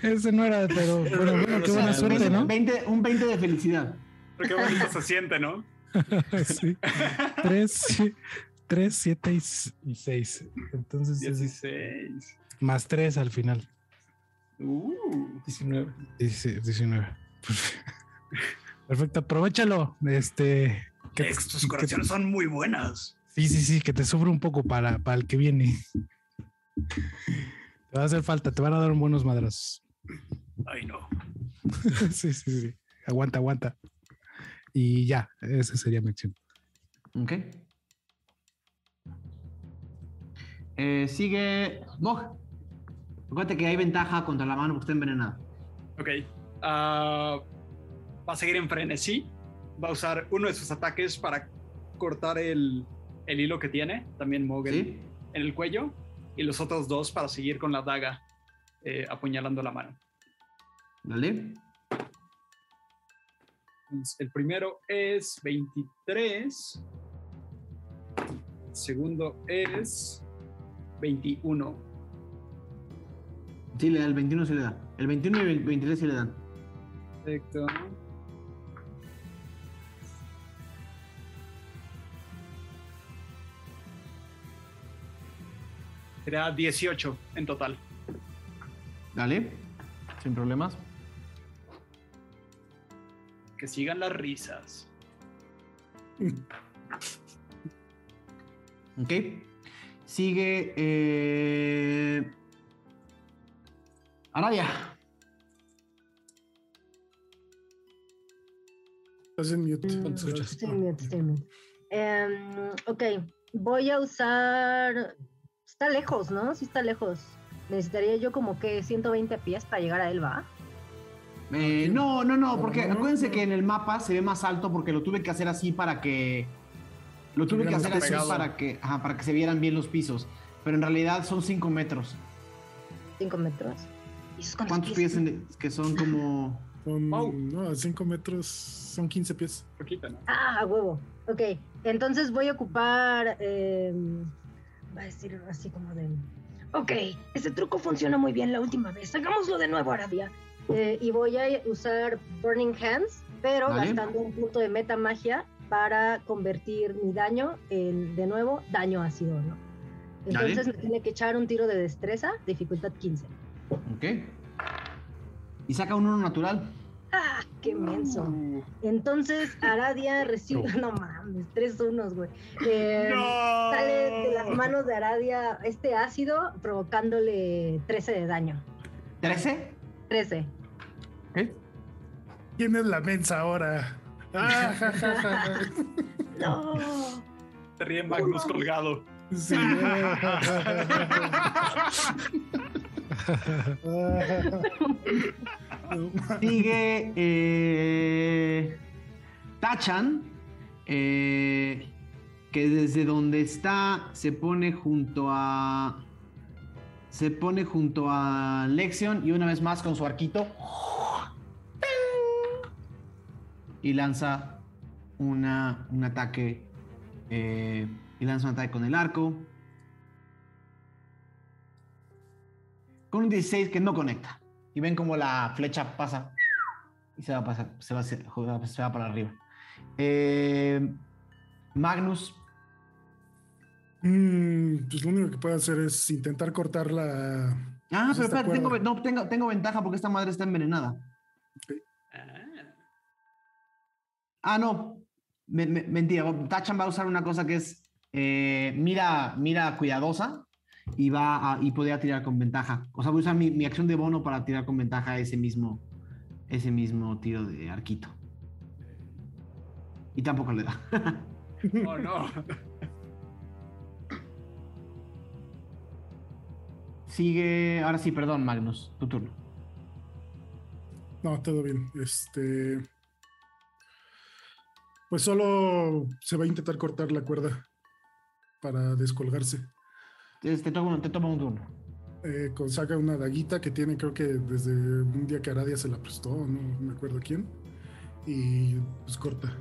Ese no era, pero, pero bueno, qué buena suerte, ¿no? 20 un 20 de felicidad. Pero qué bonito se siente, ¿no? sí. 3, 3, 7 y 6. Entonces, es 16. más 3 al final. Uh, 19. 19. Perfecto, aprovechalo. Este. que Estos que- corazones son muy buenas. Sí, sí, sí, que te sufre un poco para, para el que viene. Te va a hacer falta, te van a dar un buenos madrazos. Ay, no. sí, sí, sí. Aguanta, aguanta. Y ya, esa sería mi acción. Ok. Eh, sigue Mog. Acuérdate que hay ventaja contra la mano porque está envenenada. Ok. ah, va a seguir en frenesí. Va a usar uno de sus ataques para cortar el, el hilo que tiene. También Mogel ¿Sí? en el cuello. Y los otros dos para seguir con la daga eh, apuñalando la mano. Dale. Entonces, El primero es 23. El segundo es 21. Sí, le da. El 21 sí le da. El 21 y el 23 sí le dan. Perfecto. Será 18 en total. Dale. Sin problemas. Que sigan las risas. Ok. Sigue. Eh... Araya. Estás en mute. Mm, cuando escuchas. Estoy en mute, estoy en mute. Em, ok, voy a usar. Está lejos, ¿no? Sí está lejos. Necesitaría yo como que 120 pies para llegar a él, ¿va? Eh, no, no, no, porque acuérdense que en el mapa se ve más alto porque lo tuve que hacer así para que. Lo tuve que hacer así pegado. para que, ajá, para que se vieran bien los pisos. Pero en realidad son 5 metros. 5 metros. ¿Y esos cuántos ¿Cuántos pies? en- que son como. Son, Wow. no, 5 metros, son 15 pies. Poquito, ¿no? Ah, a huevo. Ok, entonces voy a ocupar. em, va a decir así como de. Ok, ese truco funciona muy bien la última vez. Hagámoslo de nuevo, Arabia. Eh, y voy a usar Burning Hands, pero Vale. gastando un punto de meta magia para convertir mi daño en, de nuevo, daño ácido, ¿no? Dale. Entonces me tiene que echar un tiro de destreza, dificultad 15. Ok. Y saca un uno natural. ¡Qué menso! Entonces Aradia recibe, no, mames, tres unos, güey. Eh, sale de las manos de Aradia este ácido provocándole 13 de daño. ¿13? 13. ¿Eh? ¿Quién es la mensa ahora? Ah, ja, ja, ja, No. Se ríe Magnus colgado. Sí. Sigue eh, Tachan, eh, que desde donde está se pone junto a. Se pone junto a Lexion y una vez más con su arquito. Y lanza una, un ataque. eh, y lanza un ataque con el arco. Con un 16 que no conecta. Y ven como la flecha pasa y se va, a pasar, se va, se va para arriba. Eh, Magnus, Mm, pues lo único que puedo hacer es intentar cortar la. Ah, Pues pero espérate, tengo, no, tengo, tengo ventaja porque esta madre está envenenada. Ah, no. Me- me- mentira. Tachan va a usar una cosa que es eh, mira, mira cuidadosa y va a, y podría tirar con ventaja. O sea, voy a usar mi, mi acción de bono para tirar con ventaja ese mismo, ese mismo tiro de arquito. Y tampoco le da. Oh, no. Sigue. Ahora sí, perdón, Magnus. Tu turno. No, todo bien. Este. Pues solo se va a intentar cortar la cuerda para descolgarse. Te, te toma, te toma un turno. Eh, saca una daguita que tiene, creo que desde un día que Aradia se la prestó, no me acuerdo quién. Y pues corta.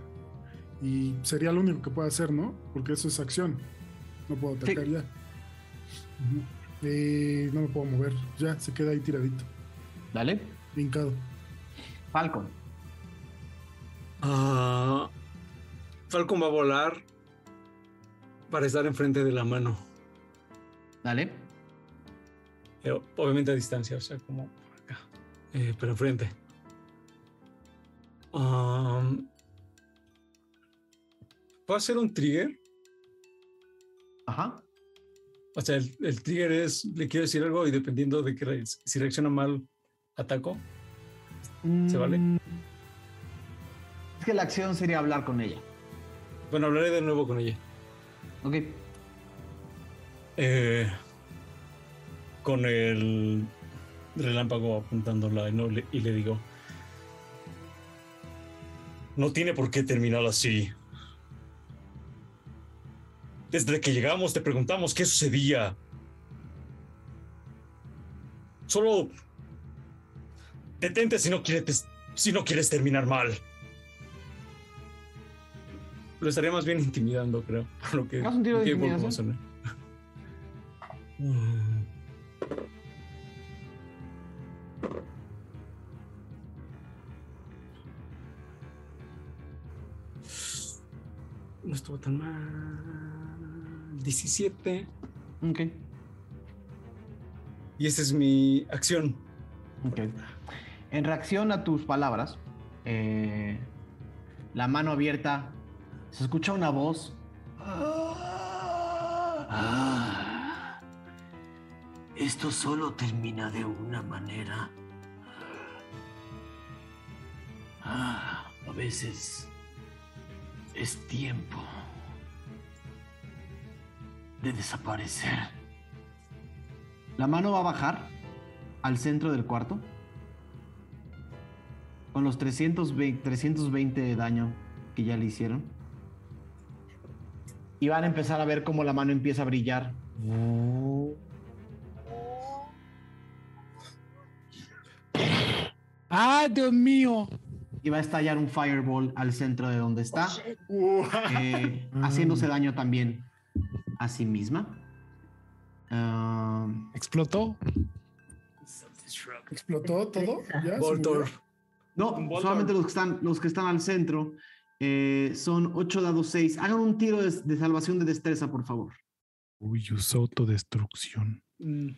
Y sería lo único que puedo hacer, ¿no? Porque eso es acción. No puedo atacar ya. Ujú. Y no me puedo mover. Ya, se queda ahí tiradito, Dale. brincado. Falcon. Ah, Falcon va a volar para estar enfrente de la mano. Dale. Eh, obviamente a distancia, o sea, como por acá. Eh, pero enfrente. Um, ¿Puedo hacer un trigger? Ajá. O sea, el, el trigger es, le quiero decir algo y dependiendo de que re- si reacciona mal, ataco. ¿Se vale? Mm. Es que la acción sería hablar con ella. Bueno, hablaré de nuevo con ella. Ok. Eh, con el relámpago apuntándola y, no le, y le digo, no tiene por qué terminar así. Desde que llegamos te preguntamos qué sucedía. Solo detente si no quieres, si no quieres terminar mal. Lo estaría más bien intimidando, creo. por Lo que, un tiro de intimidación. No estuvo tan mal. 17. Ok. Y esa es mi acción. Ok. En reacción a tus palabras, eh, la mano abierta, se escucha una voz. Ah, esto solo termina de una manera. Ah, a veces es tiempo de desaparecer. La mano va a bajar al centro del cuarto. Con los 320, 320 de daño que ya le hicieron. Y van a empezar a ver cómo la mano empieza a brillar. ¡Ah, Dios mío! Y va a estallar un fireball al centro de donde está. eh, Mm. haciéndose daño también a sí misma. Ah, ¿Explotó? ¿Explotó todo? ¿Ya? ¿Se Voltor. no, solamente los que están, los que están al centro. eh, son 8 dados 6. Hagan un tiro de, de salvación de destreza, por favor. Uy, usó autodestrucción. Ujú.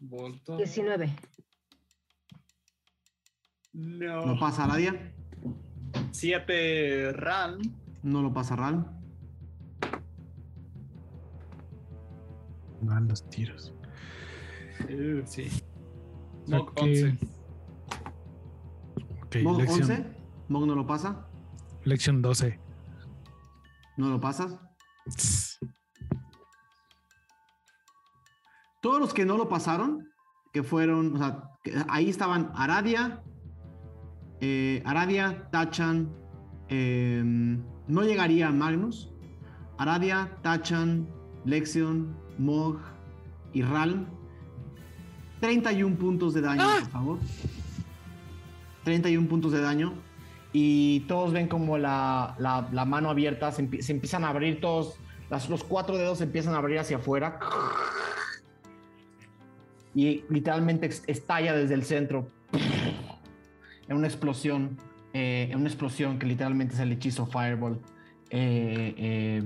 Volto. 19. No. ¿Lo pasa Aradia? 7 Ran. No lo pasa Ral. Mal los tiros. Uh, sí. Mog que- 11. Ok, Mog lección, 11. Mog no lo pasa. lección 12. No lo pasas. Todos los que no lo pasaron, que fueron, o sea, que ahí estaban Aradia, eh, Aradia, Tachan, eh, no llegaría Magnus, Aradia, Tachan, Lexion, Mog y Ralm. 31 puntos de daño, por favor. 31 puntos de daño. Y todos ven como la, la- la mano abierta, se, se empiezan a abrir todos, las- los cuatro dedos se empiezan a abrir hacia afuera. Y literalmente estalla desde el centro. En una explosión. eh, en una explosión que literalmente es el hechizo Fireball. eh, eh,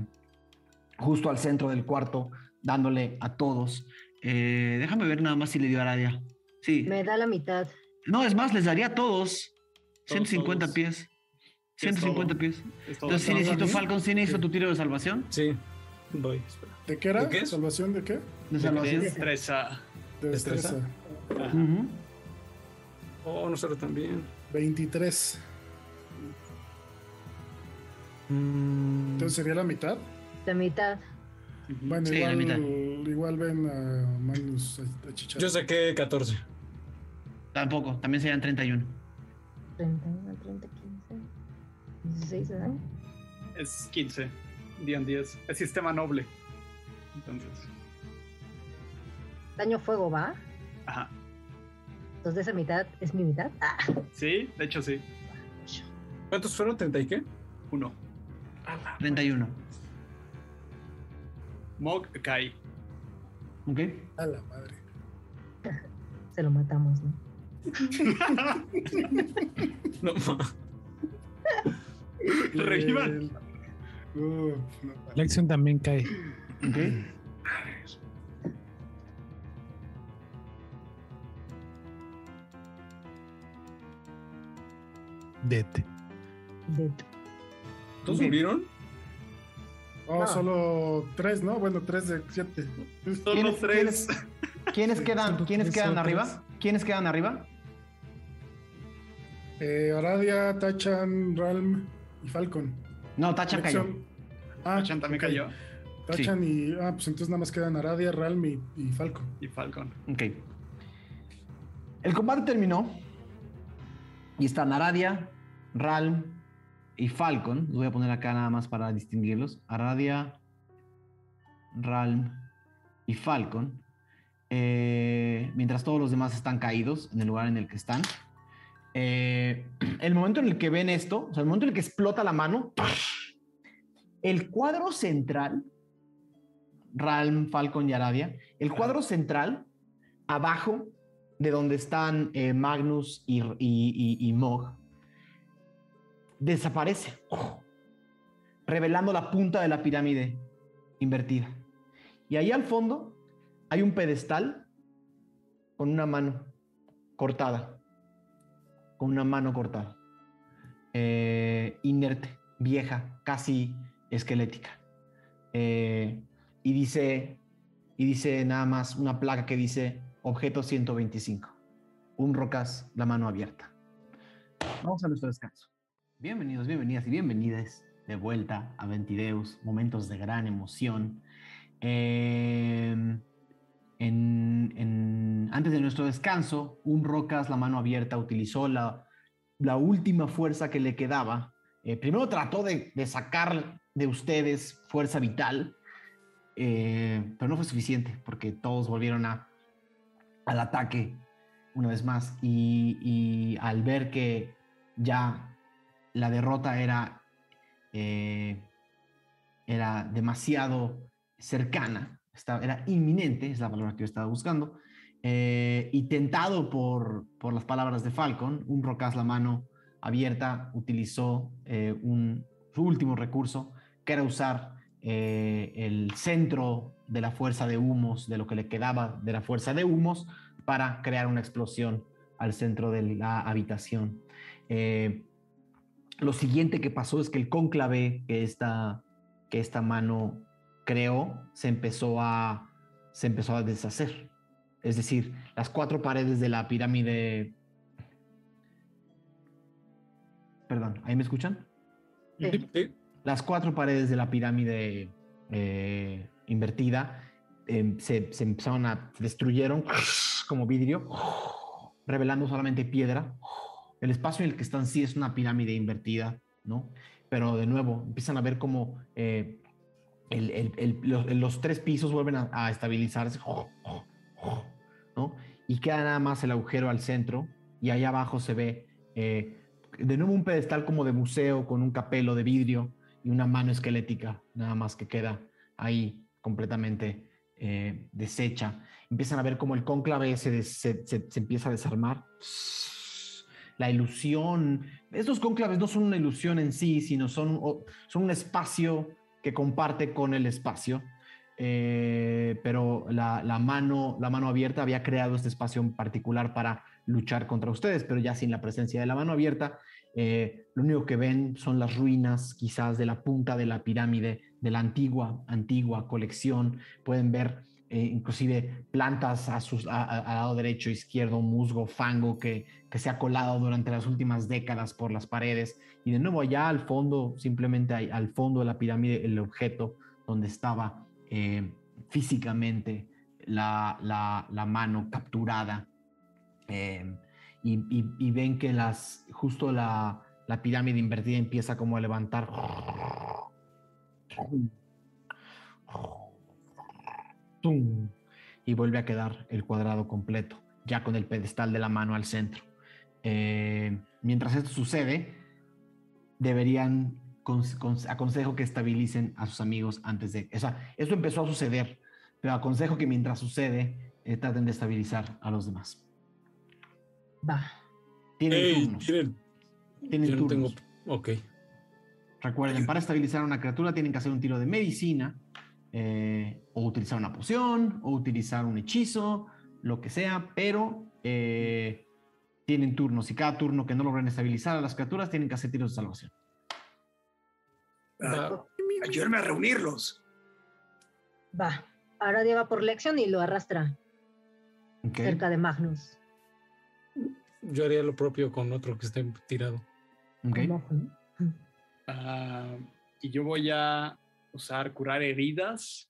justo al centro del cuarto, dándole a todos. Eh, déjame ver nada más si le dio a Aradia. Sí. Me da la mitad. No, es más, les daría a todos. 150 todos. pies. Sí, es 150 todo. pies. Entonces, si ¿Todo necesito? Falcon, si necesito Sí. tu tiro de salvación. Sí, voy. espera. ¿De qué era? ¿De qué? ¿Salvación de qué? De salvación. Destreza. De ¿Destreza? destreza. Oh, no sale tan bien. 23. Mm, Entonces sería la mitad. La mitad. Bueno, Sí, la mitad. igual, igual ven a Magnus a, a chichar. yo saqué 14. Tampoco, también serían 31. 31, 30, 15. 16 de daño. Es 15. Día 10. Es sistema noble. Entonces. Daño fuego, ¿va? Ajá. Entonces de esa mitad es mi mitad. Ah, Sí, de hecho sí. ¿Cuántos fueron? ¿30 y qué? Uno. 31. Mog cae. ¿Ok? A la madre. se lo matamos, ¿no? No. Revivan. El- Uh, no, Lexion también cae. ¿Ok? Dead. De- ¿Todos murieron? Oh, No. solo tres, ¿no? Bueno, tres de siete. Solo ¿Quiénes- tres. ¿Quiénes quedan, ¿quiénes quedan arriba? ¿Quiénes quedan arriba? Eh, Aradia, Tachan, Ralm y Falcon. No, Tachan cayó. Ah, Tachan también cayó. Tachan y. Ah, pues entonces nada más quedan Aradia, Ralm y, y Falcon. Y Falcon. Ok. El combate terminó. Y están Aradia, Ralm y Falcon. Los voy a poner acá nada más para distinguirlos. Aradia, Ralm y Falcon. Eh, mientras todos los demás están caídos en el lugar en el que están. Eh, el momento en el que ven esto, o sea, el momento en el que explota la mano, el cuadro central, Ralm, Falcon y Aradia, el cuadro central, abajo de donde están eh, Magnus y, Mog, desaparece, revelando la punta de la pirámide invertida. Y ahí al fondo hay un pedestal con una mano cortada, con una mano cortada, eh, inerte, vieja, casi esquelética. Eh, y dice, y dice nada más una placa que dice objeto 125. Un rocas, la mano abierta. Vamos a nuestro descanso. Bienvenidos, bienvenidas y bienvenidas de vuelta a Ventideus, momentos de gran emoción. Eh, antes de nuestro descanso, un rocas, la mano abierta, utilizó la, última fuerza que le quedaba. Eh, primero trató de, sacar de ustedes fuerza vital, eh, pero no fue suficiente porque todos volvieron al ataque una vez más y al ver que ya la derrota era, eh, era demasiado cercana, estaba- era inminente, es la palabra que yo estaba buscando, eh, y tentado por, por las palabras de Falcon, un rocas la mano abierta utilizó eh, un, su último recurso, que era usar el centro de la fuerza de humos, de lo que le quedaba de la fuerza de humos, para crear una explosión al centro de la habitación. Lo siguiente que pasó es que el cónclave que esta, que esta mano creó se empezó, a, se empezó a deshacer. Es decir, las cuatro paredes de la pirámide... Perdón, ¿ahí me escuchan? Las cuatro paredes de la pirámide eh, invertida em, se, se, empezaron a se destruyeron como vidrio, revelando solamente piedra. El espacio en el que están sí es una pirámide invertida, ¿no? Pero de nuevo, empiezan a ver como eh, los, tres pisos vuelven a, estabilizarse, ¿no? Y queda nada más el agujero al centro y allá abajo se ve eh, de nuevo un pedestal como de museo con un capelo de vidrio y una mano esquelética, nada más que queda ahí completamente eh, deshecha. Empiezan a ver cómo el cónclave se, se, se, empieza a desarmar. La ilusión, estos cónclaves no son una ilusión en sí, sino son, son un espacio que comparte con el espacio. Eh, pero la, la, mano, la mano abierta había creado este espacio en particular para luchar contra ustedes, pero ya sin la presencia de la mano abierta, eh, lo único que ven son las ruinas quizás de la punta de la pirámide de la antigua, antigua colección. Pueden ver eh, inclusive plantas a sus, a, lado derecho, izquierdo, musgo, fango que, que se ha colado durante las últimas décadas por las paredes. Y de nuevo allá al fondo, simplemente hay, al fondo de la pirámide, el objeto donde estaba eh, físicamente la, la, mano capturada. Eh, y, y, y, ven que las, justo la, la pirámide invertida empieza como a levantar y vuelve a quedar el cuadrado completo, ya con el pedestal de la mano al centro. Eh, mientras esto sucede, deberían, aconsejo que estabilicen a sus amigos antes de... O sea, esto empezó a suceder, pero aconsejo que mientras sucede, eh, traten de estabilizar a los demás. Va. Tienen Ey, turnos. tienen- Tienen yo no turnos. tengo. Ok. Recuerden, para estabilizar a una criatura tienen que hacer un tiro de medicina, eh, o utilizar una poción, o utilizar un hechizo, lo que sea, pero eh, tienen turnos y cada turno que no logren estabilizar a las criaturas tienen que hacer tiros de salvación. Va. Ayúdenme a reunirlos. Va. Ahora llega por lección y lo arrastra ¿ok? cerca de Magnus. Yo haría lo propio con otro que esté tirado. ¿ok? Ah, y yo voy a usar curar heridas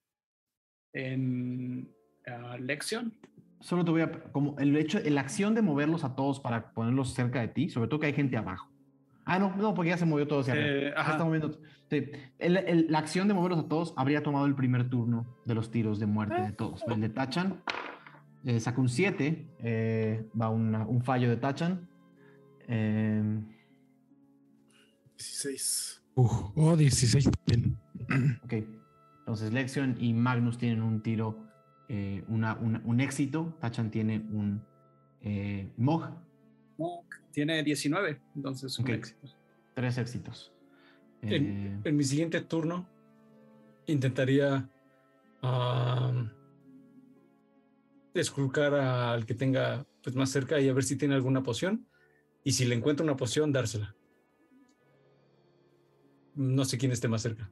en ah, Lexion. Solo te voy a. Como el hecho, la acción de moverlos a todos para ponerlos cerca de ti, sobre todo que hay gente abajo. Ah, no, no, porque ya se movió todo hacia. Eh, Ya ajá. está moviendo. sí. El- el- la acción de moverlos a todos habría tomado el primer turno de los tiros de muerte de todos. El de Tachan eh, saca un 7, va una- un fallo de Tachan. Eh, 16. Uf, oh, 16 también. ok, entonces Lexion y Magnus tienen un tiro, eh, una- una- un éxito. Tachan tiene un eh, Mog, Monk tiene 19, entonces un éxito. tres éxitos. En, Eh, en mi siguiente turno, intentaría am, esculcar al que tenga pues, más cerca y a ver si tiene alguna poción. Y si le encuentro una poción, dársela. No sé quién esté más cerca.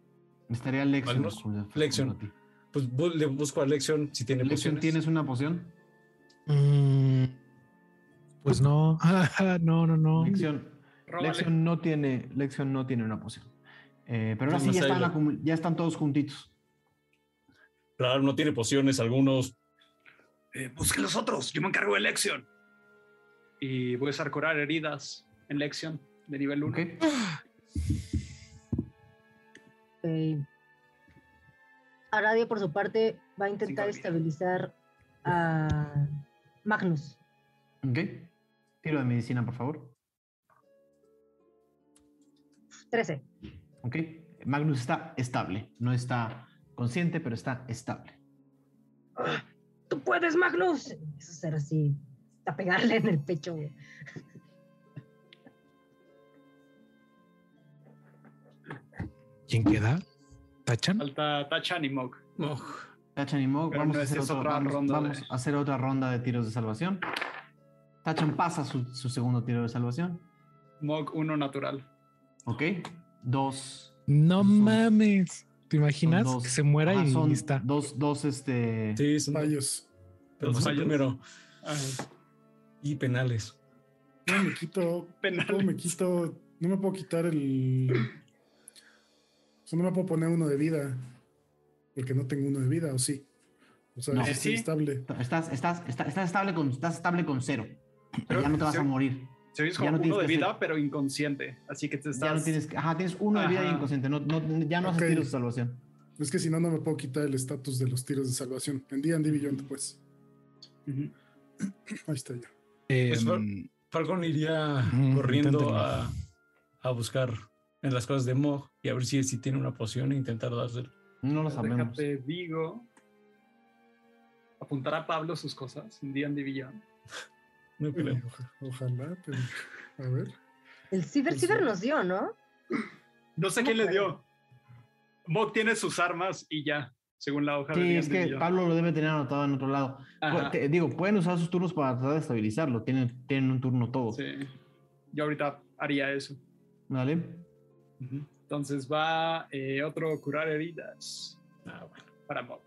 Estaría Lexion. Lexion. Pues bu- le busco a Lexion si tiene Lexion, pociones. ¿tienes una poción? Mm, pues no, no, no, no. Lexion. Lexion no tiene, Lexion no tiene una poción. Eh, pero ahora sí, ya están, ya todos juntitos. Claro, no tiene pociones algunos. Eh, busquen los otros, yo me encargo de Lexion. Y voy a usar curar heridas en Lexion de nivel 1. ¿ok? Ok. Aradia, por su parte, va a intentar estabilizar a Magnus. ¿Ok? Tiro de medicina, por favor. 13. ¿Ok? Magnus está estable. No está consciente, pero está estable. ¡Tú puedes, Magnus! Eso ser así, a pegarle en el pecho. güey. ¿Quién queda? ¿Tachan? Falta Tachan y Mog. Oh, Tachan y Mog, vamos, no, a hacer, otro- otra vamos- ronda vamos de- a hacer otra ronda de tiros de salvación. Tachan pasa su, su segundo tiro de salvación. Mog 1 natural. Ok. Dos. No Son- mames. ¿Te imaginas? dos. Que se muera y son está. Dos, dos, este. Sí, son Fallos. pero pasó fallos. primero. Ajá. Y penales. No me quito. Penales. ¿Cómo me quito? No me puedo quitar el. O sea, no me puedo poner uno de vida. Porque no tengo uno de vida, ¿o sí? O sea, No. Eh, estoy sí. estable. Estás, estás, estás, estás estable con, estás estable con cero. Pero ya no te vas sí. a morir. Se ve Ya como no uno de que hacer- vida, pero inconsciente. Así que te estás. Ya no tienes, ajá, tienes uno de vida y Ajá. inconsciente. No, no- ya no haces Ok. tiros de salvación. Es que si no, no me puedo quitar el estatus de los tiros de salvación. En D&D Beyond, pues. Ujú. Ahí está ya. Pues, Em, Falcon iría Mm, corriendo a, a buscar en las cosas de Mog y a ver si, si tiene una poción e intentar dársela. No lo sabemos. Déjate, digo. ¿Apuntará Pablo sus cosas en D&D Beyond? No creo. Eh, oja- ojalá, pero. A ver. El Ciber Pues Ciber nos dio, ¿no? No sé quién le dio. Mog tiene sus armas y ya, según la hoja de Sí, es que Beyond. Pablo lo debe tener anotado en otro lado. Ajá, digo, pueden usar sus turnos para tratar de estabilizarlo. Tienen, tienen un turno todo. sí. Yo ahorita haría eso. ¿Vale? Entonces va eh, otro curar heridas Ah, bueno. para Mog.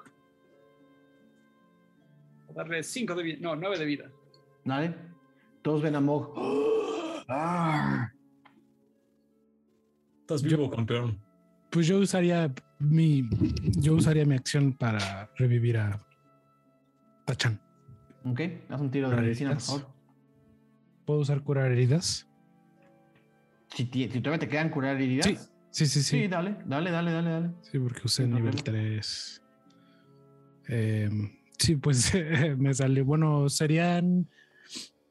A darle 5 de vida. No, 9 de vida. ¿Vale? Todos ven a Mog. ¡Ah! Estás vivo, campeón. Pues yo usaría mi. Yo usaría mi acción para revivir a Tachan. Ok, haz un tiro de medicina, por heridas. favor. ¿Puedo usar curar heridas? Si, si todavía te quedan curar heridas. Sí, sí, sí, Sí, sí. dale, dale, dale, dale, dale. Sí, porque usé nivel problema. 3. sí, pues me salió. Bueno, serían.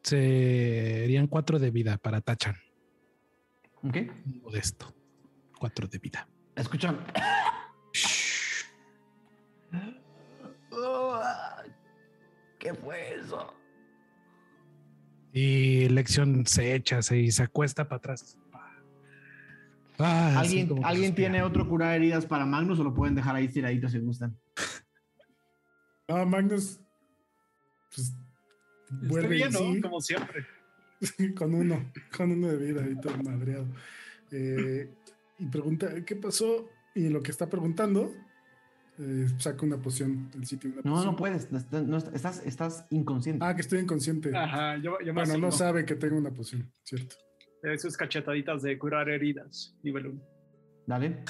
Serían 4 de vida para Tachan. Ok. Modesto. 4 de vida. Escuchan. ¿Qué fue eso? Y Lección se echa se- y se acuesta para atrás. Ah, ¿Alguien, ¿alguien tiene otro curar heridas para Magnus o lo pueden dejar ahí tiradito si gustan? Ah, Magnus. Pues. Está Vuelve bien, en ¿no? Como siempre. con uno, con uno de vida y todo madreado. Eh, y pregunta, ¿qué pasó? Y lo que está preguntando, eh, saca una poción del sitio. una No, poción. no puedes. no está- no está- estás, estás inconsciente. Ah, que estoy inconsciente. Ajá, yo, yo me bueno, no sabe que tengo una poción, cierto. Eso es cachetaditas de curar heridas, nivel 1. Dale.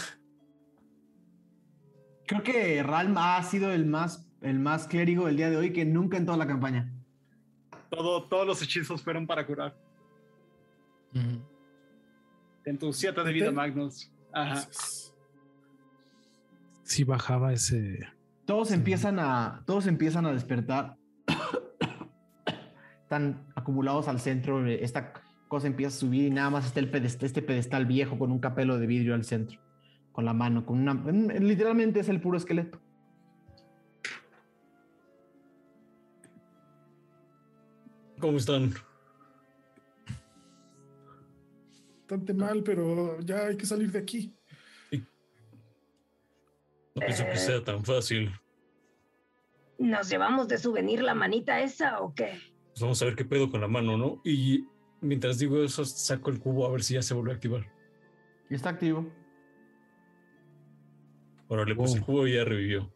Creo que Ralm ha sido el más, el más clérigo del día de hoy que nunca en toda la campaña. Todo, todos los hechizos fueron para curar. Ujú. En tus 7 de vida. Magnus. Ajá. Sí bajaba ese. Todos Sí. empiezan a, todos empiezan a despertar. Están acumulados al centro. Esta cosa empieza a subir y nada más está el pedestal, este pedestal viejo con un capelo de vidrio al centro. Con la mano, con una. en- Literalmente es el puro esqueleto. ¿Cómo están? Bastante mal, pero ya hay que salir de aquí. No pienso que Eh. sea tan fácil. ¿Nos llevamos de souvenir la manita esa o qué? Pues vamos a ver qué pedo con la mano, ¿no? Y mientras digo eso, saco el cubo a ver si ya se volvió a activar. Está activo. Órale, pues el Wow. cubo ya revivió.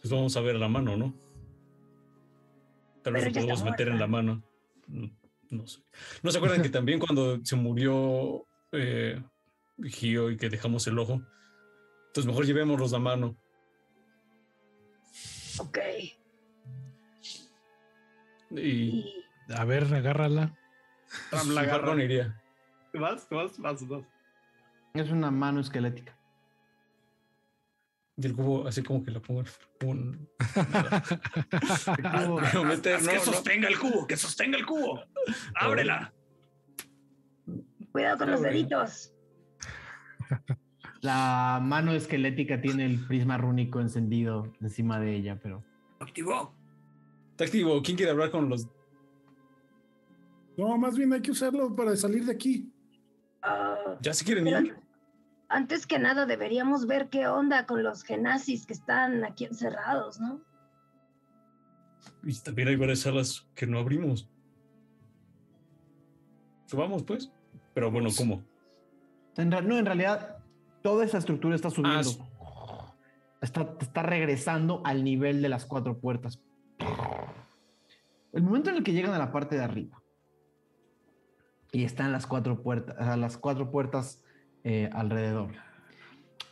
Pues vamos a ver la mano, ¿no? Tal vez lo podemos meter en la mano. No, no sé. ¿No se acuerdan que también cuando se murió eh, Gio y que dejamos el ojo? Entonces mejor llevémoslos la mano. Ok. Y Y A ver, agárrala. Ram la Sí, agarra. Farron iría. ¿Vas? ¿Vas? ¿Vas? ¿Vas? Es una mano esquelética. Y el cubo así como que la pongo un... Activo. No, que sostenga el cubo, que sostenga el cubo. Ábrela. cuidado con los deditos. La mano esquelética tiene el prisma rúnico encendido encima de ella, pero. Activó. Está activo. ¿Quién quiere hablar con los... No, más bien hay que usarlo para salir de aquí. Ah, ¿Ya se quieren ir? antes que nada deberíamos ver qué onda con los genazis que están aquí encerrados, ¿no? Y también hay varias salas que no abrimos. Subamos, pues. Pero bueno, Pues, ¿cómo? En no, en realidad, toda esa estructura está subiendo. Ah, está, está regresando al nivel de las cuatro puertas. El momento en el que llegan a la parte de arriba y están las cuatro puertas, a las cuatro puertas eh, alrededor.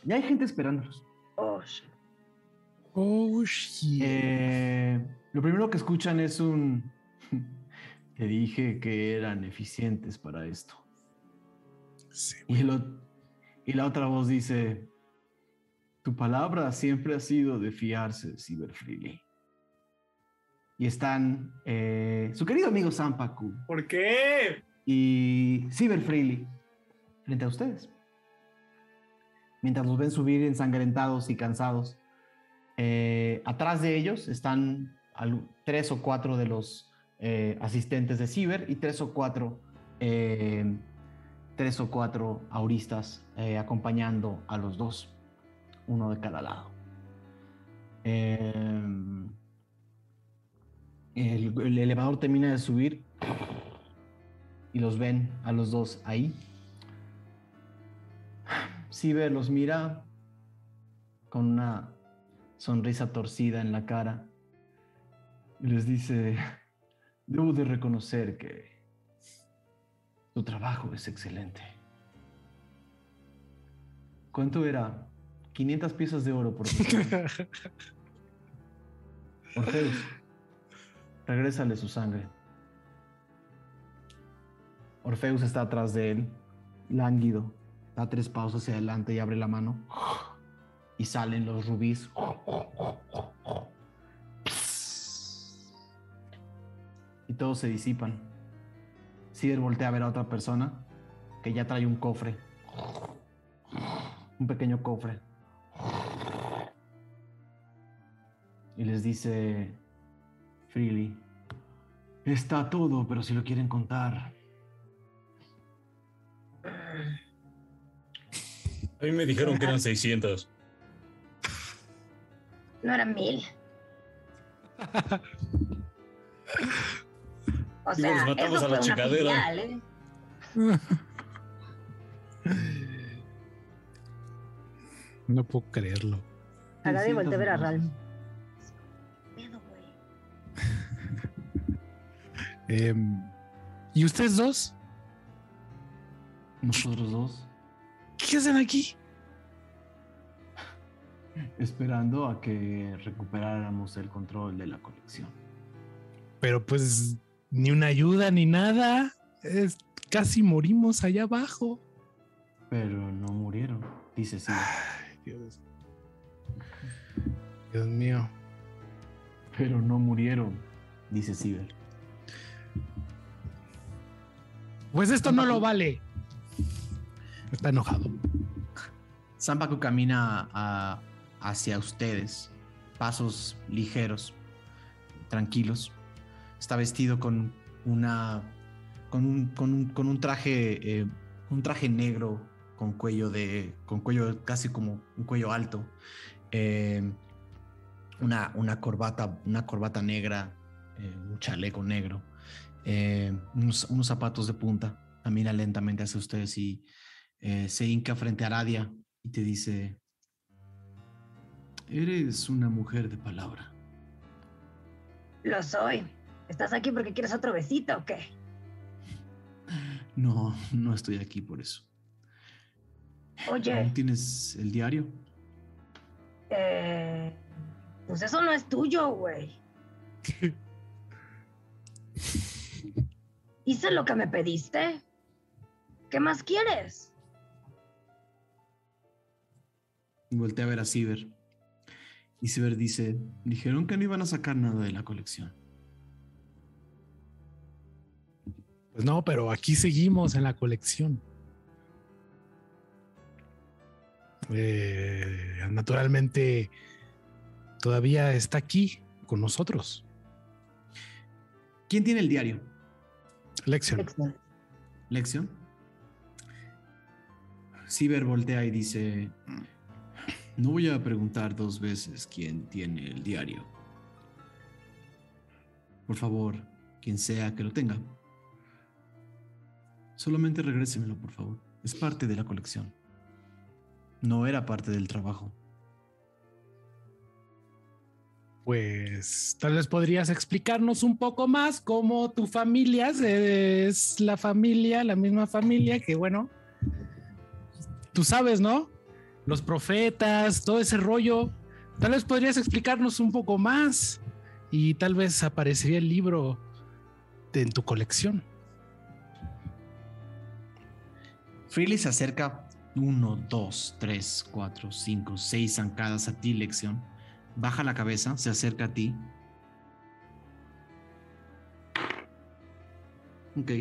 Ya hay gente esperándolos. Oh, shit. Oh, shit. Eh, lo primero que escuchan es un. Te dije que eran eficientes para esto. Sí. Y, el ot- y la otra voz dice: Tu palabra siempre ha sido de fiarse, Cyber Freely. Y están eh, su querido amigo Sampaku ¿Por qué? Y Cyber Freely frente a ustedes. Mientras los ven subir ensangrentados y cansados. Eh, atrás de ellos están tres o cuatro de los eh, asistentes de Ciber y tres o cuatro eh, tres o cuatro auristas acompañando a los dos, uno de cada lado. El elevador termina de subir y los ven a los dos ahí. Ciber los mira con una sonrisa torcida en la cara y les dice, debo de reconocer que tu trabajo es excelente. ¿Cuánto era? 500 piezas de oro por. Orfeus, regrésale su sangre. Orfeus está atrás de él, lánguido, da tres pasos hacia adelante y abre la mano. Y salen los rubíes. Y todos se disipan. Cider voltea a ver a otra persona que ya trae un cofre. Un pequeño cofre. Y les dice, Freely, está todo, pero si lo quieren contar, A mí me dijeron que eran 600. No eran mil. O sea, los matamos eso a la chingadera. filial, ¿eh? No puedo creerlo. Agadi voltea a ver a 600 Ralm. Em, ¿Y ustedes dos? Nosotros dos, ¿Qué hacen aquí? esperando a que recuperáramos el control de la colección. Pero pues ni una ayuda ni nada. Es- casi morimos allá abajo. Pero no murieron, dice. Ay, Dios. Dios mío. Pero no murieron, dice Ciber. Pues esto no lo vale. Está enojado. Zampaku camina hacia ustedes, pasos ligeros, tranquilos. Está vestido con una, con un, con un, con un traje, eh, un traje negro con cuello de, con cuello casi como un cuello alto, eh, una, una corbata, una corbata negra, eh, un chaleco negro, unos, unos zapatos de punta. Camina lentamente hacia ustedes y eh, se hinca frente a Aradia y te dice, eres una mujer de palabra. Lo soy. ¿Estás aquí porque quieres otro besito o qué? No, no estoy aquí por eso. Oye, ¿Aún tienes el diario? eh, pues eso no es tuyo, güey. Hice lo que me pediste. ¿Qué más quieres? Voltea a ver a Ciber. Y Ciber dice, dijeron que no iban a sacar nada de la colección. Pues no, pero aquí seguimos en la colección. Eh, naturalmente, todavía está aquí con nosotros. ¿Quién tiene el diario? Lección. ¿Lección? Ciber voltea y dice, no voy a preguntar dos veces quién tiene el diario. Por favor, quien sea que lo tenga, Solamente regrésemelo, por favor. Es parte de la colección. No era parte del trabajo. Pues tal vez podrías explicarnos un poco más cómo tu familia es la familia, la misma familia que, bueno, tú sabes, ¿no? Los profetas, todo ese rollo. Tal vez podrías explicarnos un poco más y tal vez aparecería el libro en tu colección. Freely se acerca uno, dos, tres, cuatro, cinco, seis zancadas a ti, lección. Baja la cabeza, se acerca a ti. Ok.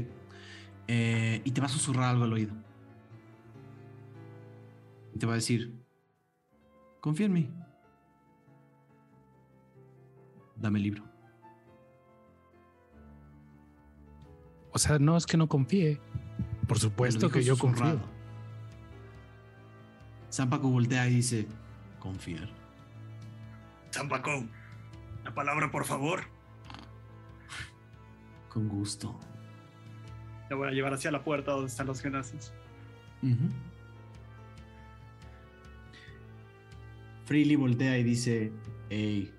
Eh, y te va a susurrar algo al oído. Y te va a decir, confía en mí. Dame el libro. O sea, no es que no confíe. Por supuesto que yo confío. Zampaco voltea y dice, confiar. Zampaco, la palabra por favor. Con gusto. Te voy a llevar hacia la puerta donde están los genazis. Freely voltea y dice, hey.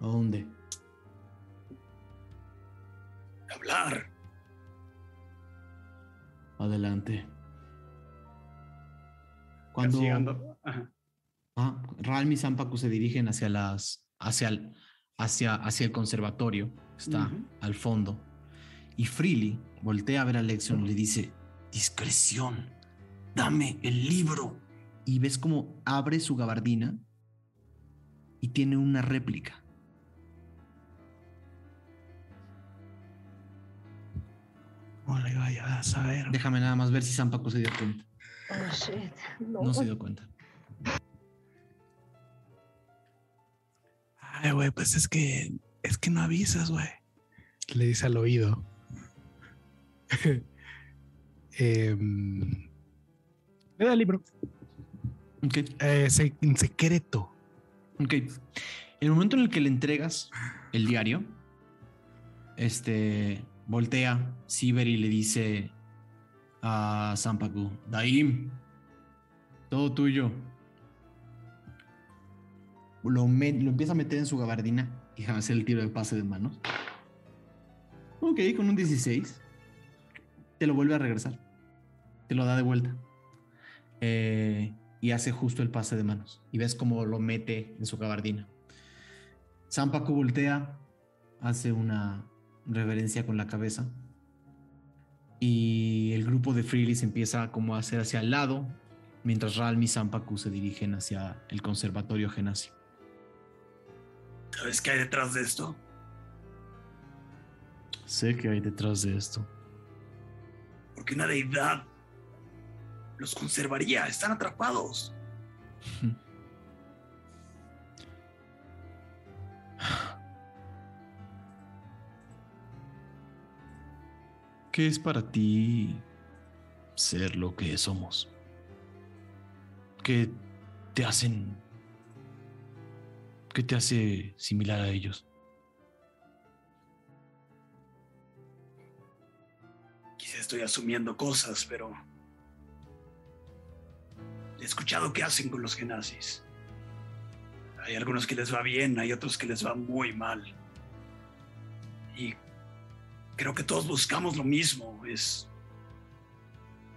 ¿A dónde? Hablar. Adelante. Cuando ah, Ralm y Zampacu se dirigen hacia las hacia el, hacia, hacia el conservatorio, está al fondo. Y Freely voltea a ver a Lexion y le dice, discreción, dame el libro. Y ves cómo abre su gabardina y tiene una réplica. No le vaya a saber. Déjame nada más ver si Zampaco se dio cuenta. Oh, shit. No. No se dio cuenta. Ay, güey, pues es que es que no avisas, güey. Le dice al oído. Em, le da el libro. Eh, se- en secreto. Ok. En el momento en el que le entregas el diario, este voltea Ciber y le dice a Zampacu, Daim, todo tuyo. Lo, me- lo empieza a meter en su gabardina y hacer el tiro de pase de manos. Ok, con un 16. Te lo vuelve a regresar. Te lo da de vuelta. Eh, y hace justo el pase de manos. Y ves cómo lo mete en su gabardina. Zampacu voltea, hace una reverencia con la cabeza. Y el grupo de Freely empieza como a hacer hacia el lado, mientras Ralm y Zampacu se dirigen hacia el conservatorio Genasio. ¿Sabes qué hay detrás de esto? Sé que hay detrás de esto. Porque una deidad los conservaría. Están atrapados. ¿Qué es para ti ser lo que somos? ¿Qué te hacen? ¿Qué te hace similar a ellos? Quizá estoy asumiendo cosas, pero he escuchado qué hacen con los genazis. Hay algunos que les va bien, hay otros que les va muy mal. Y creo que todos buscamos lo mismo, es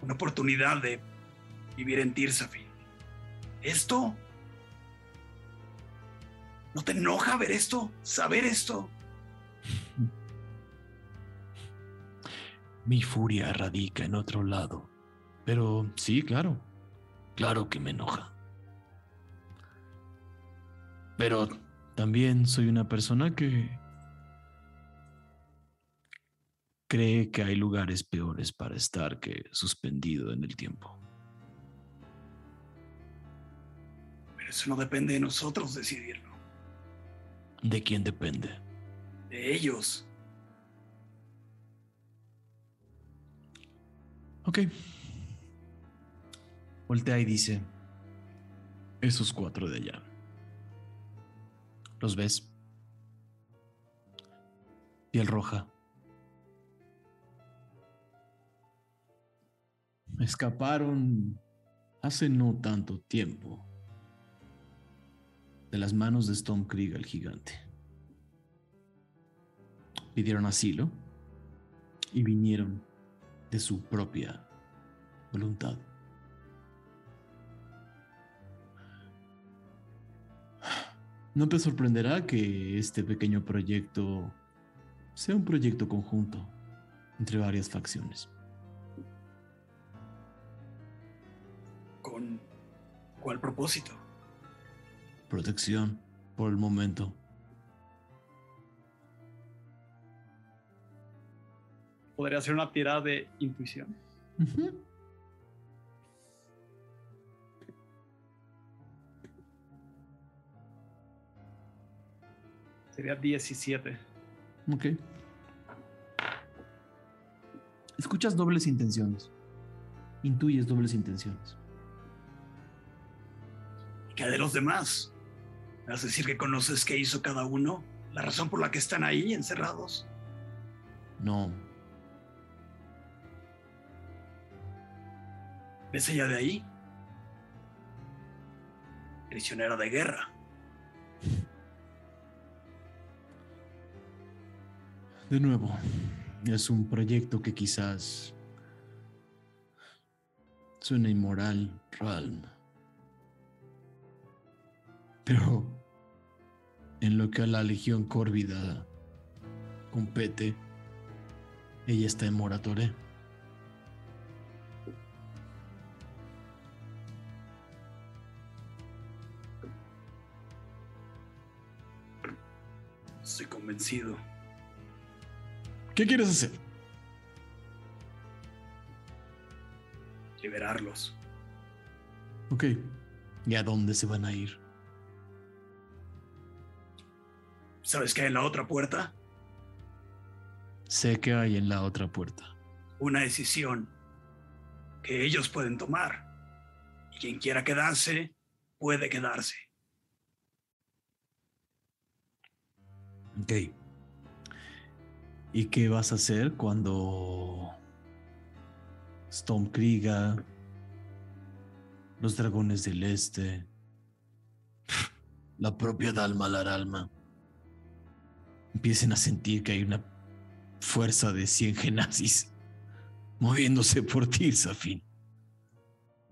una oportunidad de vivir en Tirsafin. ¿Esto? ¿No te enoja ver esto? ¿Saber esto? Mi furia radica en otro lado. Pero sí, claro. Claro que me enoja. Pero también soy una persona que cree que hay lugares peores para estar que suspendido en el tiempo. Pero eso no depende de nosotros decidirlo, ¿De quién depende? de ellos. Ok. Voltea y dice, esos cuatro de allá. ¿Los ves? piel roja. Escaparon hace no tanto tiempo de las manos de Storm Krieg el gigante. Pidieron asilo y vinieron de su propia voluntad. No te sorprenderá que este pequeño proyecto sea un proyecto conjunto entre varias facciones. ¿Con cuál propósito? Protección por el momento. Podría ser una tirada de intuición. Sería 17. Ok. Escuchas dobles intenciones. Intuyes dobles intenciones. ¿Qué de los demás? ¿Me vas a decir que conoces qué hizo cada uno? ¿La razón por la que están ahí encerrados? No. ¿Ves allá de ahí? Prisionera de guerra. De nuevo, es un proyecto que quizás suena inmoral, Ralm. Pero en lo que a la Legión Córvida compete, ella está en moratoria. Estoy convencido. ¿Qué quieres hacer? Liberarlos. Ok. ¿Y a dónde se van a ir? ¿Sabes qué hay en la otra puerta? Sé que hay en la otra puerta. Una decisión que ellos pueden tomar. Y quien quiera quedarse, puede quedarse. Ok. ¿Y qué vas a hacer cuando Stormkriga, los dragones del este, la propia Dalma Laralma empiecen a sentir que hay una fuerza de 100 genazis moviéndose por ti, Safin?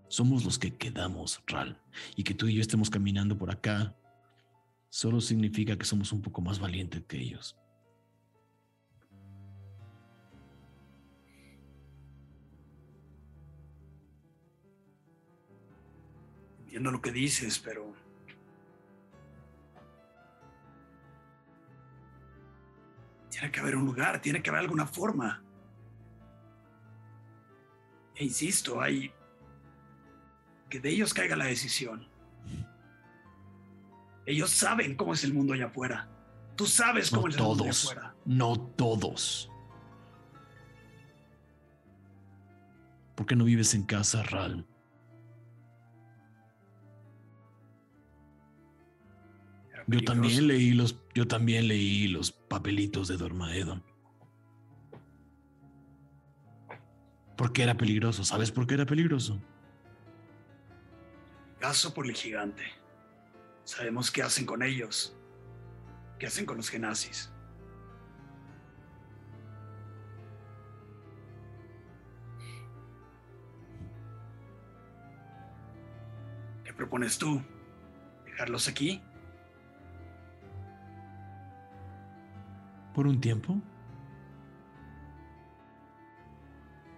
Somos los que quedamos, Ral. Y que tú y yo estemos caminando por acá solo significa que somos un poco más valientes que ellos. Entiendo lo que dices, pero... Tiene que haber un lugar, tiene que haber alguna forma. E insisto, hay... Que de ellos caiga la decisión. Ellos saben cómo es el mundo allá afuera. Tú sabes cómo No es el mundo allá afuera. No todos. ¿Por qué no vives en casa, Ral? Yo también leí los, yo también leí los papelitos de Dormaedon. Porque era peligroso. ¿Sabes por qué era peligroso? Caso por el gigante. Sabemos qué hacen con ellos. ¿Qué hacen con los genazis? ¿Qué propones tú? ¿Dejarlos aquí? Por un tiempo.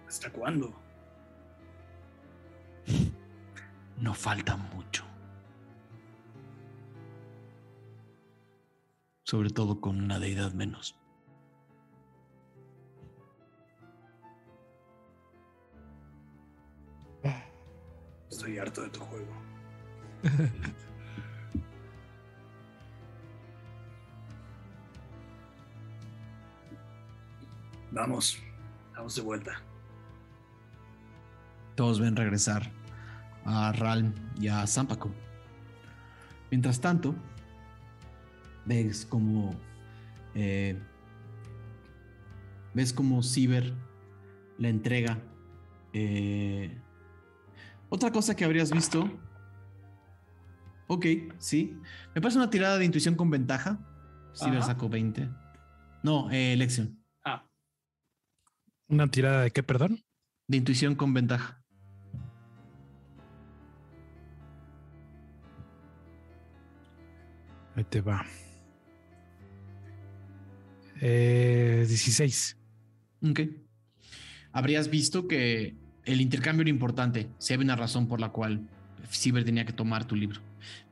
¿Hasta cuándo? No falta mucho. Sobre todo con una deidad menos. Estoy harto de tu juego. Vamos, vamos de vuelta. Todos ven regresar a Ralm y a Zampaco. Mientras tanto, ves como eh, ves como Ciber le entrega. eh, otra cosa que habrías visto. Ok, sí. Me parece una tirada de intuición con ventaja. Ciber Ajá. sacó 20. No, eh, elección. ¿Una tirada de qué, perdón? De intuición con ventaja. Ahí te va. Eh, 16. Ok. Habrías visto que el intercambio era importante. Si había una razón por la cual Ciber tenía que tomar tu libro.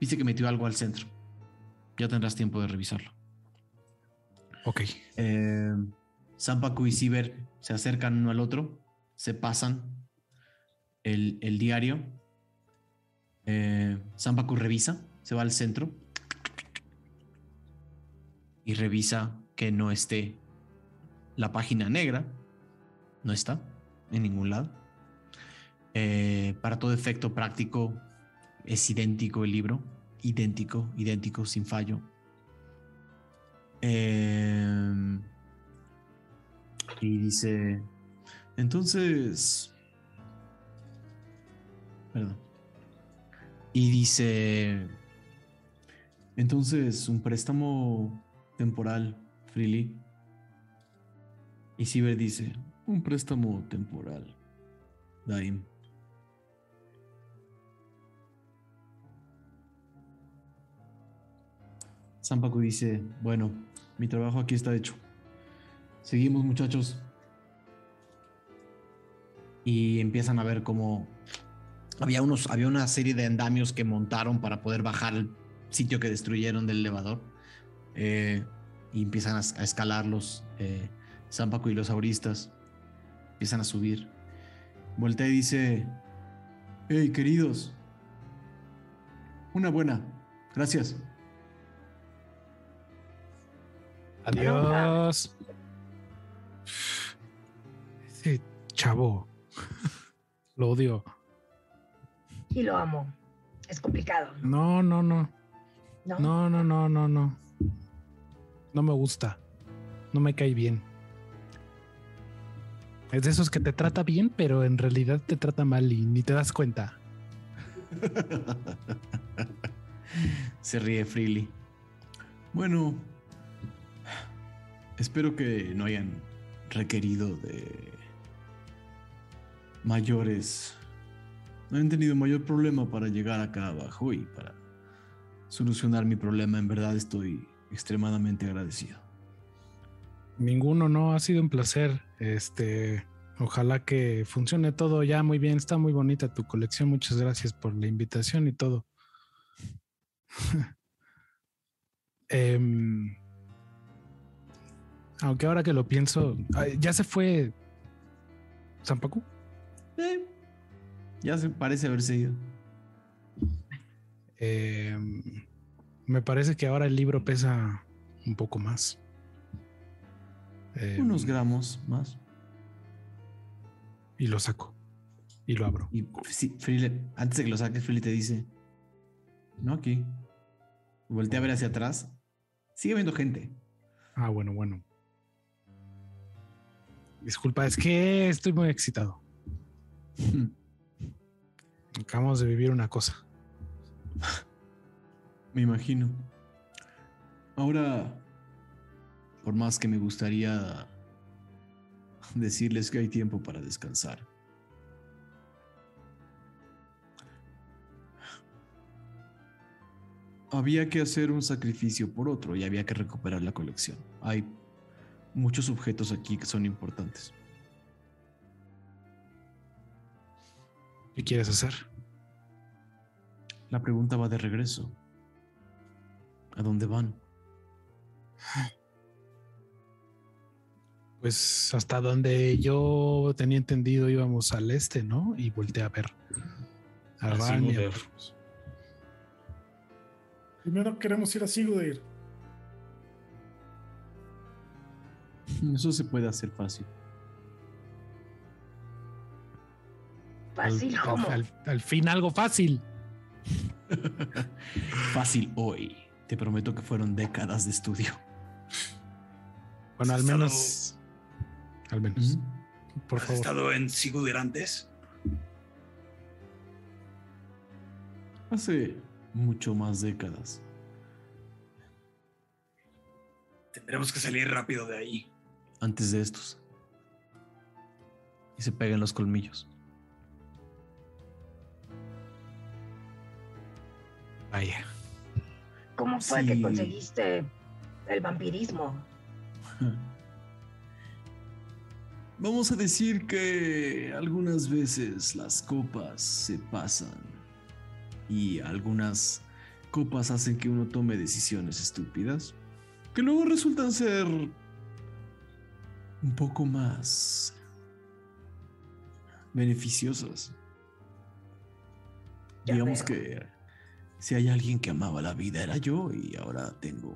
Viste que metió algo al centro. Ya tendrás tiempo de revisarlo. Ok. Eh, Sampaku y Ciber se acercan uno al otro, se pasan el, el diario. Eh, Sampaku revisa, se va al centro y revisa que no esté la página negra. No está en ningún lado. Eh, para todo efecto práctico es idéntico el libro, idéntico, idéntico, sin fallo. Eh, y dice, entonces, perdón. Y dice, entonces, un préstamo temporal, Freely. Y Ciber dice, un préstamo temporal, Daim. Sampaku dice, bueno, mi trabajo aquí está hecho. Seguimos muchachos. Y empiezan a ver cómo había, unos, había una serie de andamios que montaron para poder bajar el sitio que destruyeron del elevador. Eh, y empiezan a, a escalarlos. Eh, Zampaco y los auristas empiezan a subir. Voltea y dice, hey queridos, una buena, gracias. Adiós. Ese chavo. Lo odio. Y lo amo. Es complicado. No, no, no. ¿no? No, no, no, no, no. No me gusta. No me cae bien. Es de esos que te trata bien, pero en realidad te trata mal y ni te das cuenta. Se ríe Freely. Bueno, espero que no hayan requerido de mayores. No han tenido mayor problema para llegar acá abajo y para solucionar mi problema. En verdad estoy extremadamente agradecido. Ninguno, no, ha sido un placer. Este, ojalá que funcione todo ya muy bien. Está muy bonita tu colección. Muchas gracias por la invitación y todo. Em, aunque ahora que lo pienso, ya se fue Zampacu. Eh, ya se parece haberse ido. Em, me parece que ahora el libro pesa un poco más. Em, Unos gramos más. y lo saco y lo abro. Y sí, Freely, antes de que lo saques, Freely te dice: No aquí. Voltea a ver hacia atrás. Sigue viendo gente. Ah, bueno, bueno. Disculpa, es que estoy muy excitado. Acabamos de vivir una cosa. Me imagino. Ahora, por más que me gustaría decirles que hay tiempo para descansar. Había que hacer un sacrificio por otro y había que recuperar la colección. Hay muchos objetos aquí que son importantes. ¿Qué quieres hacer? La pregunta va de regreso. ¿A dónde van? Pues hasta donde yo tenía entendido íbamos al este, ¿no? Y volteé a ver. A A Van y a Sigurder. Marcos. Primero queremos ir a Sigurdir. Eso se puede hacer fácil. Fácil Al- como. al- al fin algo fácil. Fácil hoy. Te prometo que fueron décadas de estudio. Bueno, al menos al menos. Por ¿Has favor. estado en Sigurd antes? Hace mucho más décadas. Tendremos que salir rápido de ahí. Antes de estos. Y se pegan los colmillos. Vaya. ¿Cómo fue Sí. que conseguiste el vampirismo? Vamos a decir que algunas veces las copas se pasan y algunas copas hacen que uno tome decisiones estúpidas que luego resultan ser un poco más beneficiosas. Ya Digamos veo. que si hay alguien que amaba la vida era yo y ahora tengo,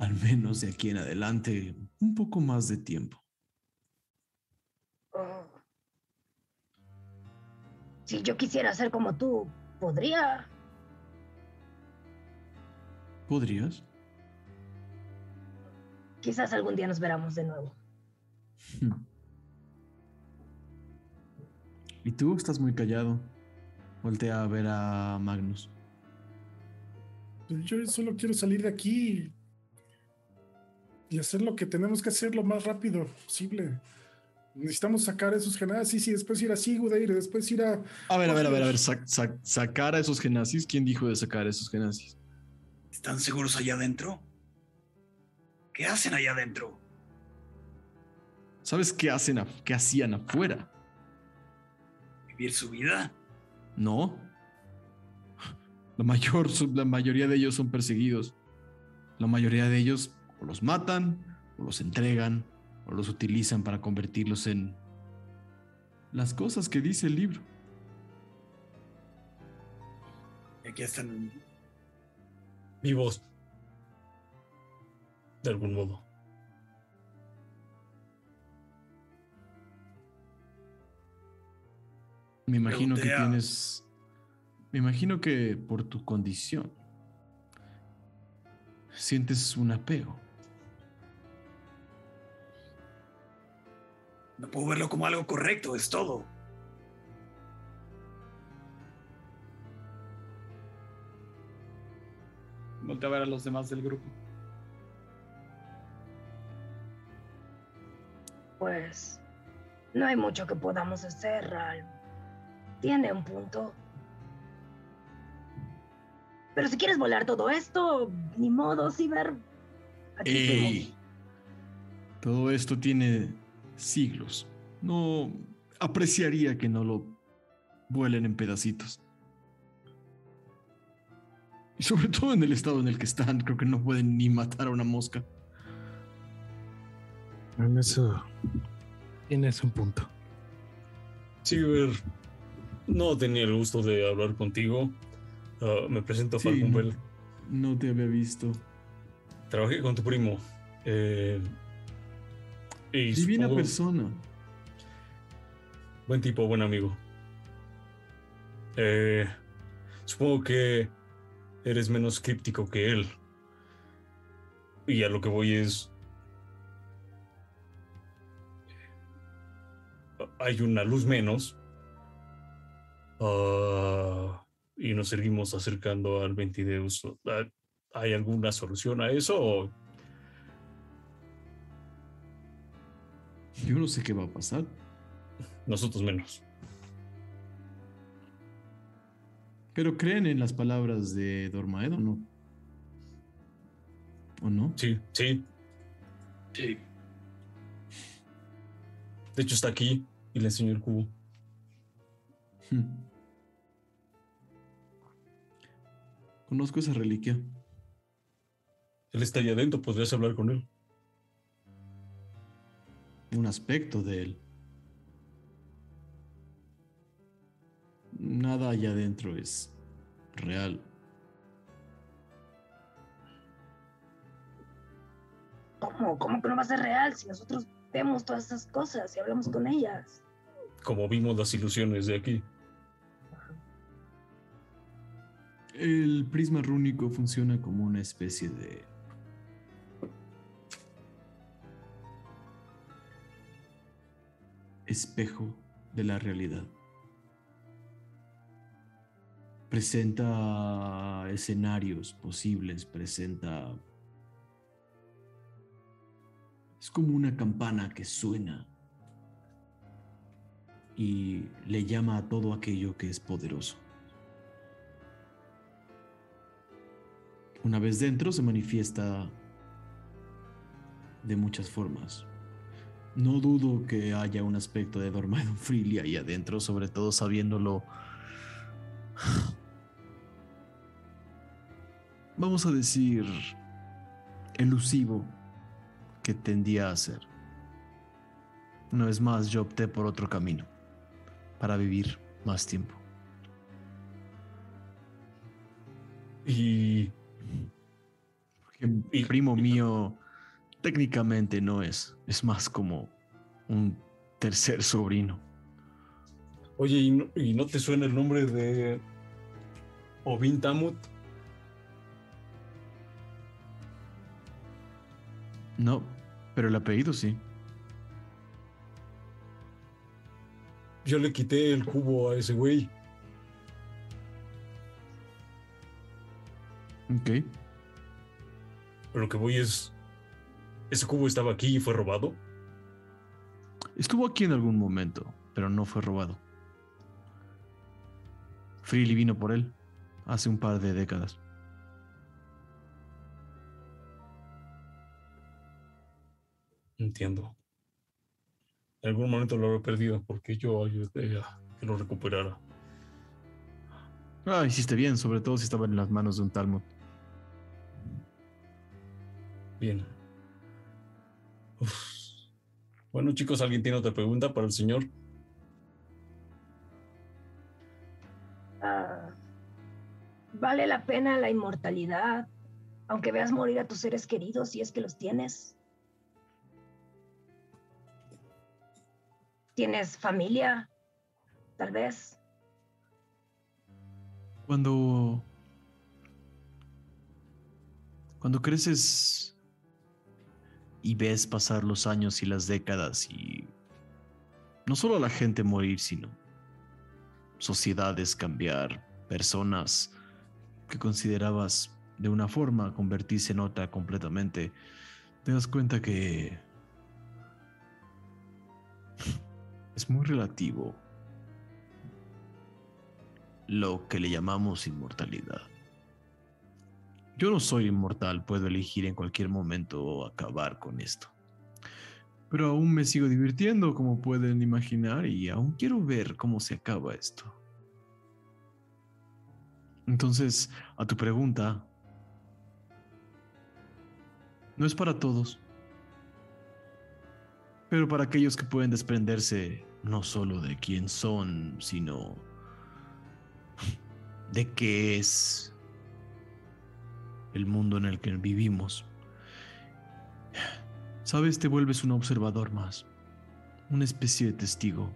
al menos de aquí en adelante, un poco más de tiempo. Oh. Si yo quisiera ser como tú, podría. ¿Podrías? Quizás algún día nos veramos de nuevo. Y tú estás muy callado. Voltea a ver a Magnus. Yo solo quiero salir de aquí y hacer lo que tenemos que hacer lo más rápido posible. Necesitamos sacar esos genazis y después ir a Sigudeir, después ir a... A ver, a ver, a ver, a ver. sac- sac- sacar a esos genazis. ¿Quién dijo de sacar a esos genazis? ¿Están seguros allá adentro? ¿Qué hacen allá adentro? ¿Sabes qué hacen? a- qué hacían afuera? ¿Vivir su vida? No. La, mayor, la mayoría de ellos son perseguidos. La mayoría de ellos o los matan, o los entregan, o los utilizan para convertirlos en las cosas que dice el libro. Aquí están. Vivos. De algún modo. Me imagino que tienes. Me imagino que por tu condición sientes un apego. No puedo verlo como algo correcto, es todo. Voltea a ver a los demás del grupo. Pues no hay mucho que podamos hacer, Ral. Tiene un punto. Pero si quieres volar todo esto, ni modo, Ciber. Aquí ¡Ey! Todo esto tiene siglos. No apreciaría que no lo vuelen en pedacitos. Y sobre todo en el estado en el que están, creo que no pueden ni matar a una mosca. En eso tienes un punto. Silver, no tenía el gusto de hablar contigo. Ah, me presento Sí, Falcon no. Bell. No te había visto. Trabajé con tu primo. Eh, y Divina supongo- persona. Buen tipo, buen amigo. Eh, supongo que eres menos críptico que él. Y a lo que voy es... Hay una luz menos. Ah, y nos seguimos acercando al 20 de uso. Ah, ¿Hay alguna solución a eso? o- Yo no sé qué va a pasar. Nosotros menos. Pero creen en las palabras de Dormaed o no? ¿O no? Sí, sí. Sí. De hecho está aquí y le enseño el cubo. Hmm. Conozco esa reliquia. Él está ahí adentro, podrías hablar con él. Un aspecto de él. Nada allá adentro es real. ¿Cómo? ¿Cómo que no va a ser real si nosotros vemos todas esas cosas y hablamos con ellas? Como vimos las ilusiones de aquí. El prisma rúnico funciona como una especie de espejo de la realidad. Presenta escenarios posibles, presenta... Es como una campana que suena y le llama a todo aquello que es poderoso. Una vez dentro se manifiesta de muchas formas. No dudo que haya un aspecto de Dormidon Freely ahí adentro, sobre todo sabiéndolo. Vamos a decir. elusivo que tendía a ser. Una vez más, yo opté por otro camino para vivir más tiempo. Y. Mi primo mío técnicamente no es, es más como un tercer sobrino. Oye, ¿y no, y no te suena el nombre de Ovin Tamut? No, pero el apellido sí. Yo le quité el cubo a ese güey. Ok. Pero lo que voy es. ¿Ese cubo estaba aquí y fue robado? Estuvo aquí en algún momento, pero no fue robado. Freely vino por él hace un par de décadas. Entiendo. En algún momento lo habré perdido porque yo ayudé a que lo recuperara. Ah, hiciste bien, sobre todo si estaba en las manos de un Talmud. Bien. Uf. Bueno, chicos, ¿alguien tiene otra pregunta para el señor? Ah, ¿Vale la pena la inmortalidad? Aunque veas morir a tus seres queridos si es que los tienes. ¿Tienes familia? Tal vez. Cuando. Cuando creces y ves pasar los años y las décadas y no solo la gente morir, sino sociedades cambiar, personas que considerabas de una forma convertirse en otra completamente, te das cuenta que es muy relativo lo que le llamamos inmortalidad. Yo no soy inmortal, puedo elegir en cualquier momento acabar con esto. Pero aún me sigo divirtiendo, como pueden imaginar, y aún quiero ver cómo se acaba esto. Entonces, a tu pregunta, no es para todos, pero para aquellos que pueden desprenderse no solo de quién son, sino de qué es el mundo en el que vivimos. Sabes, te vuelves un observador más, una especie de testigo.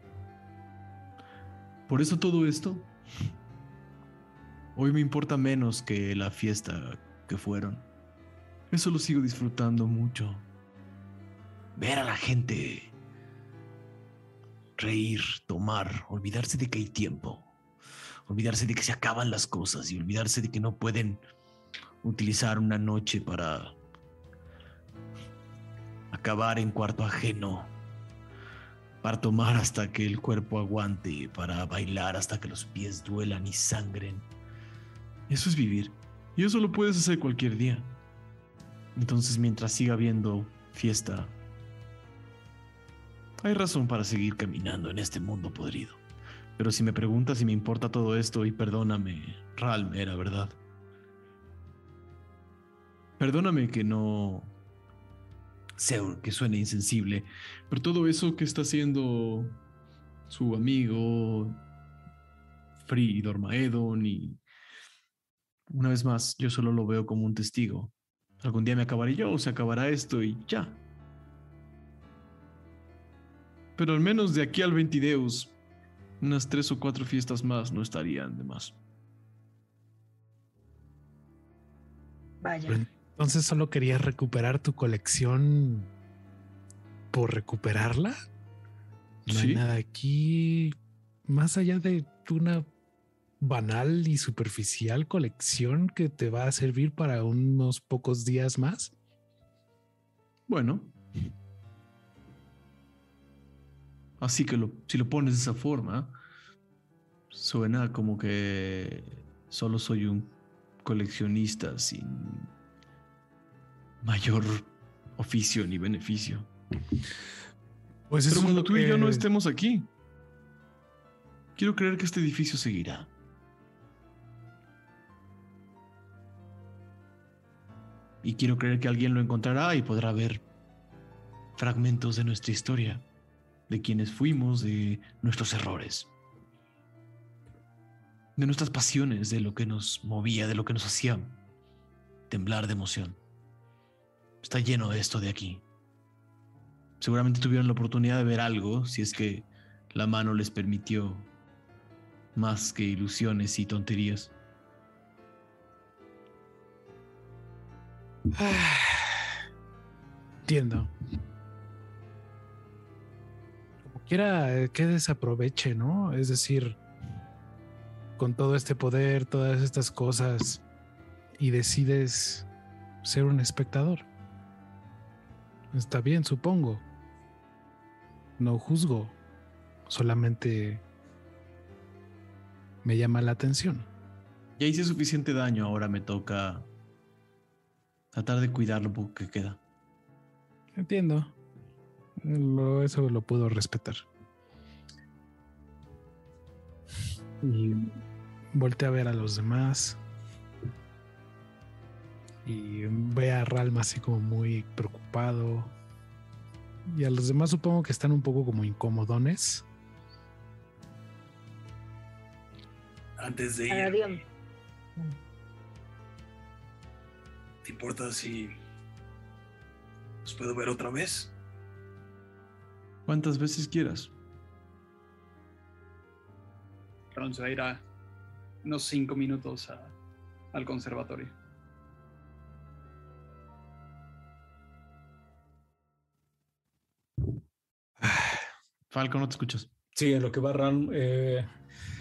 Por eso todo esto, hoy me importa menos que la fiesta que fueron. Eso lo sigo disfrutando mucho. Ver a la gente reír, tomar, olvidarse de que hay tiempo, olvidarse de que se acaban las cosas y olvidarse de que no pueden utilizar una noche para acabar en cuarto ajeno, para tomar hasta que el cuerpo aguante, para bailar hasta que los pies duelan y sangren. Eso es vivir. Y eso lo puedes hacer cualquier día. Entonces mientras siga habiendo fiesta, hay razón para seguir caminando en este mundo podrido. Pero si me preguntas si me importa todo esto, y perdóname, Ralm, era verdad. Perdóname que no sea que suene insensible, pero todo eso que está haciendo su amigo Free y Dormaedon y una vez más, yo solo lo veo como un testigo. Algún día me acabaré yo, o se acabará esto y ya. Pero al menos de aquí al Ventideus, unas tres o cuatro fiestas más no estarían de más. Vaya. Entonces solo querías recuperar tu colección por recuperarla. No hay nada aquí más allá de una banal y superficial colección que te va a servir para unos pocos días más. Bueno. Así que si lo pones de esa forma, suena como que solo soy un coleccionista sin mayor oficio ni beneficio. Pues Pero cuando tú y yo no estemos aquí, quiero creer que este edificio seguirá. Y quiero creer que alguien lo encontrará y podrá ver fragmentos de nuestra historia, de quienes fuimos, de nuestros errores, de nuestras pasiones, de lo que nos movía, de lo que nos hacía temblar de emoción. Está lleno de esto de aquí. Seguramente tuvieron la oportunidad de ver algo, si es que la mano les permitió más que ilusiones y tonterías. entiendo. Como quiera que desaproveche, ¿no? Es decir, con todo este poder, todas estas cosas, y decides ser un espectador. Está bien, supongo. No juzgo, solamente me llama la atención. Ya hice suficiente daño, ahora me toca tratar de cuidar lo poco que queda. Entiendo. eso lo puedo respetar. Y volteé a ver a los demás. Y ve a Ralma así como muy preocupado. Y a los demás supongo que están un poco como incómodones. Antes de ir. ¿Te importa si los puedo ver otra vez? ¿Cuántas veces quieras? Ron se va a ir a unos cinco minutos al conservatorio. Falco, no te escuchas. Sí, en lo que va Ran, eh,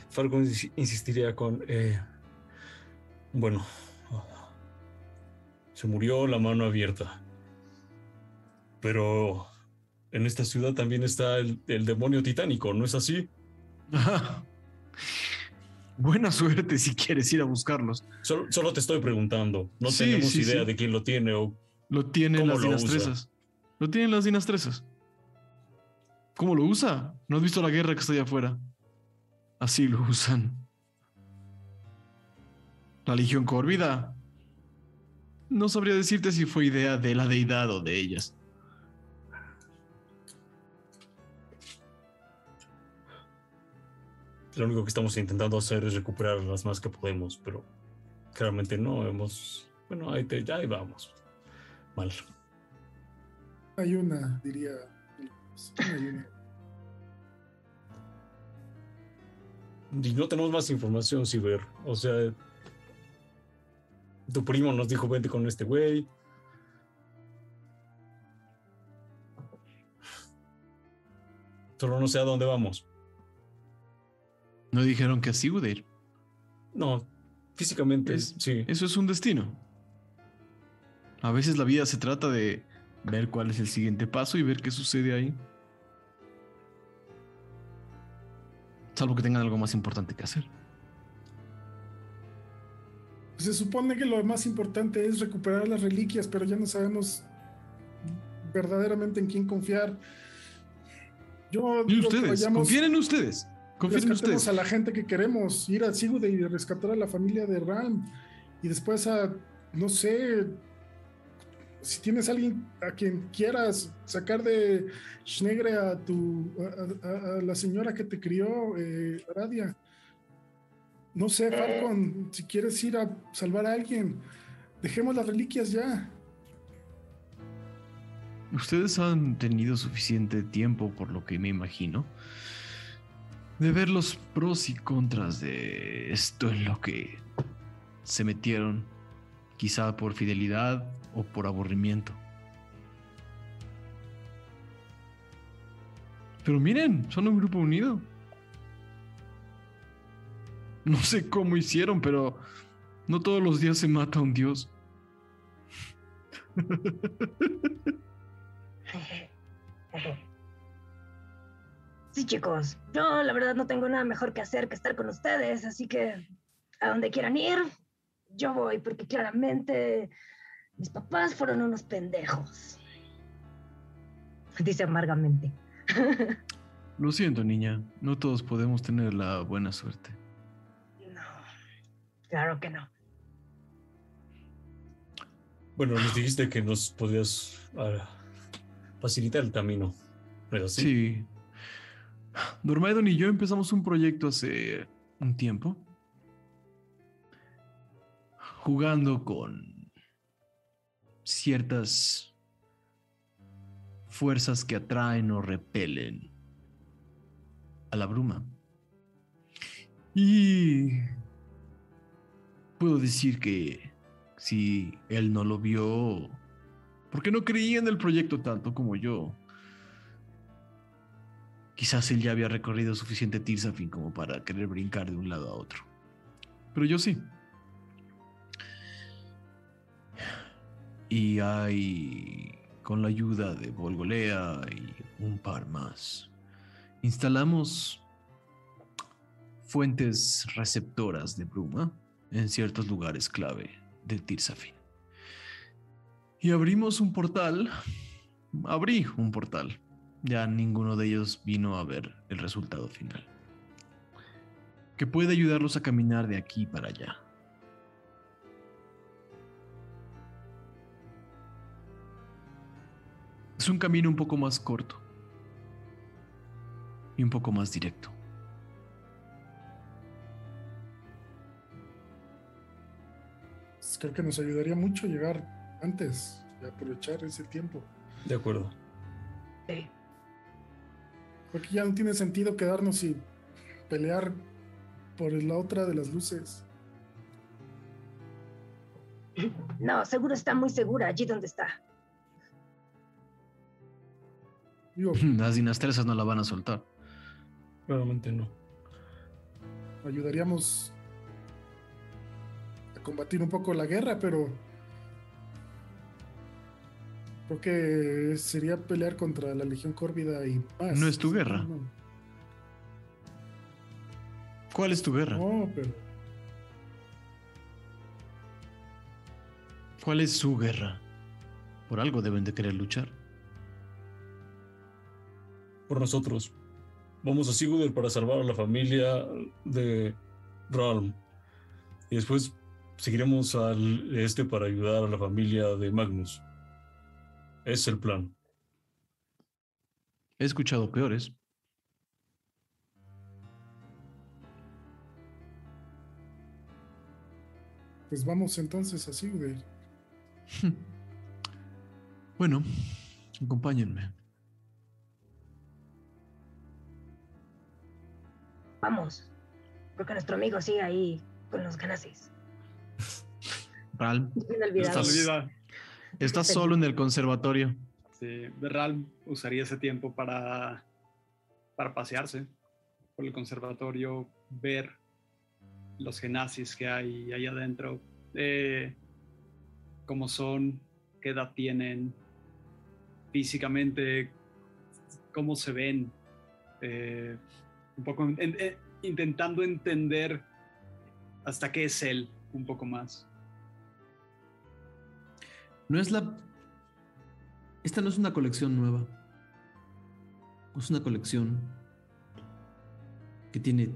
Falco insistiría con, eh, bueno, se murió la mano abierta. Pero en esta ciudad también está el, demonio titánico, ¿no es así? Buena suerte si quieres ir a buscarlos. Solo, te estoy preguntando. No tenemos idea de quién lo tiene o. Lo tienen las dinastresas. Lo tienen las dinastresas. ¿Cómo lo usa? ¿No has visto la guerra que está allá afuera? Así lo usan. La Legión Córvida no sabría decirte si fue idea de la deidad o de ellas. Lo único que estamos intentando hacer es recuperar las más que podemos, pero claramente no hemos. Bueno, ahí, te, ahí vamos. Mal. Hay una, diría. Y no tenemos más información, Ciber. O sea, tu primo nos dijo, vente con este güey. Solo no sé a dónde vamos. ¿No dijeron que así iba ir? No, físicamente sí. Eso es un destino. A veces la vida se trata de ver cuál es el siguiente paso y ver qué sucede ahí. Salvo que tengan algo más importante que hacer se supone que lo más importante es recuperar las reliquias, pero ya no sabemos verdaderamente en quién confiar. Yo y ustedes, confíen en ustedes. Confíen en ustedes. a la gente que queremos, ir a Sigurd y rescatar a la familia de Ram. Y después a, no sé, si tienes alguien a quien quieras sacar de Schnegre a tu a, la señora que te crió, eh, Radia. No sé, Falcon, si quieres ir a salvar a alguien, dejemos las reliquias ya. Ustedes han tenido suficiente tiempo, por lo que me imagino, de ver los pros y contras de esto en lo que se metieron, quizá por fidelidad o por aburrimiento. Pero miren, son un grupo unido. No sé cómo hicieron, pero no todos los días se mata un dios. Sí, chicos, yo la verdad no tengo nada mejor que hacer que estar con ustedes, así que a donde quieran ir, yo voy, porque claramente mis papás fueron unos pendejos. Dice amargamente. Lo siento, niña. No todos podemos tener la buena suerte. No, claro que no. Bueno, nos dijiste que nos podías ah, facilitar el camino. Pero sí. Sí. Dormaidon y yo empezamos un proyecto hace un tiempo. Jugando con ciertas fuerzas que atraen o repelen a la bruma. Y puedo decir que si él no lo vio, porque no creía en el proyecto tanto como yo. Quizás él ya había recorrido suficiente Tirsafin como para querer brincar de un lado a otro. Pero yo sí. Y hay, con la ayuda de Volgolea y un par más, instalamos fuentes receptoras de bruma en ciertos lugares clave de Tirsafin. Y abrimos un portal. Abrí un portal. Ya ninguno de ellos vino a ver el resultado final. Que puede ayudarlos a caminar de aquí para allá. Es un camino un poco más corto y un poco más directo. Pues Creo que nos ayudaría mucho llegar antes y aprovechar ese tiempo. De acuerdo. Sí. Porque ya no tiene sentido quedarnos y pelear por la otra de las luces. No, seguro está muy segura allí donde está. Digo, Las dinastresas no la van a soltar. Claramente no. ayudaríamos a combatir un poco la guerra, pero creo que sería pelear contra la Legión Córvida y más. No es tu guerra. No, ¿Cuál es tu guerra? no, pero ¿Cuál es su guerra? Por algo deben de querer luchar. Por nosotros. Vamos a Sigurd para salvar a la familia de Ralm. Y después seguiremos al este para ayudar a la familia de Magnus. Es el plan. He escuchado peores. pues vamos entonces así, güey. Bueno, acompáñenme. Vamos. Porque nuestro amigo sigue ahí con los ganazis. Ral, Bien olvidado. Estás- solo en el conservatorio. Sí, Berral usaría ese tiempo para, para pasearse por el conservatorio, ver los genazis que hay ahí adentro, eh, cómo son, qué edad tienen, físicamente, cómo se ven, eh, un poco en- intentando entender hasta qué es él un poco más. No es la. Esta no es una colección nueva. Es una colección que tiene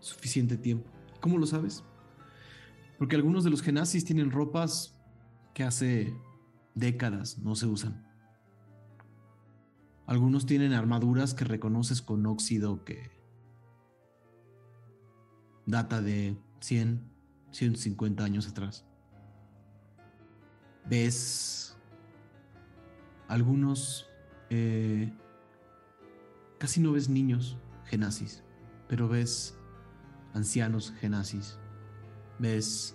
suficiente tiempo. ¿Cómo lo sabes? Porque algunos de los genazis tienen ropas que hace décadas no se usan. Algunos tienen armaduras que reconoces con óxido que data de 100, 150 años atrás. Ves algunos, eh, casi no ves niños genazis, pero ves ancianos genazis, ves,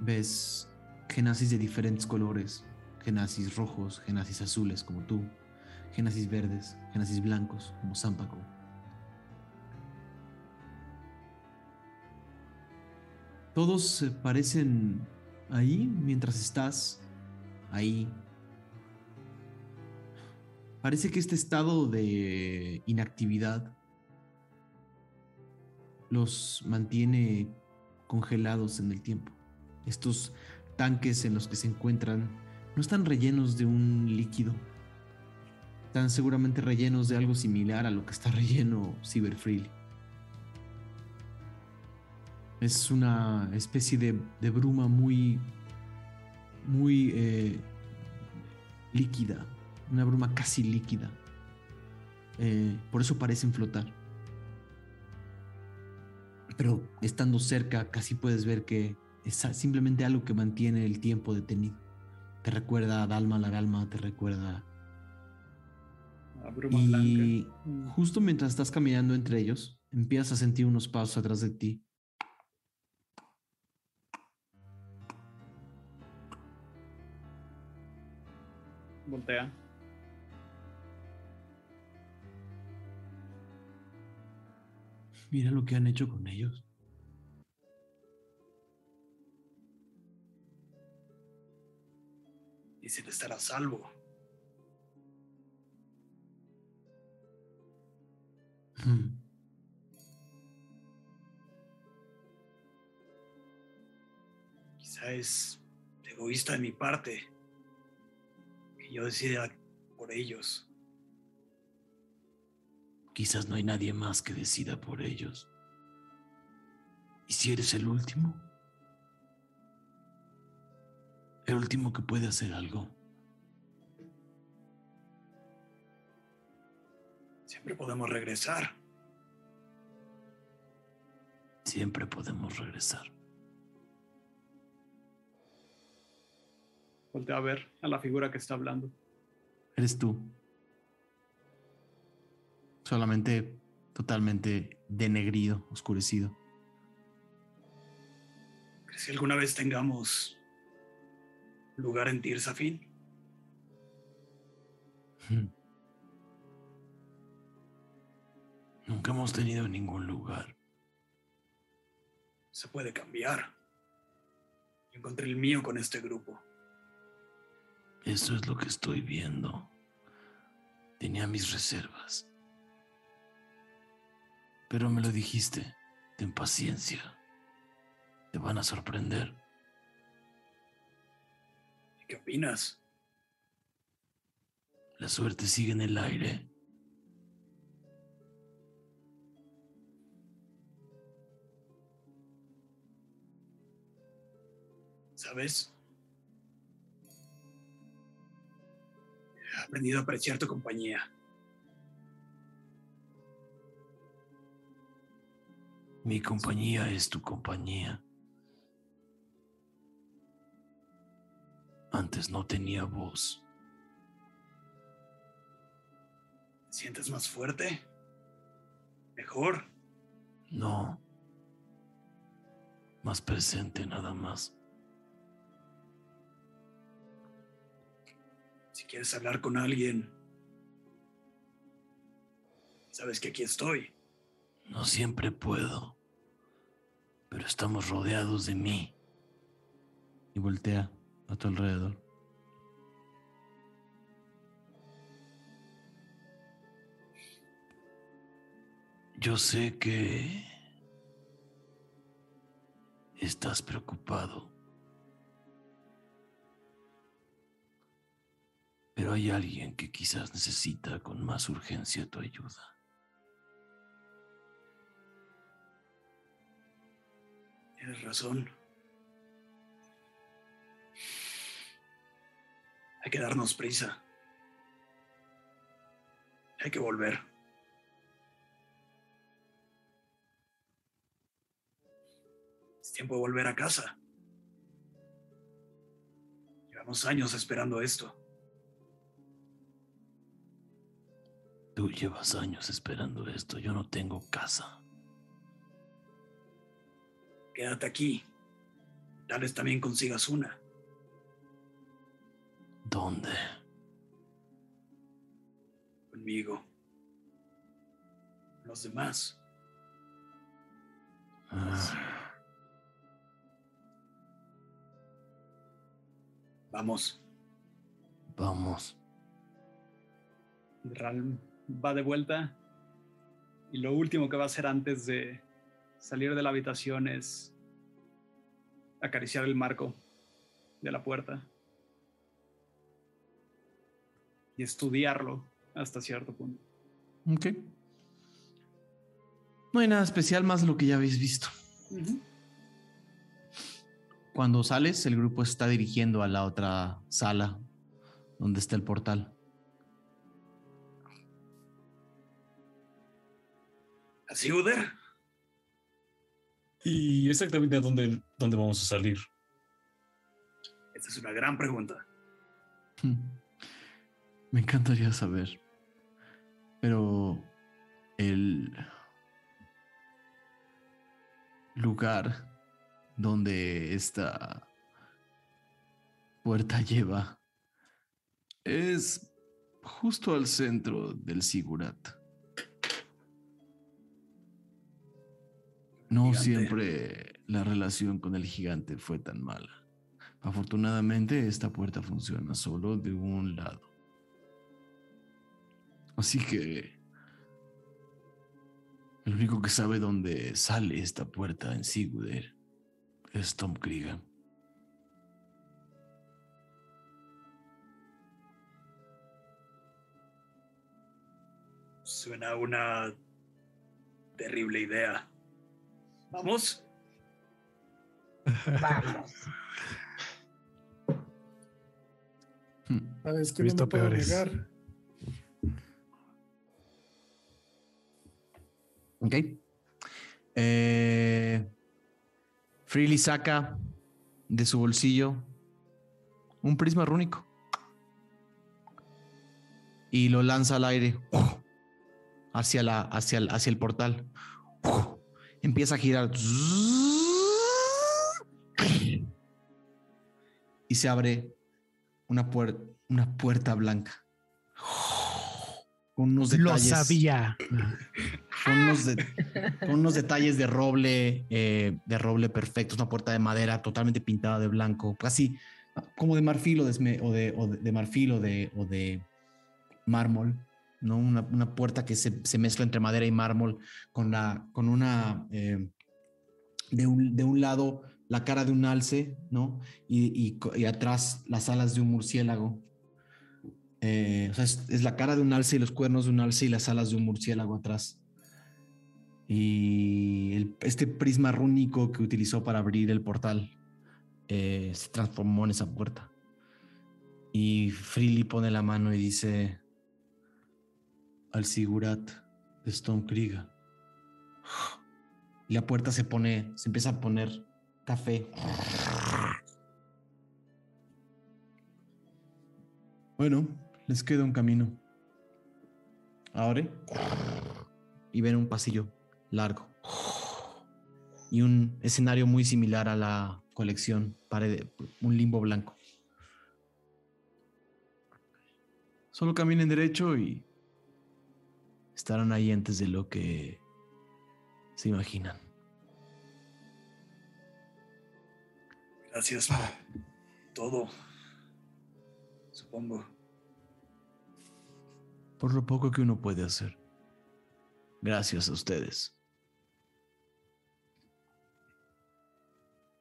ves genazis de diferentes colores, genazis rojos, genazis azules como tú, Génesis verdes, Génesis blancos, como Zampaco. Todos parecen ahí mientras estás ahí. Parece que este estado de inactividad los mantiene congelados en el tiempo. Estos tanques en los que se encuentran no están rellenos de un líquido. Están seguramente rellenos de algo similar a lo que está relleno Cyber Freely. Es una especie de, de bruma muy, muy eh, líquida, una bruma casi líquida. Eh, por eso parecen flotar. Pero estando cerca casi puedes ver que es simplemente algo que mantiene el tiempo detenido. Te recuerda a Dalma la Galma, te recuerda... Bruma Y blanca. Justo mientras estás caminando entre ellos, empiezas a sentir unos pasos atrás de ti. Voltea. Mira lo que han hecho con ellos. Dicen estar a salvo. Hmm. Quizá es egoísta de mi parte yo decida por ellos. Quizás no hay nadie más que decida por ellos. ¿Y si eres el último? El último que puede hacer algo. Siempre podemos regresar. Siempre podemos regresar. Voltea a ver a la figura que está hablando. Eres tú. Solamente totalmente denegrido, oscurecido. ¿Crees que alguna vez tengamos lugar en Tirsafin? Hmm. Nunca hemos tenido ningún lugar. Se puede cambiar. Encontré el mío con este grupo. Eso es lo que estoy viendo. Tenía mis reservas. Pero me lo dijiste. Ten paciencia. Te van a sorprender. ¿Y qué opinas? La suerte sigue en el aire. ¿Sabes? He aprendido a apreciar tu compañía. Mi compañía es tu compañía. Antes no tenía voz. ¿Te sientes más fuerte? ¿Mejor? No. Más presente nada más. Quieres hablar con alguien, sabes que aquí estoy. No siempre puedo. Pero estamos rodeados de mí. Y voltea a tu alrededor. Yo sé que estás preocupado. Pero hay alguien que quizás necesita con más urgencia tu ayuda. Tienes razón. Hay que darnos prisa. Hay que volver. Es tiempo de volver a casa. Llevamos años esperando esto. Tú llevas años esperando esto. Yo no tengo casa. Quédate aquí. Tal vez también consigas una. ¿Dónde? conmigo. Los demás. Ah, Vamos. vamos. Ral va de vuelta y lo último que va a hacer antes de salir de la habitación es acariciar el marco de la puerta y estudiarlo hasta cierto punto. Ok. No hay nada especial más lo que ya habéis visto. Cuando sales, el grupo está dirigiendo a la otra sala donde está el portal. ¿Así, Uder? ¿Y exactamente a dónde, dónde vamos a salir? Esta es una gran pregunta. Me encantaría saber. Pero el lugar donde esta puerta lleva es justo al centro del Sigurat. No Gigante. siempre la relación con el gigante fue tan mala. Afortunadamente, esta puerta funciona solo de un lado. Así que el único que sabe dónde sale esta puerta en Siguder es Tom Krieger. Suena una terrible idea. ¿Vamos? Vamos. Sabes que He no visto me puedo peores. negar. Ok. Eh, Freely saca de su bolsillo un prisma rúnico y lo lanza al aire hacia, la, hacia, el, hacia el portal. Empieza a girar. Y se abre una, puer- una puerta blanca. Con unos Lo detalles. sabía. con unos, de- con unos detalles de roble, eh, de roble perfecto, una puerta de madera totalmente pintada de blanco, casi como de marfil o de, esme- o de, o de- de marfil o de, o de mármol, ¿no? Una, una puerta que se, se mezcla entre madera y mármol con, la, con una, eh, de, un, de un lado la cara de un alce, ¿no? Y, y atrás las alas de un murciélago. Eh, o sea, es, es la cara de un alce y los cuernos de un alce y las alas de un murciélago atrás. Y el- este prisma rúnico que utilizó para abrir el portal eh, se transformó en esa puerta. Y Freely pone la mano y dice al Sigurat de Stone Krieger. Y la puerta se pone, se empieza a poner café. Bueno, les queda un camino. Ahora. Y ven un pasillo largo. Y un escenario muy similar a la colección, pared, un limbo blanco. Solo caminen derecho y estarán ahí antes de lo que se imaginan. Gracias por todo. Supongo. Por lo poco que uno puede hacer. Gracias a ustedes.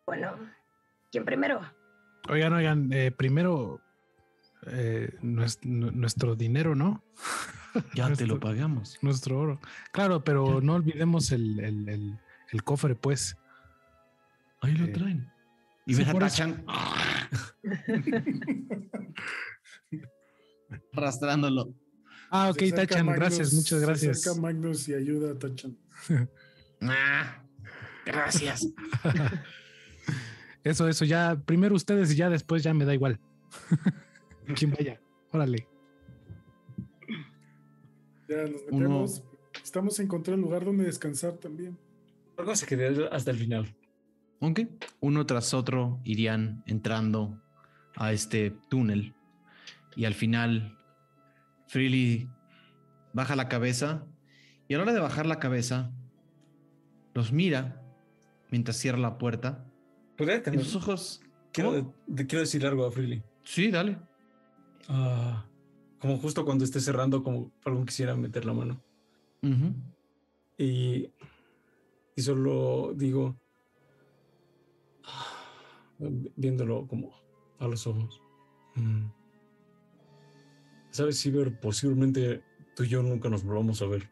Bueno, ¿quién primero? Oigan, oigan, eh, primero eh, nues- nu- nuestro dinero, ¿no? Ya te lo pagamos. Nuestro oro. Claro, pero no olvidemos el, el- el- el cofre, pues. Ahí lo Eh, traen. Y sí, a. Tachan arrastrándolo. Ah, ok, Se Tachan, Magnus- gracias, muchas Se gracias. acerca Magnus y ayuda a Tachan. Ah, gracias. Eso, eso, ya, primero ustedes y ya después ya me da igual. Quien vaya, órale. Ya nos Uno- metemos. Estamos encontrando un lugar donde descansar también. Algo se quedó hasta el final. Ok. Uno tras otro irían entrando a este túnel. Y al final, Freely baja la cabeza y a la hora de bajar la cabeza, los mira mientras cierra la puerta. ¿Podría tener- sus ojos. Quiero, quiero decir algo a Freely. Sí, dale. Ah, como justo cuando esté cerrando, como algo quisiera meter la mano. Y, y solo digo, viéndolo como a los ojos. mm, Sabes, Ciber, posiblemente tú y yo nunca nos volvamos a ver.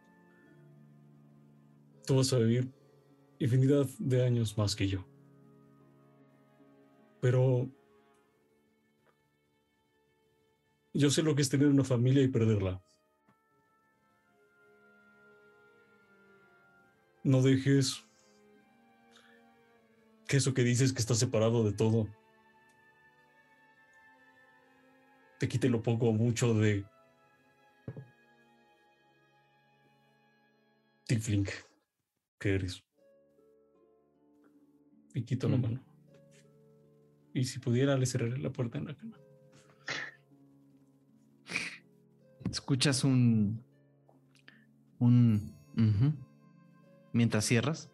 Tú vas a vivir infinidad de años más que yo. Pero yo sé lo que es tener una familia y perderla. No dejes que eso que dices que estás separado de todo te quite lo poco o mucho de Tiefling que eres. Y quito la Mm. mano. Y si pudiera, le cerraré la puerta en la cama. Escuchas un. Un. Mientras cierras.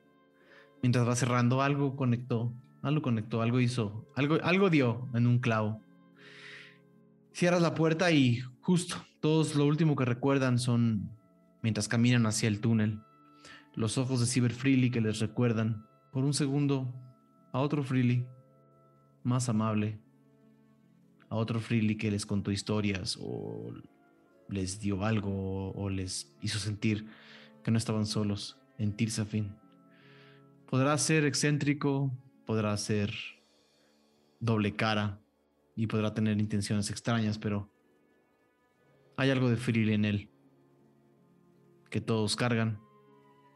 Mientras vas cerrando, algo conectó. Algo conectó, algo hizo. Algo, algo dio en un clavo. Cierras la puerta y justo todos lo último que recuerdan son mientras caminan hacia el túnel. Los ojos de Cyber Freely que les recuerdan por un segundo a otro Freely más amable. A otro Freely que les contó historias o les dio algo o les hizo sentir que no estaban solos en Tirsafin. Podrá ser excéntrico, podrá ser doble cara y podrá tener intenciones extrañas, pero hay algo de Fril en él que todos cargan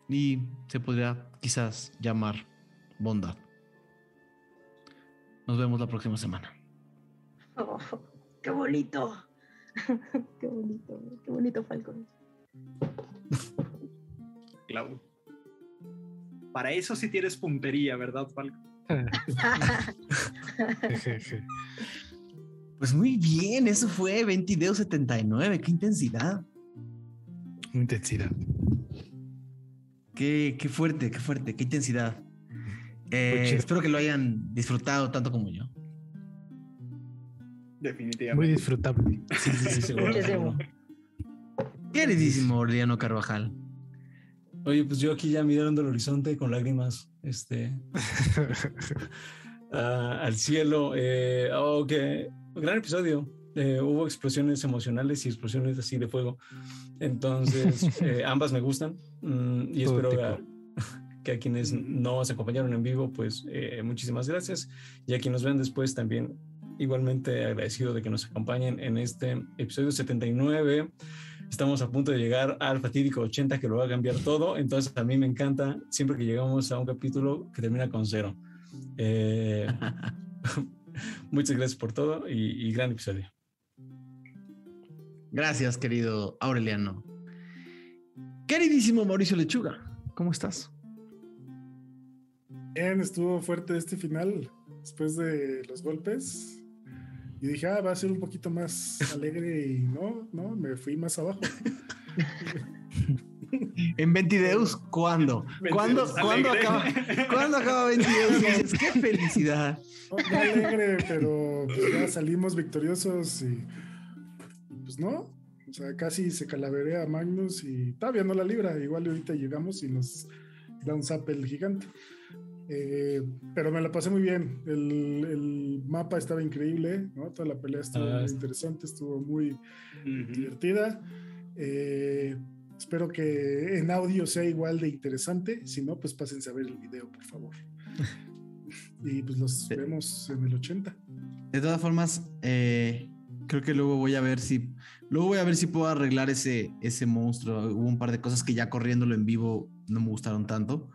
y se podría quizás llamar bondad. Nos vemos la próxima semana. Oh, qué bonito. qué bonito, qué bonito Falcon. Clau. Para eso sí tienes puntería, ¿verdad, Falco? Jejeje. Pues muy bien, eso fue 2279, qué intensidad. Intensidad. Qué, qué fuerte, qué fuerte, qué intensidad. Eh, espero que lo hayan disfrutado tanto como yo. Definitivamente. Muy disfrutable. Sí, sí, sí, seguro. Muchísimo. Queridísimo Orliano Carvajal. Oye, pues yo aquí ya mirando el horizonte con lágrimas, este, ah, al cielo. Eh, oh, qué gran episodio. Eh, hubo explosiones emocionales y explosiones así de fuego. Entonces, eh, ambas me gustan. mm, y Todo espero a- que a quienes nos acompañaron en vivo, pues eh, muchísimas gracias. Y a quienes nos ven después también, igualmente agradecido de que nos acompañen en este episodio 79. Estamos a punto de llegar al fatídico 80 que lo va a cambiar todo. Entonces a mí me encanta siempre que llegamos a un capítulo que termina con cero. Eh, muchas gracias por todo y, y gran episodio. Gracias, querido Aureliano. Queridísimo Mauricio Lechuga, ¿cómo estás? Bien, estuvo fuerte este final después de los golpes. Y dije, ah, va a ser un poquito más alegre y no, no, me fui más abajo. En Ventideus, ¿cuándo? ¿Cuándo, ¿cuándo, acaba, ¿cuándo acaba Ventideus? Y dices, ¡Qué felicidad! No, no alegre, pero pues ya salimos victoriosos y pues no. O sea, casi se calaverea a Magnus y todavía no la libra. Igual ahorita llegamos y nos da un zap el gigante. Eh, pero me la pasé muy bien. El, el mapa estaba increíble, ¿no? Toda la pelea estuvo Ah, muy sí. interesante, estuvo muy divertida. Eh, espero que en audio sea igual de interesante. Si no, pues pásense a ver el video, por favor. y pues los Sí. vemos en el 80. De todas formas, eh, creo que luego voy a ver si. Luego voy a ver si puedo arreglar ese, ese monstruo. Hubo un par de cosas que ya corriéndolo en vivo no me gustaron tanto,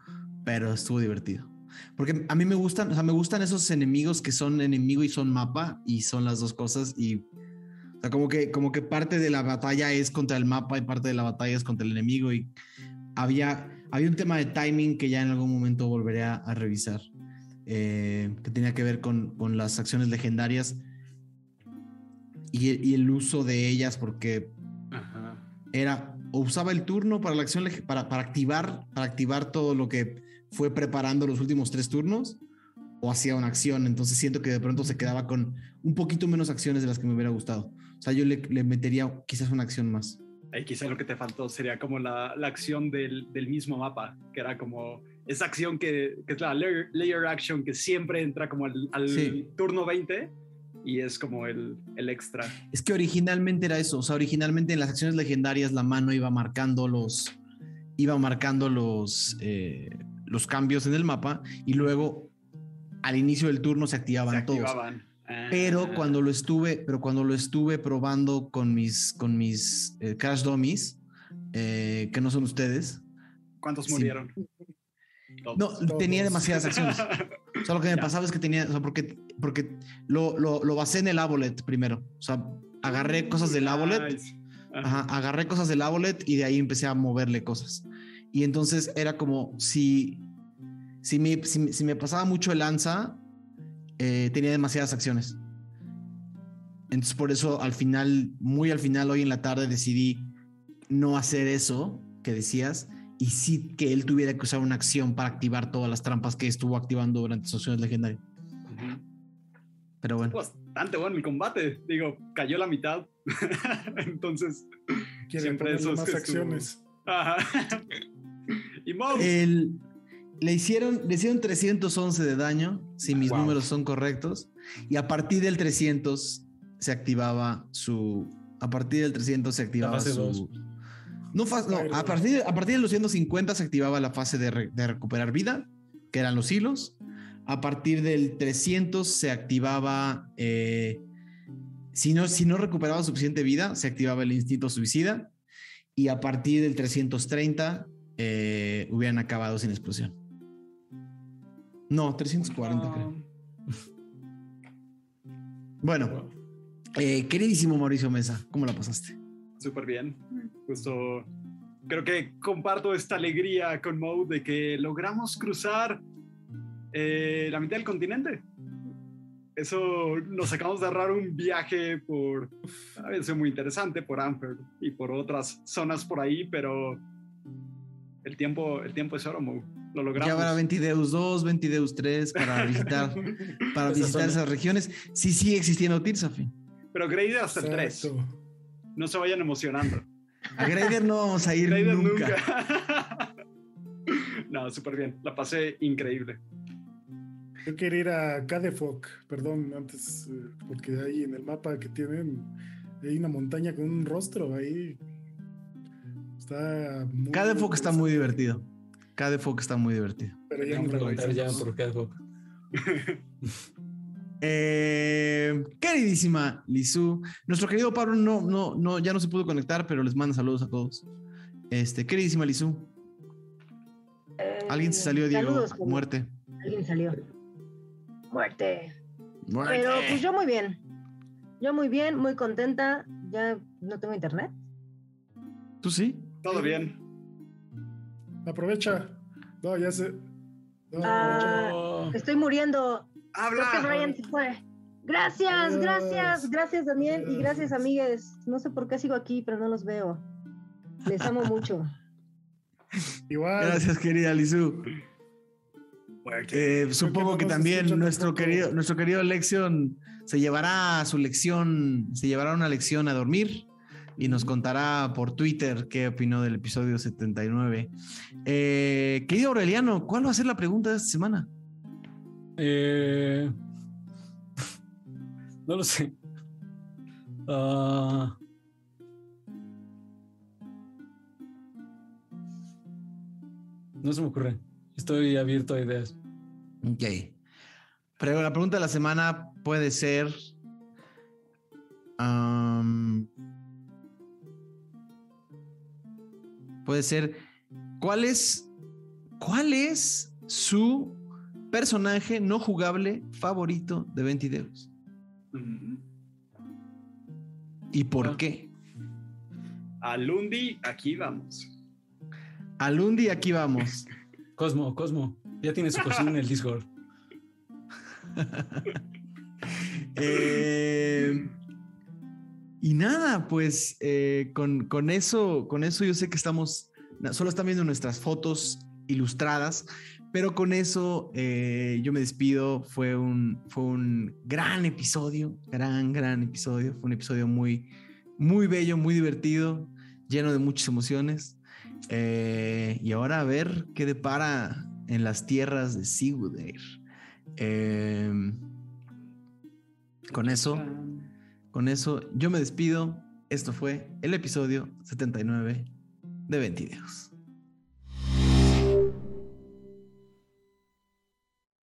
pero estuvo divertido. Porque a mí me gustan, o sea, me gustan esos enemigos que son enemigo y son mapa, y son las dos cosas. Y o sea, como que, como que parte de la batalla es contra el mapa y parte de la batalla es contra el enemigo. Y había, había un tema de timing que ya en algún momento volveré a, a revisar, eh, que tenía que ver con, con las acciones legendarias y, y el uso de ellas, porque Ajá. era o usaba el turno para la acción para, para activar, para activar todo lo que fue preparando los últimos tres turnos, o hacía una acción. Entonces siento que de pronto se quedaba con un poquito menos acciones de las que me hubiera gustado. O sea, yo le, le metería quizás una acción más. Ahí quizá lo que te faltó sería como la, la acción del, del mismo mapa, que era como esa acción que, que es la layer, layer action que siempre entra como al, al Sí. turno 20 y es como el, el extra. Es que originalmente era eso. O sea, originalmente en las acciones legendarias la mano iba marcando los. iba marcando los. eh, los cambios en el mapa. Y luego al inicio del turno se activaban Se todos. activaban. Ah. Pero cuando lo estuve, pero cuando lo estuve probando con mis, con mis eh, Crash Dummies, eh, que no son ustedes, ¿Cuántos sí. murieron? no, Todos. tenía demasiadas acciones. O sea, lo que me Ya. pasaba es que tenía, o sea, porque, porque lo, lo, lo basé en el Abolet primero. O sea, agarré cosas del Abolet, Nice. Ajá, agarré cosas del Abolet y de ahí empecé a moverle cosas. Y entonces era como si, si, me, si, me- si me pasaba mucho el lanza, eh, tenía demasiadas acciones. Entonces por eso al final, muy al final, hoy en la tarde decidí no hacer eso que decías y sí que él tuviera que usar una acción para activar todas las trampas que estuvo activando durante sus acciones legendarias. Pero bueno. Bastante bueno el combate. Digo, cayó la mitad. Entonces, Quiere siempre eso es más acciones. Ajá. y Mouse. El- le, hicieron, le hicieron 311 de daño, si mis Wow. números son correctos. Y a partir del 300 se activaba su. A partir del 300 se activaba su. dos. No, no, a, partir, a partir de los 150 se activaba la fase de, re- de recuperar vida, que eran los hilos. A partir del 300 se activaba. eh, si, no, si no recuperaba suficiente vida, se activaba el instinto suicida. Y a partir del 330 eh, hubieran acabado sin explosión. No, 340 creo. Bueno, eh, queridísimo Mauricio Mesa, ¿cómo la pasaste? Súper bien. Justo creo que comparto esta alegría con Mo de que logramos cruzar eh, la mitad del continente. Eso nos acabamos de ahorrar un viaje por, a veces muy interesante, por Amper y por otras zonas por ahí, pero el tiempo, el tiempo es oro. Lo logramos. Ya habrá Ventideus 2, Ventideus 3 para visitar, para Esa visitar esas regiones. Sí sigue existiendo Tirsafin. Pero Grader hasta el 3. Exacto. No se vayan emocionando. A Grader no vamos a ir Grader nunca. nunca. no, súper bien. La pasé increíble. Yo quería ir a Cadefoc, perdón, antes, eh, porque ahí en el mapa que tienen, hay una montaña con un rostro ahí. Está muy. Cada enfoque está muy divertido. Cada enfoque está muy divertido. Pero ya no a preguntar ya por qué Adhoc. Eh, queridísima Lizu, nuestro querido Pablo no, no, no, ya no se pudo conectar, pero les manda saludos a todos. Este, queridísima Lizu, alguien se salió, Diego. Saludos. Muerte. Alguien salió. Muerte. Muerte. Pero pues yo muy bien. Yo muy bien, muy contenta. Ya no tengo internet. ¿Tú sí? Todo bien. Aprovecha. No, ya se. no, Ah, Estoy muriendo. Creo que Habla. Ryan se fue. Gracias, Adiós. gracias, gracias Daniel y gracias amigues. No sé por qué sigo aquí, pero no los veo. Les amo mucho. Igual. Gracias, querida Lizu. Eh, supongo que también nuestro querido, nuestro querido Lexion se llevará su lección, se llevará una lección a dormir y nos contará por Twitter qué opinó del episodio 79. Eh, querido Aureliano, ¿cuál va a ser la pregunta de esta semana? eh, no lo sé. Ah, no se me ocurre. Estoy abierto a ideas. Ok. Pero la pregunta de la semana puede ser. Puede ser. ¿Cuál es. ¿Cuál es su personaje no jugable favorito de Ventideus? Ujú. ¿Y por Ah. qué? A Lundi, aquí vamos. Alundi, aquí vamos. Cosmo, Cosmo. Ya tiene su cocina en el Discord. Eh, Y nada, pues eh, con, con, eso, con eso yo sé que estamos, solo están viendo nuestras fotos ilustradas, pero con eso eh, yo me despido. Fue un, fue un gran episodio, gran, gran episodio. Fue un episodio muy, muy bello, muy divertido, lleno de muchas emociones. Eh, y ahora a ver qué depara en las tierras de Sigurdair. con eso con eso yo me despido. Esto fue el episodio 79 de 20 videos.